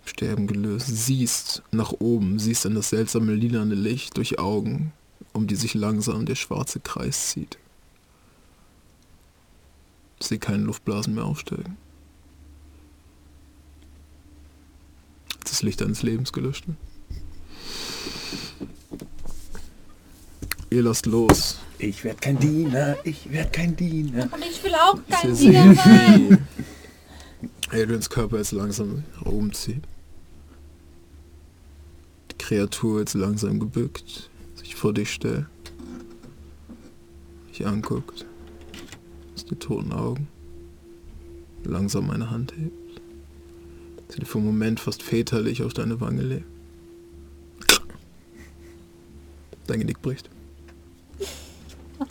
Sterben gelöst. Siehst nach oben, siehst in das seltsame lilane Licht durch Augen, um die sich langsam der schwarze Kreis zieht. Ich sehe keine Luftblasen mehr aufsteigen. Das Licht deines Lebens gelöscht wird. Ihr lasst los. Ich werd kein Diener, ich werd kein Diener. Und ich will auch kein seht, Diener sein. Adrians Körper jetzt langsam nach oben zieht. Die Kreatur jetzt langsam gebückt, sich vor dich stellt. Dich anguckt. Aus die toten Augen. Langsam meine Hand hebt. Sie für einen Moment fast väterlich auf deine Wange legt. Dein Genick bricht.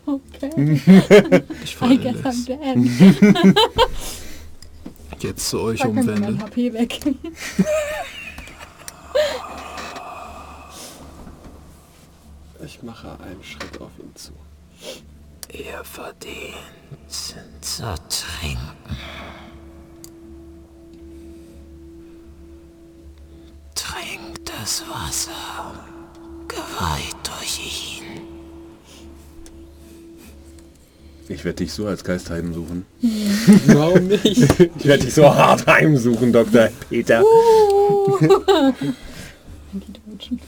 Okay. Dich I fallen guess I'm dead. Jetzt zu euch Da könnte mein umwendet. HP weg. Ich mache einen Schritt auf ihn zu. Ihr verdient zu trinken. Trinkt das Wasser, geweiht durch ihn. Ich werde dich so als Geist heimsuchen. Warum nicht? Ich werde dich so hart heimsuchen, Dr. Peter. Die Deutschen.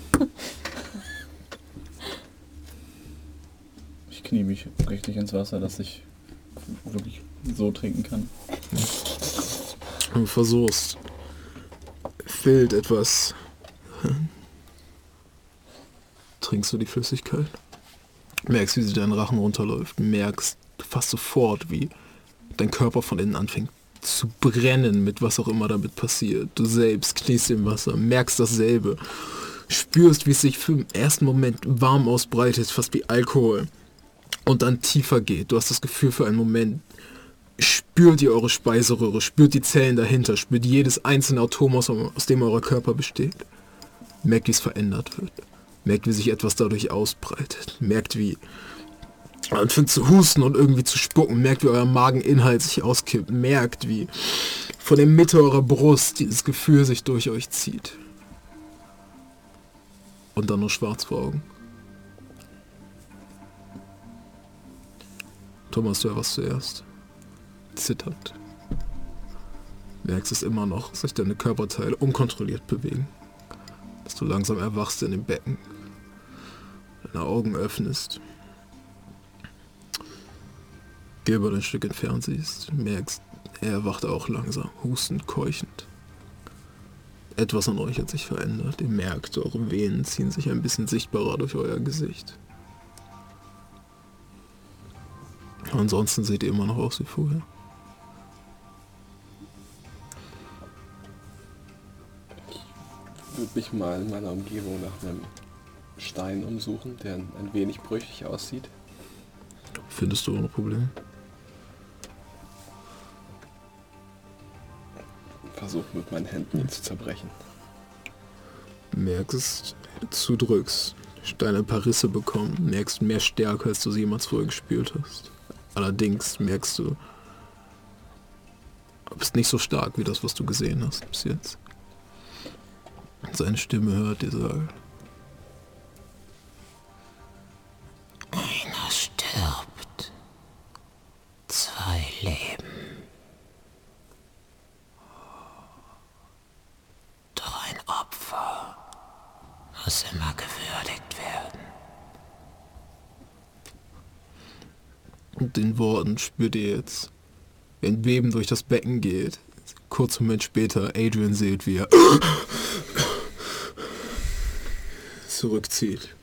Ich knie mich richtig ins Wasser, dass ich wirklich so trinken kann. Du versuchst quillt etwas. Trinkst du die Flüssigkeit? Merkst, wie sie deinen Rachen runterläuft. Merkst fast sofort, wie dein Körper von innen anfängt zu brennen mit was auch immer damit passiert. Du selbst kniest im Wasser, merkst dasselbe. Spürst, wie es sich für den ersten Moment warm ausbreitet, fast wie Alkohol. Und dann tiefer geht. Du hast das Gefühl für einen Moment, spürt ihr eure Speiseröhre, spürt die Zellen dahinter, spürt jedes einzelne Atom, aus, aus dem euer Körper besteht. Merkt, wie es verändert wird. Merkt, wie sich etwas dadurch ausbreitet. Merkt, wie anfängt zu husten und irgendwie zu spucken. Merkt, wie euer Mageninhalt sich auskippt. Merkt, wie von der Mitte eurer Brust dieses Gefühl sich durch euch zieht. Und dann nur schwarz vor Augen. Thomas, du erwachst zuerst. Zittert. Merkst es immer noch, sich deine Körperteile unkontrolliert bewegen. Dass du langsam erwachst in dem Becken. Deine Augen öffnest. Gilbert ein Stück entfernt siehst. Merkst, er erwacht auch langsam, hustend, keuchend. Etwas an euch hat sich verändert. Ihr merkt, eure Venen ziehen sich ein bisschen sichtbarer durch euer Gesicht. Ansonsten seht ihr immer noch aus wie vorher. Ich würde mich mal in meiner Umgebung nach einem Stein umsuchen, der ein wenig brüchig aussieht. Findest du ohne Probleme? Versuche mit meinen Händen ihn zu zerbrechen. Merkst, zudrückst, Steine ein paar Risse bekommen, merkst mehr Stärke, als du sie jemals vorher gespürt hast. Allerdings merkst du, du bist nicht so stark wie das, was du gesehen hast bis jetzt. Seine Stimme hört dir sagen. Einer stirbt. Zwei leben. Doch ein Opfer muss immer gewürdigt werden. Und den Worten spürt ihr jetzt, wie ein Beben durch das Becken geht. Kurz Moment später, Adrian seht, wie er zurückzieht.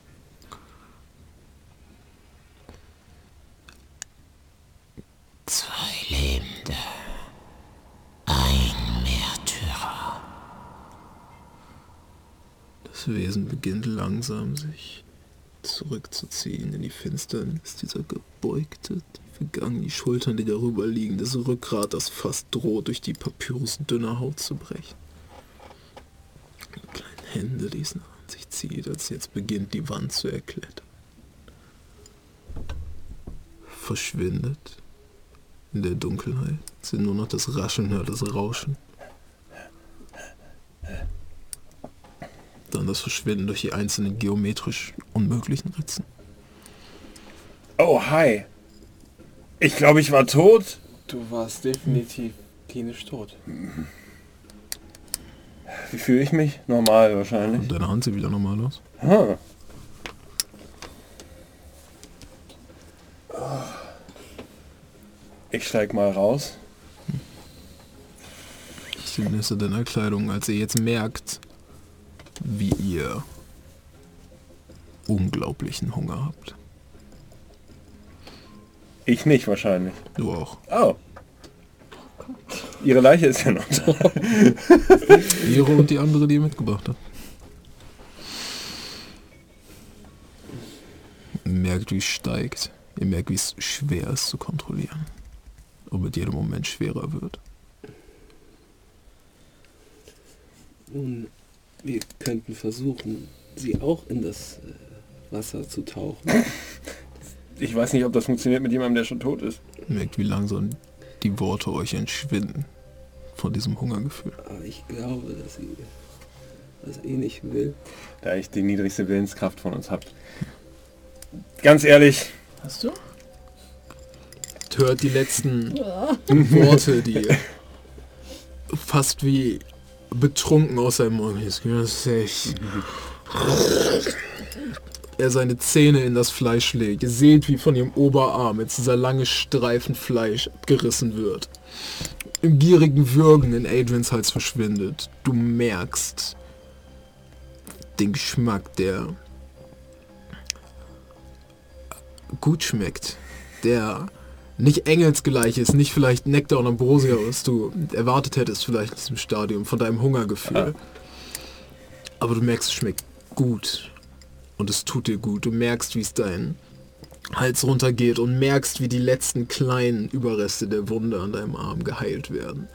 Zwei Lebende. Ein Märtyrer. Das Wesen beginnt langsam sich zurückzuziehen in die Finsternis. Dieser gebeugte, Gang, die Schultern, die darüber liegen, das Rückgrat, das fast droht, durch die papyrusdünne Haut zu brechen. Die kleinen Hände, die es nach sich zieht, als jetzt beginnt, die Wand zu erklettern. Verschwindet in der Dunkelheit. Sind nur noch das Rascheln hört, das Rauschen. Dann das Verschwinden durch die einzelnen geometrisch unmöglichen Ritzen. Oh, hi. Ich glaube, ich war tot. Du warst definitiv klinisch tot. Wie fühle ich mich? Normal wahrscheinlich. Und deine Hand sieht wieder normal aus. Hm. Ich steig mal raus. Die Nässe deiner Kleidung, als ihr jetzt merkt, wie ihr unglaublichen Hunger habt. Ich nicht wahrscheinlich. Du auch. Oh. Ihre Leiche ist ja noch da. Ihre und die andere, die ihr mitgebracht habt. Ihr merkt, wie es steigt. Ihr merkt, wie es schwer ist zu kontrollieren. Und mit jedem Moment schwerer wird. Nun, wir könnten versuchen, sie auch in das äh, Wasser zu tauchen. Ich weiß nicht, ob das funktioniert mit jemandem, der schon tot ist. Merkt, wie langsam die Worte euch entschwinden von diesem Hungergefühl. Aber ich glaube, dass sie das eh nicht will. Da ich die niedrigste Willenskraft von uns habe. Ganz ehrlich, Hast du? Hört die letzten Worte, die fast wie betrunken aus seinem Mund. Er seine Zähne in das Fleisch legt. Ihr seht, wie von ihrem Oberarm jetzt dieser lange Streifen Fleisch abgerissen wird. im gierigen Würgen in Adrians Hals verschwindet. Du merkst den Geschmack, der gut schmeckt, der nicht engelsgleich ist, nicht vielleicht Nektar und Ambrosia, was du erwartet hättest vielleicht in diesem Stadium von deinem Hungergefühl. Aber du merkst, es schmeckt gut und es tut dir gut. Du merkst, wie es dein Hals runtergeht und merkst, wie die letzten kleinen Überreste der Wunde an deinem Arm geheilt werden.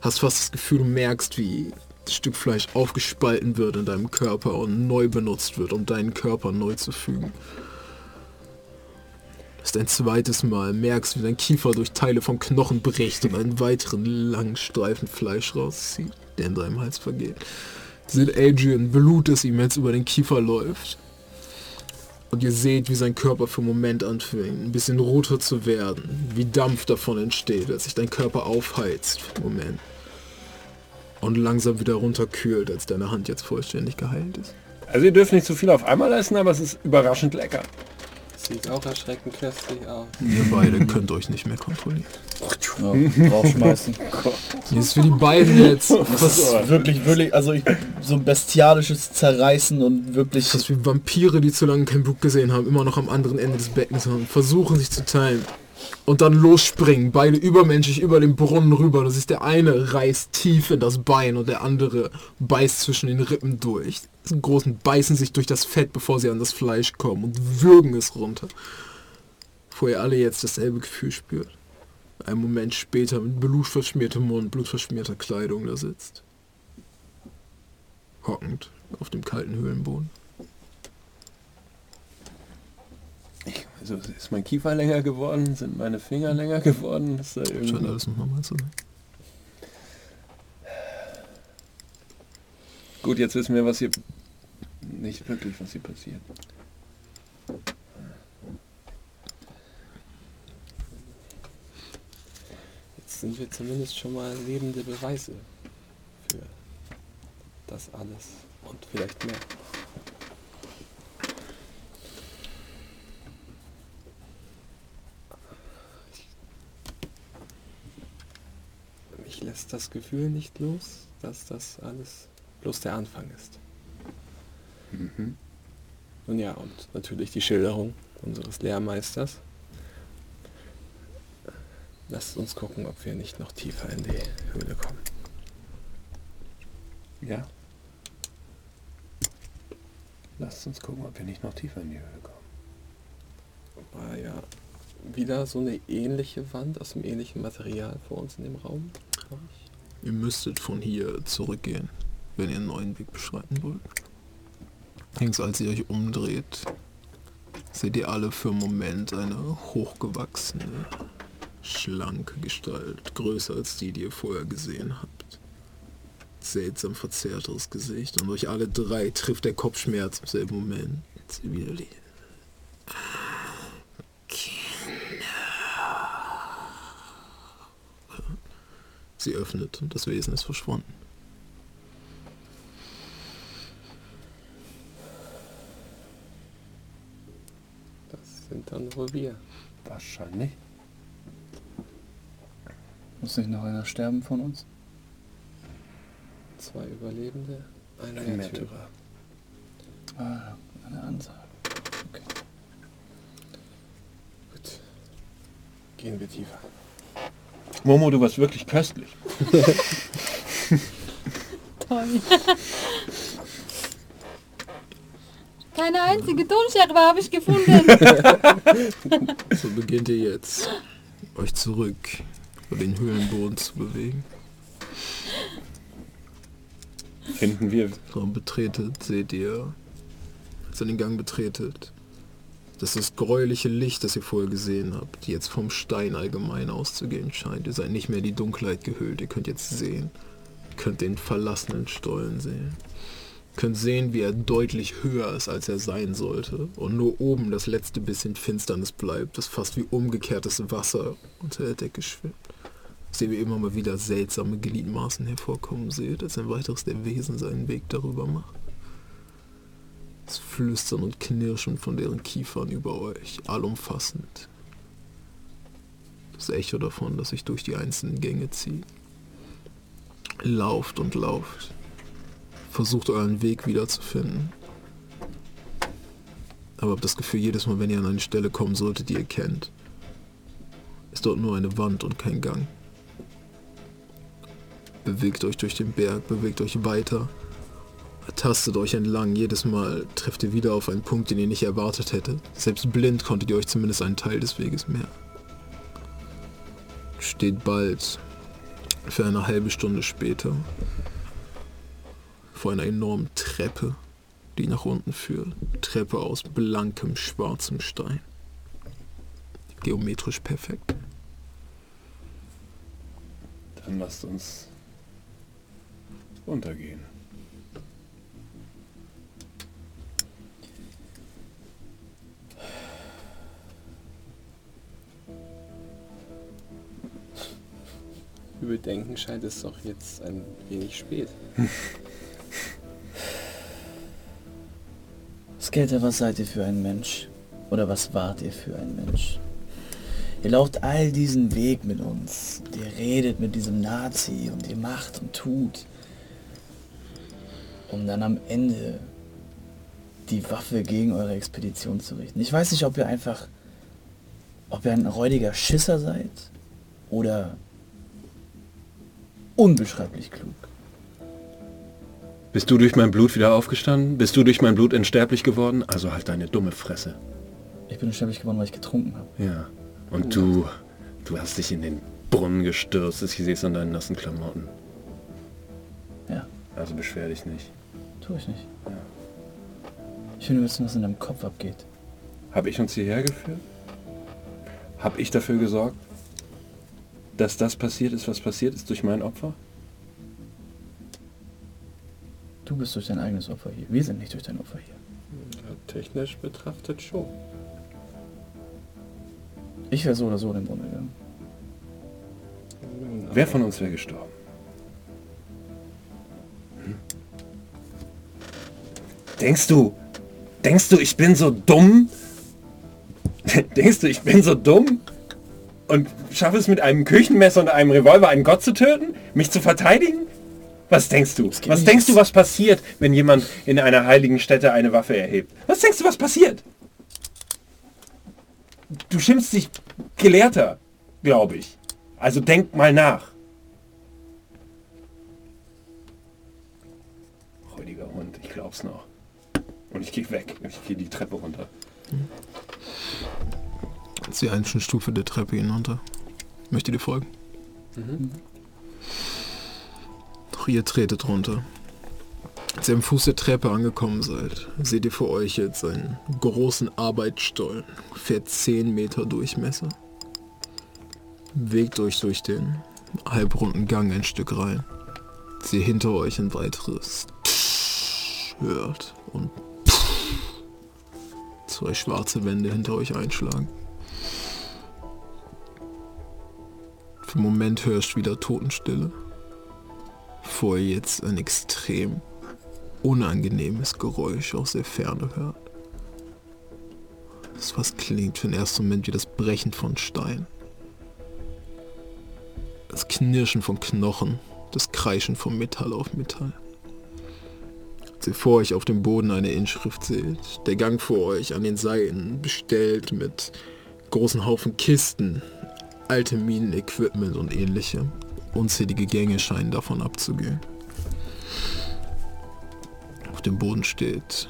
Hast fast das Gefühl, du merkst, wie das Stück Fleisch aufgespalten wird in deinem Körper und neu benutzt wird, um deinen Körper neu zu fügen. Ist ein zweites Mal, merkst, wie dein Kiefer durch Teile vom Knochen bricht und einen weiteren langen Streifen Fleisch rauszieht, der in deinem Hals vergeht. Seht Adrian, Blut, das ihm jetzt über den Kiefer läuft. Und ihr seht, wie sein Körper für einen Moment anfängt, ein bisschen roter zu werden, wie Dampf davon entsteht, als sich dein Körper aufheizt für einen Moment. Und langsam wieder runterkühlt, als deine Hand jetzt vollständig geheilt ist. Also ihr dürft nicht zu viel auf einmal essen, aber es ist überraschend lecker. Sieht auch erschreckend köstlich aus. Ihr beide könnt euch nicht mehr kontrollieren. Ja, draufschmeißen. Hier ist für die beiden jetzt Das ist wirklich, wirklich, also ich, so ein bestialisches Zerreißen und wirklich. Das ist wie Vampire, die zu lange kein Blut gesehen haben, immer noch am anderen Ende des Beckens haben, versuchen sich zu teilen und dann losspringen, beide übermenschlich über den Brunnen rüber. Du siehst, der eine reißt tief in das Bein und der andere beißt zwischen den Rippen durch. Die Großen beißen sich durch das Fett, bevor sie an das Fleisch kommen und würgen es runter. Bevor ihr alle jetzt dasselbe Gefühl spürt. Einen Moment später mit blutverschmiertem Mund, blutverschmierter Kleidung da sitzt. Hockend auf dem kalten Höhlenboden. Ich, also ist mein Kiefer länger geworden? Sind meine Finger länger geworden? Ist da Scheint irgendwie... alles noch normal zu sein. Gut, jetzt wissen wir, was hier... Nicht wirklich, was hier passiert. Jetzt sind wir zumindest schon mal lebende Beweise für das alles und vielleicht mehr. Mich lässt das Gefühl nicht los, dass das alles bloß der Anfang ist. Mhm. Und ja, und natürlich die Schilderung unseres Lehrmeisters. Lasst uns gucken, ob wir nicht noch tiefer in die Höhle kommen. Ja. Lasst uns gucken, ob wir nicht noch tiefer in die Höhle kommen. War ja wieder so eine ähnliche Wand aus dem ähnlichen Material vor uns in dem Raum, glaub ich. Ihr müsstet von hier zurückgehen, wenn ihr einen neuen Weg beschreiten wollt. Allerdings, als ihr euch umdreht, seht ihr alle für einen Moment eine hochgewachsene, schlanke Gestalt, größer als die, die ihr vorher gesehen habt. Seltsam verzerrteres Gesicht und euch alle drei trifft der Kopfschmerz im selben Moment. Sie wieder liegen. Sie öffnet und das Wesen ist verschwunden. Das sind dann wohl wir. Wahrscheinlich. Muss nicht noch einer sterben von uns? Zwei Überlebende, ein Ein Märtyrer. Ah, eine Ansage. Gut. Gehen wir tiefer. Momo, du warst wirklich köstlich. Toll. Keine einzige Tonscherbe habe ich gefunden. So beginnt ihr jetzt, euch zurück über den Höhlenboden zu bewegen. Finden wir... Raum betretet, seht ihr, als ihr den Gang betretet, dass das gräuliche Licht, das ihr vorher gesehen habt, jetzt vom Stein allgemein auszugehen scheint. Ihr seid nicht mehr in die Dunkelheit gehüllt, ihr könnt jetzt sehen. Ihr könnt den verlassenen Stollen sehen. Ihr könnt sehen, wie er deutlich höher ist, als er sein sollte. Und nur oben das letzte bisschen Finsternis bleibt, das fast wie umgekehrtes Wasser unter der Decke schwimmt. Seht ihr immer mal wieder seltsame Gliedmaßen hervorkommen seht, als ein weiteres der Wesen seinen Weg darüber macht. Das Flüstern und Knirschen von deren Kiefern über euch, allumfassend. Das Echo davon, das sich durch die einzelnen Gänge zieht. Lauft und lauft. Versucht euren Weg wiederzufinden. Aber habt das Gefühl, jedes Mal, wenn ihr an eine Stelle kommen solltet, die ihr kennt, ist dort nur eine Wand und kein Gang. Bewegt euch durch den Berg, bewegt euch weiter, tastet euch entlang. Jedes Mal trefft ihr wieder auf einen Punkt, den ihr nicht erwartet hättet. Selbst blind konntet ihr euch zumindest einen Teil des Weges merken. Steht bald, für eine halbe Stunde später, vor einer enormen Treppe, die nach unten führt. Treppe aus blankem, schwarzem Stein. Geometrisch perfekt. Dann lasst uns runtergehen. Überdenken scheint es doch jetzt ein wenig spät. Skater, was seid ihr für ein Mensch? Oder was wart ihr für ein Mensch? Ihr lauft all diesen Weg mit uns. Ihr redet mit diesem Nazi und ihr macht und tut. Um dann am Ende die Waffe gegen eure Expedition zu richten. Ich weiß nicht, ob ihr einfach, ob ihr ein räudiger Schisser seid oder unbeschreiblich klug. Bist du durch mein Blut wieder aufgestanden? Bist du durch mein Blut unsterblich geworden? Also halt deine dumme Fresse. Ich bin unsterblich geworden, weil ich getrunken habe. Ja. Und du, du hast dich in den Brunnen gestürzt. Ich sehe es an deinen nassen Klamotten. Ja, Also beschwer dich nicht. tue ich nicht. Ja. Ich will nur wissen, was in deinem Kopf abgeht. Habe ich uns hierher geführt? Habe ich dafür gesorgt, dass das passiert ist, was passiert ist durch mein Opfer? Du bist durch dein eigenes Opfer hier. Wir sind nicht durch dein Opfer hier. Ja, technisch betrachtet schon. Ich wäre so oder so in den Brunnen gegangen. Wer von uns wäre gestorben? Hm? Denkst du, denkst du, ich bin so dumm? denkst du, ich bin so dumm? Und schaffe es mit einem Küchenmesser und einem Revolver einen Gott zu töten? Mich zu verteidigen? Was denkst du? Was denkst du, was passiert, wenn jemand in einer heiligen Stätte eine Waffe erhebt? Was denkst du, was passiert? Du schimpfst dich Gelehrter, glaube ich. Also denk mal nach. Räudiger Hund, ich glaub's noch. Und ich gehe weg. Ich gehe die Treppe runter. Jetzt die einzelne Stufe der Treppe hinunter. Möchtet ihr folgen? Doch ihr tretet runter. Als ihr am Fuß der Treppe angekommen seid, seht ihr vor euch jetzt einen großen Arbeitsstollen, ungefähr 10 Meter Durchmesser. Wegt euch durch den halbrunden Gang ein Stück rein. Ihr hinter euch ein weiteres hört und zwei schwarze Wände hinter euch einschlagen. Für einen Moment herrscht wieder Totenstille. Ihr jetzt ein extrem unangenehmes Geräusch aus der Ferne hört. Das was klingt für den ersten Moment wie das Brechen von Stein. Das Knirschen von Knochen, das Kreischen von Metall auf Metall. Als ihr vor euch auf dem Boden eine Inschrift seht, der Gang vor euch an den Seiten bestellt mit großen Haufen Kisten, alte Minenequipment und ähnliche. Unzählige Gänge scheinen davon abzugehen. Auf dem Boden steht,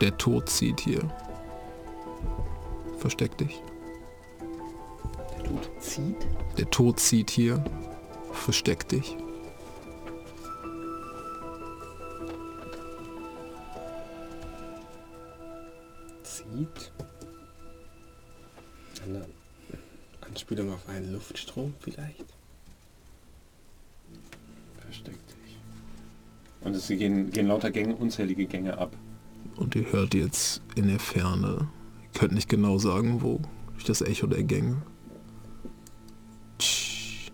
der Tod zieht hier. Versteck dich. Der Tod zieht? Der Tod zieht hier. Versteck dich. Zieht. Eine Anspielung auf einen Luftstrom vielleicht? Versteck dich. Und es gehen, gehen lauter Gänge, unzählige Gänge ab. Und ihr hört jetzt in der Ferne, ihr könnt nicht genau sagen wo, durch das Echo der Gänge. Tsch,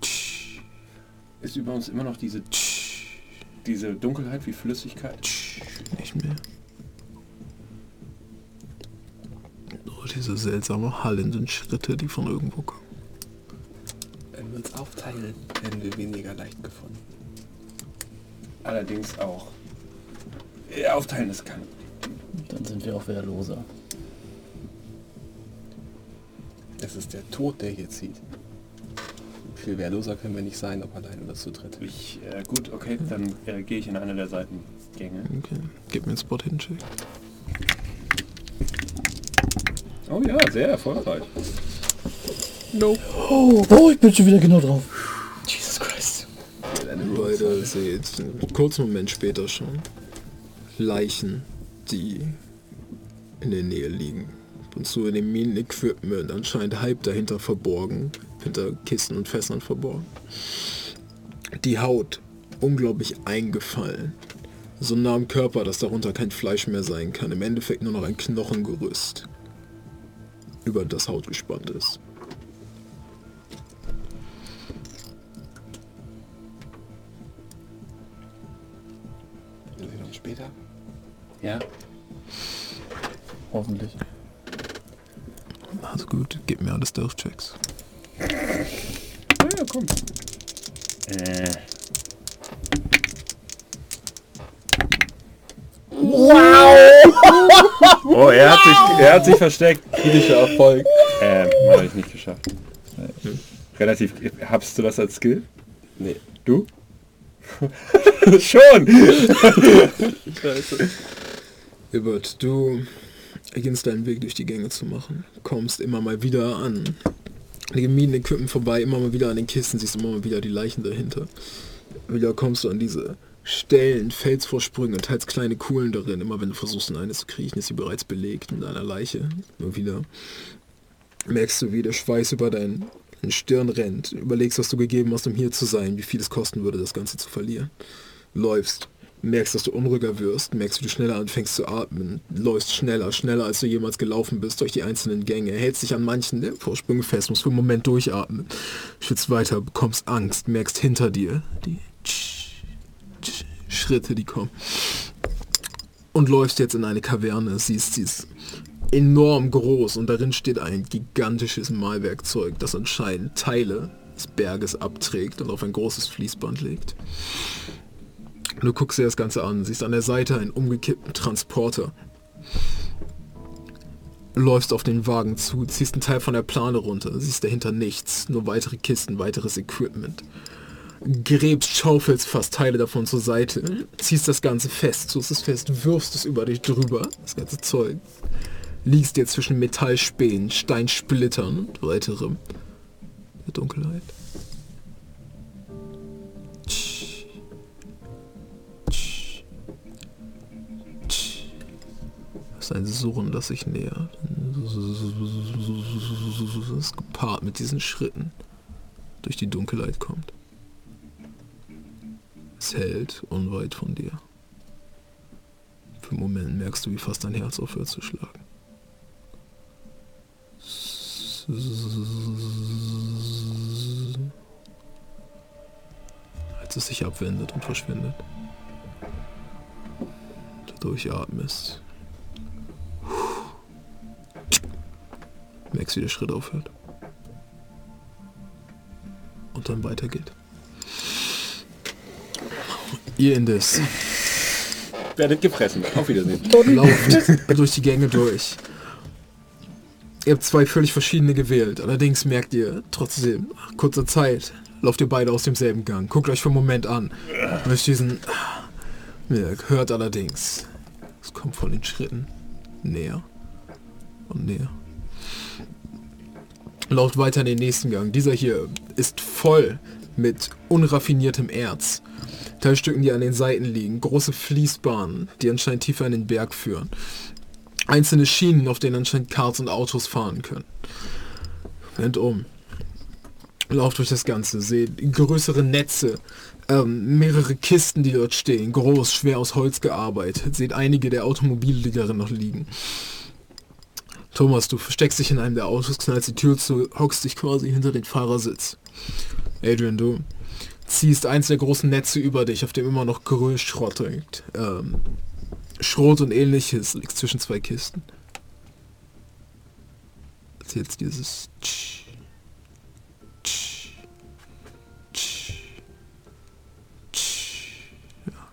tsch, Ist über uns immer noch diese, tsch, diese Dunkelheit wie Flüssigkeit? tsch, nicht mehr. Diese seltsame hallenden Schritte, die von irgendwo kommen. aufteilen, werden wir weniger leicht gefunden. Allerdings auch. Ja, aufteilen ist kein. Dann sind wir auch wehrloser. Es ist der Tod, der hier zieht. Viel wehrloser können wir nicht sein, ob allein oder zu dritt. Ich, äh, gut, okay, dann äh, gehe ich in eine der Seitengänge. Okay. Gib mir einen Spot hin, Check. Oh ja, sehr erfolgreich. Oh, ich bin schon wieder genau drauf. Jesus Christ. Beide seht einen kurzen Moment später schon Leichen, die in der Nähe liegen. Und zu in dem Minenequipment anscheinend halb dahinter verborgen, hinter Kisten und Fässern verborgen. Die Haut unglaublich eingefallen. So nah am Körper, dass darunter kein Fleisch mehr sein kann. Im Endeffekt nur noch ein Knochengerüst, über das Haut gespannt ist. Wir sehen uns später. Ja. Hoffentlich. Also gut, gib mir alles Stealth-Checks. Ah, ja, komm. Äh. Wow! Oh, er hat sich, er hat sich versteckt. Kritischer Erfolg. Ähm, habe ich nicht geschafft. Relativ. Habst du das als Skill? Nee. Du? Schon! Hibbert, du beginnst deinen Weg durch die Gänge zu machen. Kommst immer mal wieder an den gemiedenen Equipment vorbei, immer mal wieder an den Kisten, siehst immer mal wieder die Leichen dahinter. Wieder kommst du an diese Stellen, Felsvorsprünge, teils kleine Kuhlen darin. Immer wenn du versuchst, in eine zu kriechen, ist sie bereits belegt mit einer Leiche. Immer wieder merkst du, wie der Schweiß über deinen deine Stirn rennt. Überlegst, was du gegeben hast, um hier zu sein, wie viel es kosten würde, das Ganze zu verlieren. Läufst, merkst, dass du unruhiger wirst, merkst, wie du schneller anfängst zu atmen, läufst schneller, schneller, als du jemals gelaufen bist, durch die einzelnen Gänge, hältst dich an manchen der Vorsprünge fest, musst für einen Moment durchatmen, schützt weiter, bekommst Angst, merkst hinter dir die Schritte, die kommen. Und läufst jetzt in eine Kaverne, siehst, sie ist enorm groß und darin steht ein gigantisches Malwerkzeug, das anscheinend Teile des Berges abträgt und auf ein großes Fließband legt. Du guckst dir das Ganze an, siehst an der Seite einen umgekippten Transporter. Läufst auf den Wagen zu, ziehst einen Teil von der Plane runter, siehst dahinter nichts, nur weitere Kisten, weiteres Equipment. Gräbst, schaufelst fast Teile davon zur Seite, ziehst das Ganze fest, tust es fest, wirfst es über dich drüber, das ganze Zeug. Liegst dir zwischen Metallspänen, Steinsplittern und weiterem. Der Dunkelheit. Das ist ein Surren, das sich nähert. Das gepaart mit diesen Schritten durch die Dunkelheit kommt. Hält unweit von dir. Für einen Moment merkst du, wie fast dein Herz aufhört zu schlagen. Als es sich abwendet und verschwindet. Du durchatmest. Merkst, wie der Schritt aufhört. Und dann weitergeht. Ihr indes Werdet gefressen. Auf Wiedersehen. lauft durch die Gänge durch. Ihr habt zwei völlig verschiedene gewählt. Allerdings merkt ihr trotzdem, nach kurzer Zeit, lauft ihr beide aus demselben Gang. Guckt euch für einen Moment an. Durch diesen Mirk hört allerdings, es kommt von den Schritten näher und näher. Lauft weiter in den nächsten Gang. Dieser hier ist voll mit unraffiniertem Erz. Teilstücken, die an den Seiten liegen. Große Fließbahnen, die anscheinend tiefer in den Berg führen. Einzelne Schienen, auf denen anscheinend Cars und Autos fahren können. Rennt um. Lauft durch das Ganze. Seht größere Netze. Ähm, mehrere Kisten, die dort stehen. Groß, schwer aus Holz gearbeitet. Seht einige der Automobile, die darin noch liegen. Thomas, du versteckst dich in einem der Autos, knallst die Tür zu, hockst dich quasi hinter den Fahrersitz. Adrian, du ziehst eins der großen Netze über dich, auf dem immer noch Gerüllschrott hängt. Ähm, Schrot und ähnliches liegt zwischen zwei Kisten. Jetzt dieses... Tsch, tsch, tsch, ja.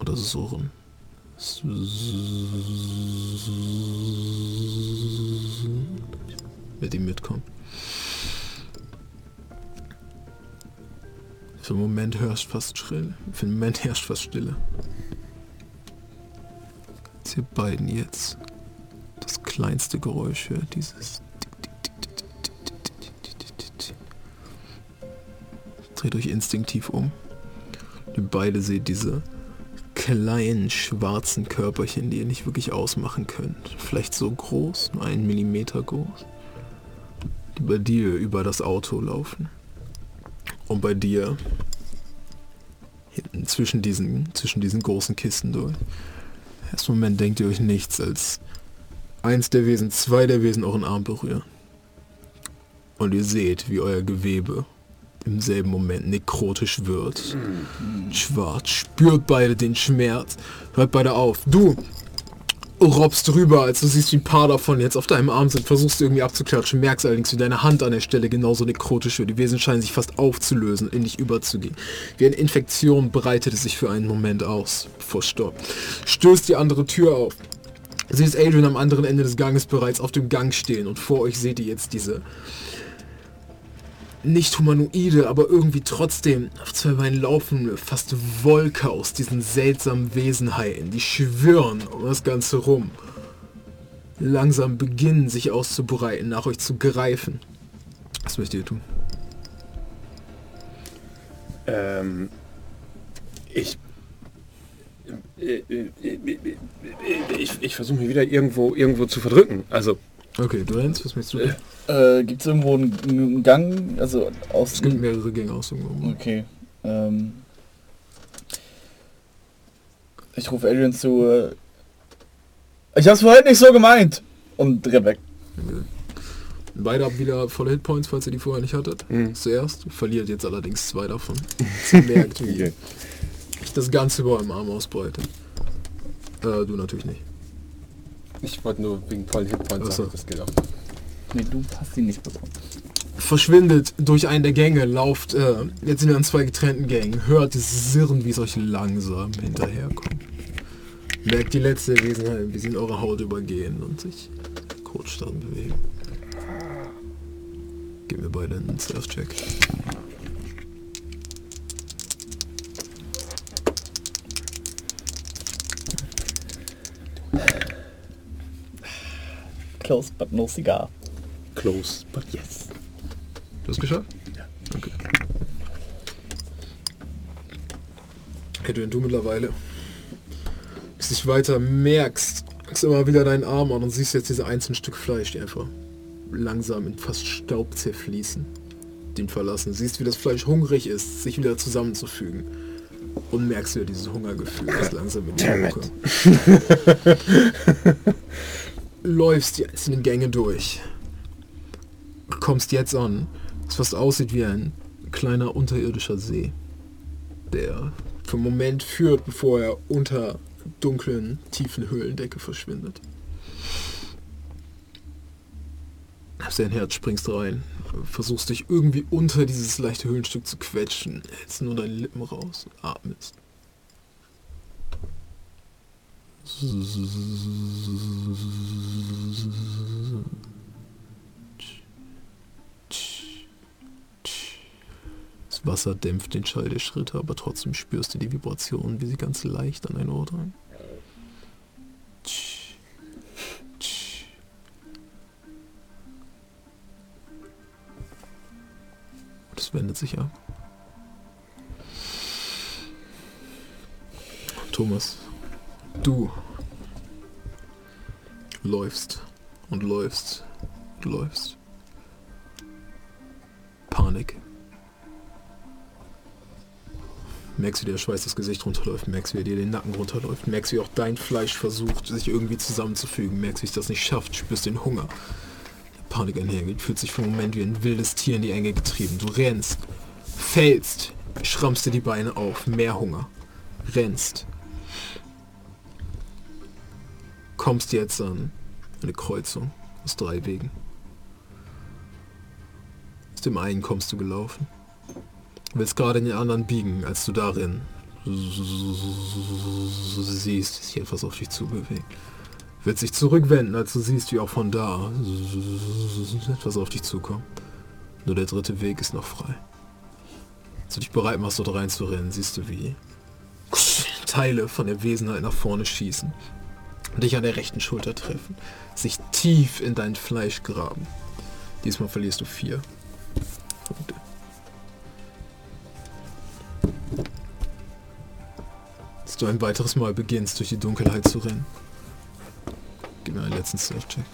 Oder surren. Mit die mitkommen. Für einen Moment herrscht fast schrill. Für einen Moment herrscht fast Stille. Als ihr beiden jetzt das kleinste Geräusch hört, dieses Dreht euch instinktiv um. Ihr beide seht diese kleinen schwarzen Körperchen, die ihr nicht wirklich ausmachen könnt. Vielleicht so groß, nur einen Millimeter groß. Die bei dir über das Auto laufen. Und bei dir hinten zwischen diesen, zwischen diesen großen Kisten durch. Erst Moment denkt ihr euch nichts als eins der Wesen, zwei der Wesen euren Arm berühren. Und ihr seht, wie euer Gewebe im selben Moment nekrotisch wird. Schwarz, spürt beide den Schmerz, hört beide auf. Du robbst rüber, als du siehst, wie ein paar davon jetzt auf deinem Arm sind, versuchst du irgendwie abzuklatschen, merkst allerdings, wie deine Hand an der Stelle genauso nekrotisch wird. Die Wesen scheinen sich fast aufzulösen, in dich überzugehen. Wie eine Infektion breitet es sich für einen Moment aus, bevor es stoppt. Stößt die andere Tür auf. Siehst Adrian am anderen Ende des Ganges bereits auf dem Gang stehen und vor euch seht ihr jetzt diese nicht humanoide, aber irgendwie trotzdem auf zwei Beinen laufende, fast Wolke aus diesen seltsamen Wesenheiten, die schwirren um das Ganze rum. Langsam beginnen sich auszubreiten, nach euch zu greifen. Was möchtet ihr tun? Ähm, ich, äh, äh, äh, ich, ich versuche mich wieder irgendwo, irgendwo zu verdrücken. Also, Okay, du rennst, was möchtest du tun? Äh, Gibt es irgendwo einen, einen Gang, also aus... Es gibt mehrere Gänge aus dem Okay. Ähm, ich rufe Adrian zu. Äh, ich hab's vorhin nicht so gemeint. Und dreh weg. Okay. Beide habt wieder volle Hitpoints, falls ihr die vorher nicht hattet. Mhm. Zuerst. Verliert jetzt allerdings zwei davon. Sie merkt, wie okay. ich das Ganze über eurem Arm ausbreite. Äh, du natürlich nicht. Ich wollte nur wegen vollen Hitpoints Ach so. sagen, das geht auch. Nee, du hast ihn nicht bekommen. verschwindet durch einen der Gänge, lauft, äh, jetzt sind wir an zwei getrennten Gängen, hört das Sirren, wie es euch langsam hinterherkommt. Merkt die letzte Wesenheit, wie sie in eure Haut übergehen und sich kurz darin bewegen. Geben wir beide einen Surf-Check. Close but no cigar. Close, but yes. Du hast geschafft? Ja. Okay. Edwin, du mittlerweile bist dich weiter merkst, merkst immer wieder deinen Arm an und siehst jetzt diese einzelnen Stück Fleisch, die einfach langsam in fast Staub zerfließen, den verlassen. Siehst, wie das Fleisch hungrig ist, sich wieder zusammenzufügen. Und merkst wieder dieses Hungergefühl, das langsam in Damn dir it. kommt. Läufst die einzelnen Gänge durch. Kommst jetzt an, was fast aussieht wie ein kleiner unterirdischer See, der für einen Moment führt, bevor er unter dunklen, tiefen Höhlendecke verschwindet. Hast dein Herz, springst rein, versuchst dich irgendwie unter dieses leichte Höhlenstück zu quetschen, hältst nur deine Lippen raus und atmest. Das Wasser dämpft den Schall der Schritte, aber trotzdem spürst du die Vibration, wie sie ganz leicht an dein Ohr dran. Und es wendet sich ab. Thomas, du läufst und läufst und läufst. Panik. Merkst, wie der Schweiß das Gesicht runterläuft, merkst, wie er dir den Nacken runterläuft, merkst, wie auch dein Fleisch versucht, sich irgendwie zusammenzufügen, merkst, wie es das nicht schafft, spürst den Hunger. Der Panik einhergeht, fühlt sich einen Moment wie ein wildes Tier in die Enge getrieben. Du rennst, fällst, schrammst dir die Beine auf, mehr Hunger, rennst. Kommst jetzt an eine Kreuzung aus drei Wegen. Aus dem einen kommst du gelaufen. Willst gerade in den anderen biegen, als du darin siehst, wie sich etwas auf dich zubewegt. Wird sich zurückwenden, als du siehst, wie auch von da etwas auf dich zukommt. Nur der dritte Weg ist noch frei. Als du dich bereit machst, dort reinzurennen, siehst du, wie Teile von der Wesenheit nach vorne schießen dich an der rechten Schulter treffen, sich tief in dein Fleisch graben. Diesmal verlierst du vier Punkte. Als du ein weiteres Mal beginnst, durch die Dunkelheit zu rennen. Gib mir einen letzten Surf-Check.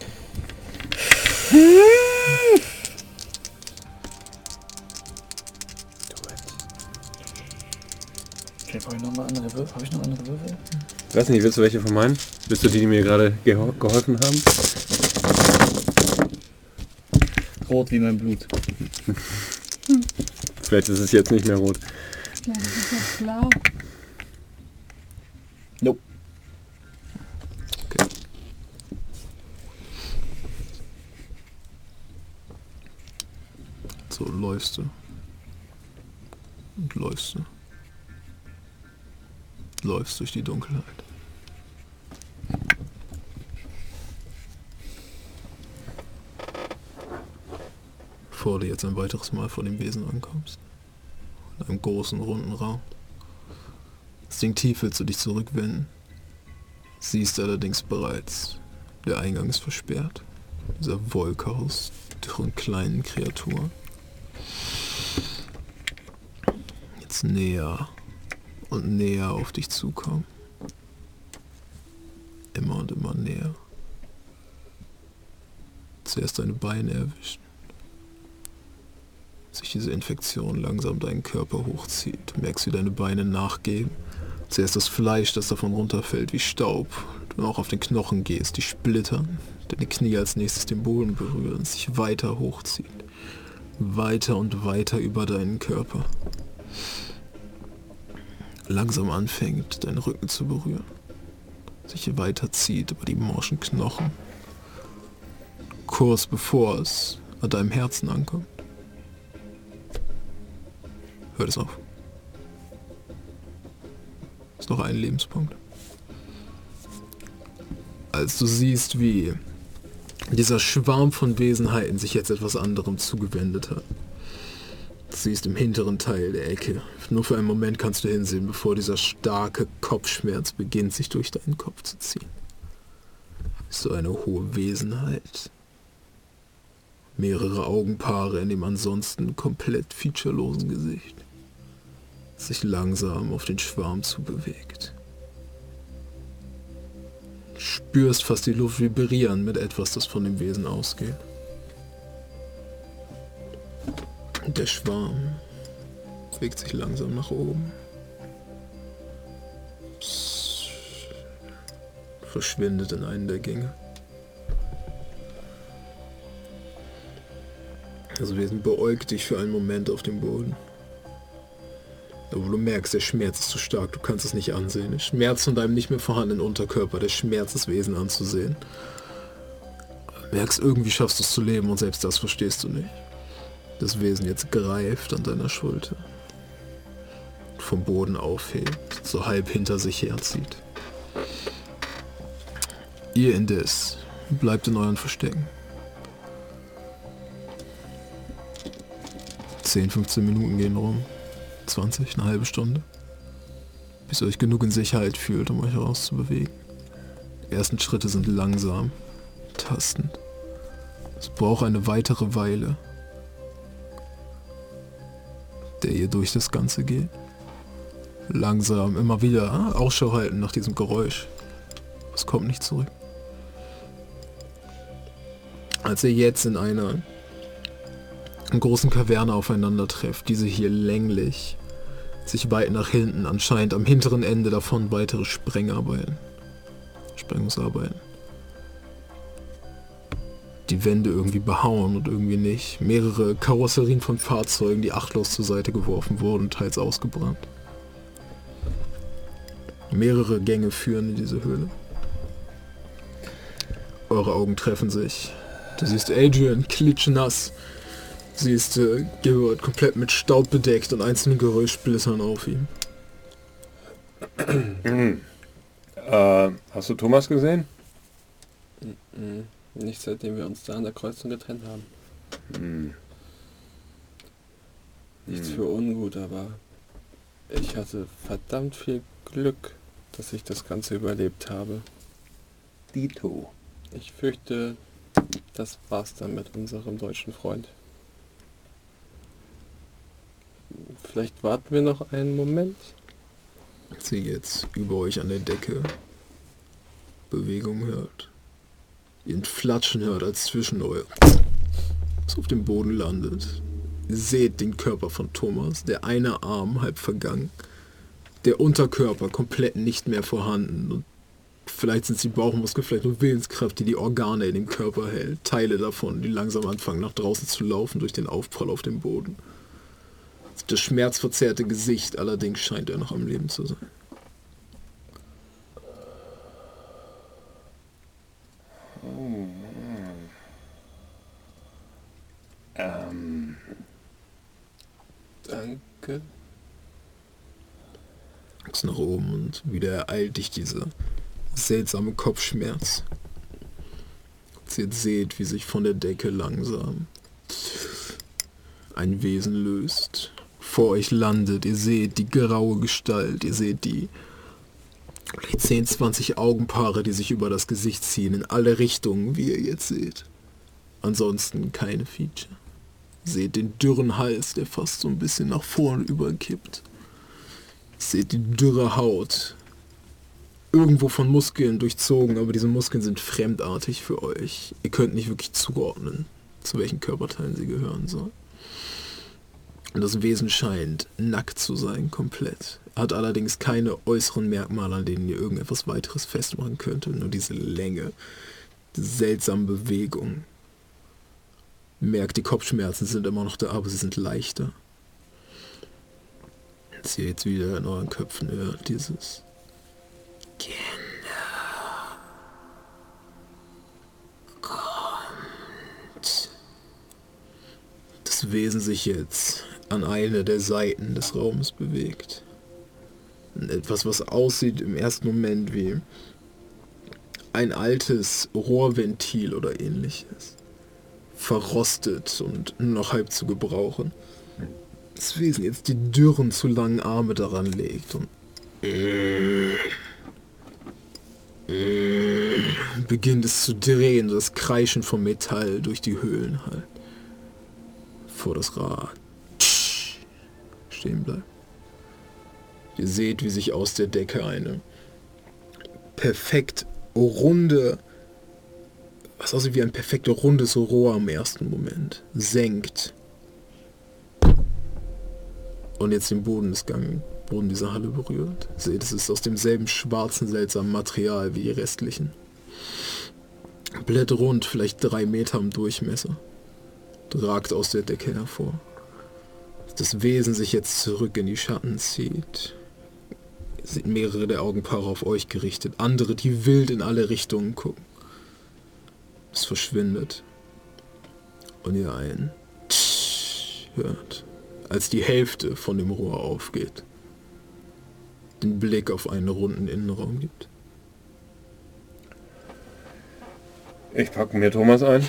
Okay, brauche ich noch andere Würfel? Habe ich noch andere Würfel? Ich weiß nicht, willst du welche von meinen? Willst du die, die mir gerade geho geholfen haben? Rot wie mein Blut. Vielleicht ist es jetzt nicht mehr rot. Ja, das ist jetzt blau. Nope. So läufst du. Und läufst du. Läufst durch die Dunkelheit. Bevor du jetzt ein weiteres Mal vor dem Wesen ankommst. In einem großen, runden Raum. Instinktiv willst du dich zurückwenden. Siehst allerdings bereits, der Eingang ist versperrt. Dieser Wolke aus dürren kleinen Kreaturen. Jetzt näher und näher auf dich zukommen. Immer und immer näher. Zuerst deine Beine erwischen. Sich diese Infektion langsam deinen Körper hochzieht. Du merkst, wie deine Beine nachgeben. Zuerst das Fleisch, das davon runterfällt wie Staub. Du auch auf den Knochen gehst, die splittern. Deine Knie als nächstes den Boden berühren, sich weiter hochzieht. Weiter und weiter über deinen Körper. Langsam anfängt, deinen Rücken zu berühren. Sich weiterzieht über die morschen Knochen. Kurz bevor es an deinem Herzen ankommt. Hört es auf. Ist noch ein Lebenspunkt. Als du siehst, wie dieser Schwarm von Wesenheiten sich jetzt etwas anderem zugewendet hat. Siehst im hinteren Teil der Ecke. Nur für einen Moment kannst du hinsehen, bevor dieser starke Kopfschmerz beginnt, sich durch deinen Kopf zu ziehen. So eine hohe Wesenheit. Mehrere Augenpaare in dem ansonsten komplett featurelosen Gesicht. Sich langsam auf den Schwarm zubewegt. Spürst fast die Luft vibrieren mit etwas, das von dem Wesen ausgeht. Der Schwarm bewegt sich langsam nach oben. Verschwindet in einen der Gänge. Das Wesen beäugt dich für einen Moment auf dem Boden. Aber du merkst, der Schmerz ist zu stark, du kannst es nicht ansehen. Der Schmerz von deinem nicht mehr vorhandenen Unterkörper, der Schmerz des Wesen anzusehen. Du merkst, irgendwie schaffst du es zu leben und selbst das verstehst du nicht. Das Wesen jetzt greift an deiner Schulter. Vom Boden aufhebt, so halb hinter sich herzieht. Ihr indes bleibt in euren Verstecken. 10, 15 Minuten gehen rum. 20, eine halbe Stunde. Bis ihr euch genug in Sicherheit fühlt, um euch herauszubewegen. Die ersten Schritte sind langsam, tastend. Es braucht eine weitere Weile, der ihr durch das Ganze geht. Langsam, immer wieder ah, Ausschau halten nach diesem Geräusch. Es kommt nicht zurück. Als ihr jetzt in einer großen Kaverne aufeinander trefft, diese hier länglich, sich weit nach hinten, anscheinend am hinteren Ende davon weitere Sprengarbeiten. Sprengungsarbeiten. Die Wände irgendwie behauen und irgendwie nicht. Mehrere Karosserien von Fahrzeugen, die achtlos zur Seite geworfen wurden, teils ausgebrannt. Mehrere Gänge führen in diese Höhle. Eure Augen treffen sich. Du siehst Adrian klitschnass. Sie ist äh, gehört komplett mit Staub bedeckt und einzelnen Geräuschsplittern auf ihm. Äh, hast du Thomas gesehen? Mhm. Nicht seitdem wir uns da an der Kreuzung getrennt haben. Hm. Nichts für ungut, aber ich hatte verdammt viel Glück, dass ich das Ganze überlebt habe. Dito. Ich fürchte, das war's dann mit unserem deutschen Freund. Vielleicht warten wir noch einen Moment. Sie jetzt über euch an der Decke Bewegung hört. Ihr Flatschen hört, als zwischen euch was auf dem Boden landet. Ihr seht den Körper von Thomas, der eine Arm halb vergangen, der Unterkörper komplett nicht mehr vorhanden und vielleicht sind es die Bauchmuskeln, vielleicht nur Willenskraft, die die Organe in dem Körper hält. Teile davon, die langsam anfangen nach draußen zu laufen durch den Aufprall auf dem Boden. Das schmerzverzerrte Gesicht allerdings scheint er noch am Leben zu sein. Ähm, Danke. Guckst nach oben und wieder ereilt dich dieser seltsame Kopfschmerz. Ihr jetzt seht, wie sich von der Decke langsam ein Wesen löst. Vor euch landet, ihr seht die graue Gestalt, ihr seht die vielleicht 10, 20 Augenpaare, die sich über das Gesicht ziehen, in alle Richtungen, wie ihr jetzt seht. Ansonsten keine Feature. Seht den dürren Hals, der fast so ein bisschen nach vorn überkippt. Seht die dürre Haut. Irgendwo von Muskeln durchzogen, aber diese Muskeln sind fremdartig für euch. Ihr könnt nicht wirklich zuordnen, zu welchen Körperteilen sie gehören sollen. Und das Wesen scheint nackt zu sein, komplett. Hat allerdings keine äußeren Merkmale, an denen ihr irgendetwas weiteres festmachen könntet. Nur diese Länge, diese seltsame Bewegung. Merkt, die Kopfschmerzen sind immer noch da, aber sie sind leichter. Ihr jetzt wieder in euren Köpfen hört, dieses das Wesen sich jetzt an eine der Seiten des Raumes bewegt. Etwas, was aussieht im ersten Moment wie ein altes Rohrventil oder ähnliches. Verrostet und noch halb zu gebrauchen. Das Wesen jetzt die dürren, zu langen Arme daran legt und beginnt es zu drehen, das Kreischen vom Metall durch die Höhlen halt. Vor das Rad stehen bleibt. Ihr seht, wie sich aus der Decke eine perfekt runde, was aussieht wie ein perfekt rundes Rohr im ersten Moment, senkt. Und jetzt den Boden des Gang, Boden dieser Halle berührt. Seht, es ist aus demselben schwarzen, seltsamen Material wie die restlichen. Blätterrund, vielleicht drei Meter im Durchmesser. Ragt aus der Decke hervor. Das Wesen sich jetzt zurück in die Schatten zieht. Seht mehrere der Augenpaare auf euch gerichtet, andere, die wild in alle Richtungen gucken. Es verschwindet. Und ihr ein Tsch hört, als die Hälfte von dem Rohr aufgeht. Den Blick auf einen runden Innenraum gibt. ich packe mir Thomas ein.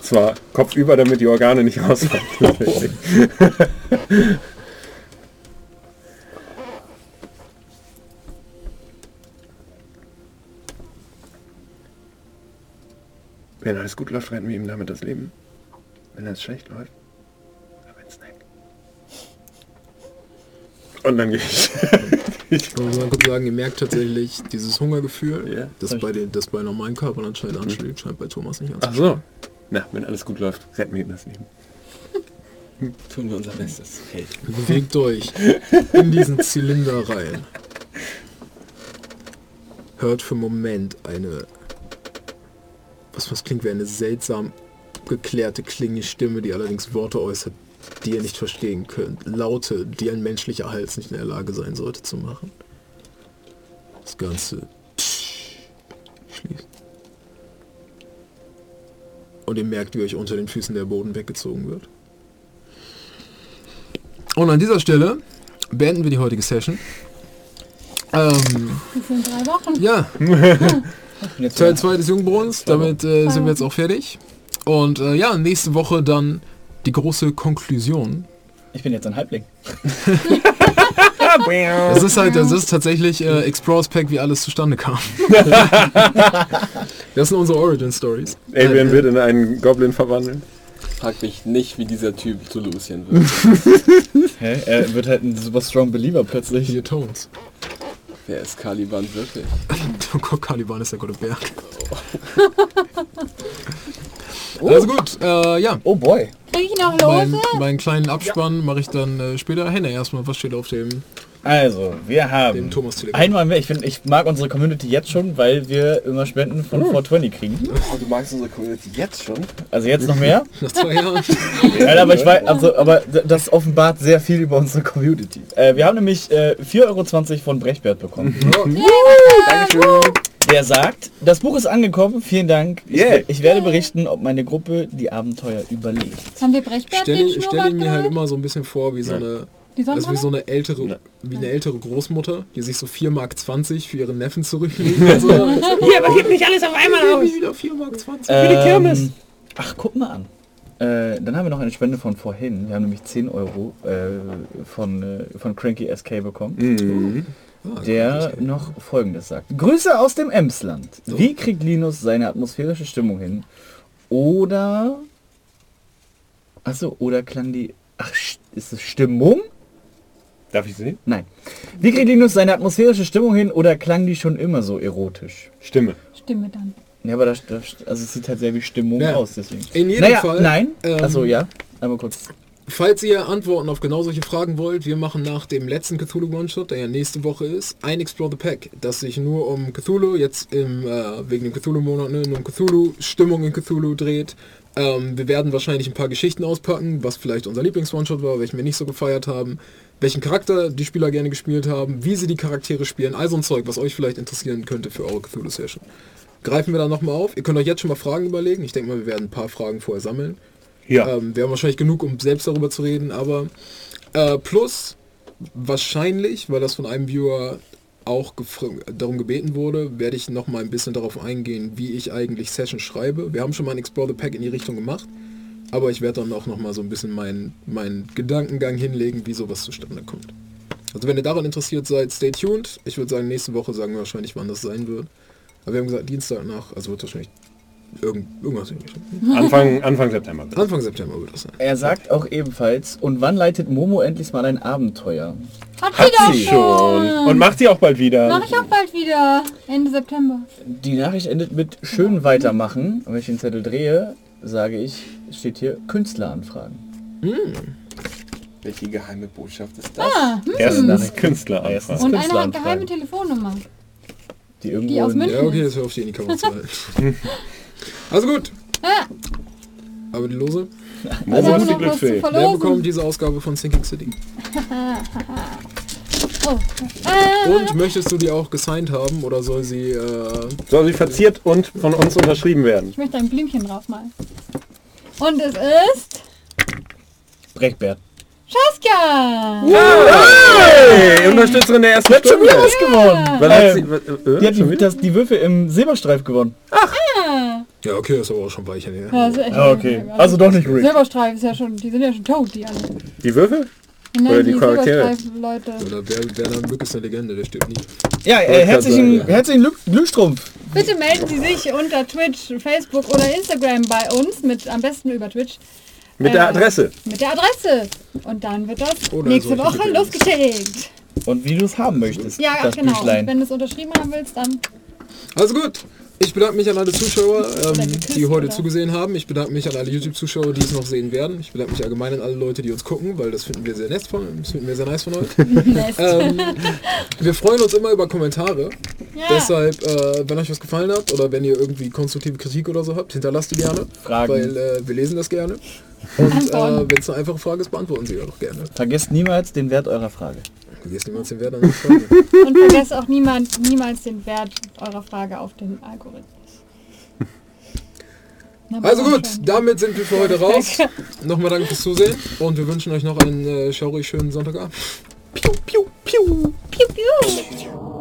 Zwar kopfüber, damit die Organe nicht rausfallen. Wenn alles gut läuft, retten wir ihm damit das Leben. Wenn es schlecht läuft, aber ein Snack. Und dann gehe ich. Ich muss mal kurz sagen, ihr merkt tatsächlich dieses Hungergefühl, Ja. das, bei den, das bei normalen Körpern anscheinend anschlägt, scheint bei Thomas nicht Ach anzuschlagen. so. Na, wenn alles gut läuft, retten wir ihm das Leben. Tun wir unser Bestes. Hey. Bewegt euch in diesen Zylinder rein. Hört für einen Moment eine, was was klingt wie eine seltsam geklärte klinge Stimme, die allerdings Worte äußert, die ihr nicht verstehen könnt. Laute, die ein menschlicher Hals nicht in der Lage sein sollte zu machen. Das Ganze schließt. Und ihr merkt, wie euch unter den Füßen der Boden weggezogen wird. Und an dieser Stelle beenden wir die heutige Session. Ähm, Das sind drei Wochen. ja, Teil 2 des Jungbrunnens. Damit äh, sind wir jetzt auch fertig. Und äh, ja, nächste Woche dann die große Konklusion. ich bin jetzt ein Halbling. Das ist halt, das ist tatsächlich äh, Explorers Pack, wie alles zustande kam. das sind unsere Origin Stories. Adrian wird in einen Goblin verwandeln. Frag mich nicht, wie dieser Typ zu Lucien wird. Hä? Er wird halt ein super strong Believer plötzlich. Hier Tones. Wer ist Caliban wirklich? Oh Gott, Caliban ist der gute Berg. Also gut, äh, ja. Oh boy. Krieg ich noch Mein, Lose? meinen kleinen Abspann mache ich dann äh, später. Henne erstmal, was steht auf dem, Also, wir haben einmal mehr, ich finde, ich mag unsere Community jetzt schon, weil wir immer Spenden von 420 kriegen. Oh, du magst unsere Community jetzt schon? Also jetzt noch mehr. Nach zwei Jahren. Ja, aber ich weiß, also, aber das offenbart sehr viel über unsere Community. Äh, wir haben nämlich äh, 4,20 Euro von Brechbert bekommen. Dankeschön. Der sagt, das Buch ist angekommen, vielen Dank. Ich, Yeah. ich werde berichten, ob meine Gruppe die Abenteuer überlebt. Haben wir Brechbert Stell den ihn, stell ihn mir halt immer so ein bisschen vor wie so eine, Die das ist wie so eine ältere, wie eine ältere Großmutter, die sich so 4,20 Mark für ihren Neffen zurücklegt. Also, Hier, aber gib nicht alles auf einmal ich aus. will wieder 4,20 Mark. Ähm, ach, guck mal an. Äh, dann haben wir noch eine Spende von vorhin. Wir haben nämlich 10 Euro äh, von, äh, von Cranky SK bekommen. Mhm. Ah, der noch folgendes sagt. Grüße aus dem Emsland. Wie kriegt Linus seine atmosphärische Stimmung hin? Oder... Achso, oder klang die... Ach, st- ist es Stimmung? Darf ich sehen? Nein. Wie kriegt Linus seine atmosphärische Stimmung hin oder klang die schon immer so erotisch? Stimme. Stimme dann. Ja, aber das, das also es sieht halt sehr wie Stimmung Ja. aus, deswegen. In jedem naja, Fall. nein. ähm, Achso, ja. Einmal kurz. Falls ihr Antworten auf genau solche Fragen wollt, wir machen nach dem letzten Cthulhu One-Shot, der ja nächste Woche ist, ein Explore the Pack, das sich nur um Cthulhu, jetzt im, äh, wegen dem Cthulhu-Monat, ne, nur um Cthulhu, Stimmung in Cthulhu dreht. Ähm, wir werden wahrscheinlich ein paar Geschichten auspacken, was vielleicht unser Lieblings-One-Shot war, welchen wir nicht so gefeiert haben, welchen Charakter die Spieler gerne gespielt haben, wie sie die Charaktere spielen, all so ein Zeug, was euch vielleicht interessieren könnte für eure Cthulhu-Session. Greifen wir da nochmal auf. Ihr könnt euch jetzt schon mal Fragen überlegen. Ich denke mal, wir werden ein paar Fragen vorher sammeln. Ja. Ähm, wir haben wahrscheinlich genug, um selbst darüber zu reden, aber äh, plus wahrscheinlich, weil das von einem Viewer auch darum gebeten wurde, werde ich noch mal ein bisschen darauf eingehen, wie ich eigentlich Sessions schreibe. Wir haben schon mal ein Explore the Pack in die Richtung gemacht, aber ich werde dann auch noch mal so ein bisschen meinen meinen Gedankengang hinlegen, wie sowas zustande kommt. Also wenn ihr daran interessiert seid, stay tuned. Ich würde sagen, nächste Woche sagen wir wahrscheinlich, wann das sein wird. Aber wir haben gesagt, Dienstag nach, also wird wahrscheinlich irgend, irgendwas. Anfang, Anfang September. bitte. Anfang September wird das sein. Er sagt auch ebenfalls, und wann leitet Momo endlich mal ein Abenteuer? Hat, Hat sie sie doch schon. Und macht sie auch bald wieder. Mach ich auch bald wieder. Ende September. Die Nachricht endet mit schön weitermachen. Und wenn ich den Zettel drehe, sage ich, steht hier Künstleranfragen. Welche geheime Botschaft ist das? Ah, hm. Erstens Künstler Erstens. Und eine hat Künstleranfragen. geheime Telefonnummer. Die irgendwo Die aus in- München. Ja, okay, das hör auf die in die Kamera zu halten. also gut. Ah, Aber die Lose. Also ist die Glücksfee. Wer bekommt diese Ausgabe von Sinking City? Oh. Äh, Und möchtest du die auch gesigned haben oder soll sie... Äh, Soll sie verziert und von uns unterschrieben werden. ich möchte ein Blümchen draufmalen. Und es ist Brechbert. Saskia. Hey, Unterstützerin der ersten Die hat schon Stunde. was gewonnen. Sie, äh, die hat schon die, das, die Würfel im Silberstreif gewonnen. Ah. ja, okay, das ist aber auch schon weicher her. Ja, echt Ah, okay. Also doch nicht Rick. Silberstreif ist ja schon, die sind ja schon tot, die alle. Die Würfel? Nein, Oder die Charaktere. Silberstreif-Leute. Oder wer, Werner Mück ist eine Legende, der stirbt nie. Ja, äh, herzlichen, herzlichen Glück, Glückstrumpf. Bitte melden Sie sich unter Twitch, Facebook oder Instagram bei uns, mit am besten über Twitch, Mit der Äh, Adresse. mit der Adresse. Und dann wird das Oder nächste Woche Gedöns. losgeschickt. Und wie du es haben möchtest. Ja, das genau. Büchlein. Wenn du es unterschrieben haben willst, dann Also gut. Ich bedanke mich an alle Zuschauer, ähm, die heute oder? zugesehen haben. Ich bedanke mich an alle YouTube-Zuschauer, die es noch sehen werden. Ich bedanke mich allgemein an alle Leute, die uns gucken, weil das finden wir sehr nett von, das finden wir sehr nice von euch. ähm, wir freuen uns immer über Kommentare. ja. Deshalb, äh, wenn euch was gefallen hat oder wenn ihr irgendwie konstruktive Kritik oder so habt, hinterlasst die gerne. Fragen. Weil äh, wir lesen das gerne. Und äh, wenn es eine einfache Frage ist, beantworten sie auch gerne. Vergesst niemals den Wert eurer Frage. Vergesst niemals den Wert an der Frage. Und vergesst auch niemand, niemals den Wert eurer Frage auf den Algorithmus. Na, Also gut, damit sind wir für heute raus. Nochmal danke fürs Zusehen und wir wünschen euch noch einen äh, schaurig schönen Sonntagabend. Piu, piu, piu. Piu, piu.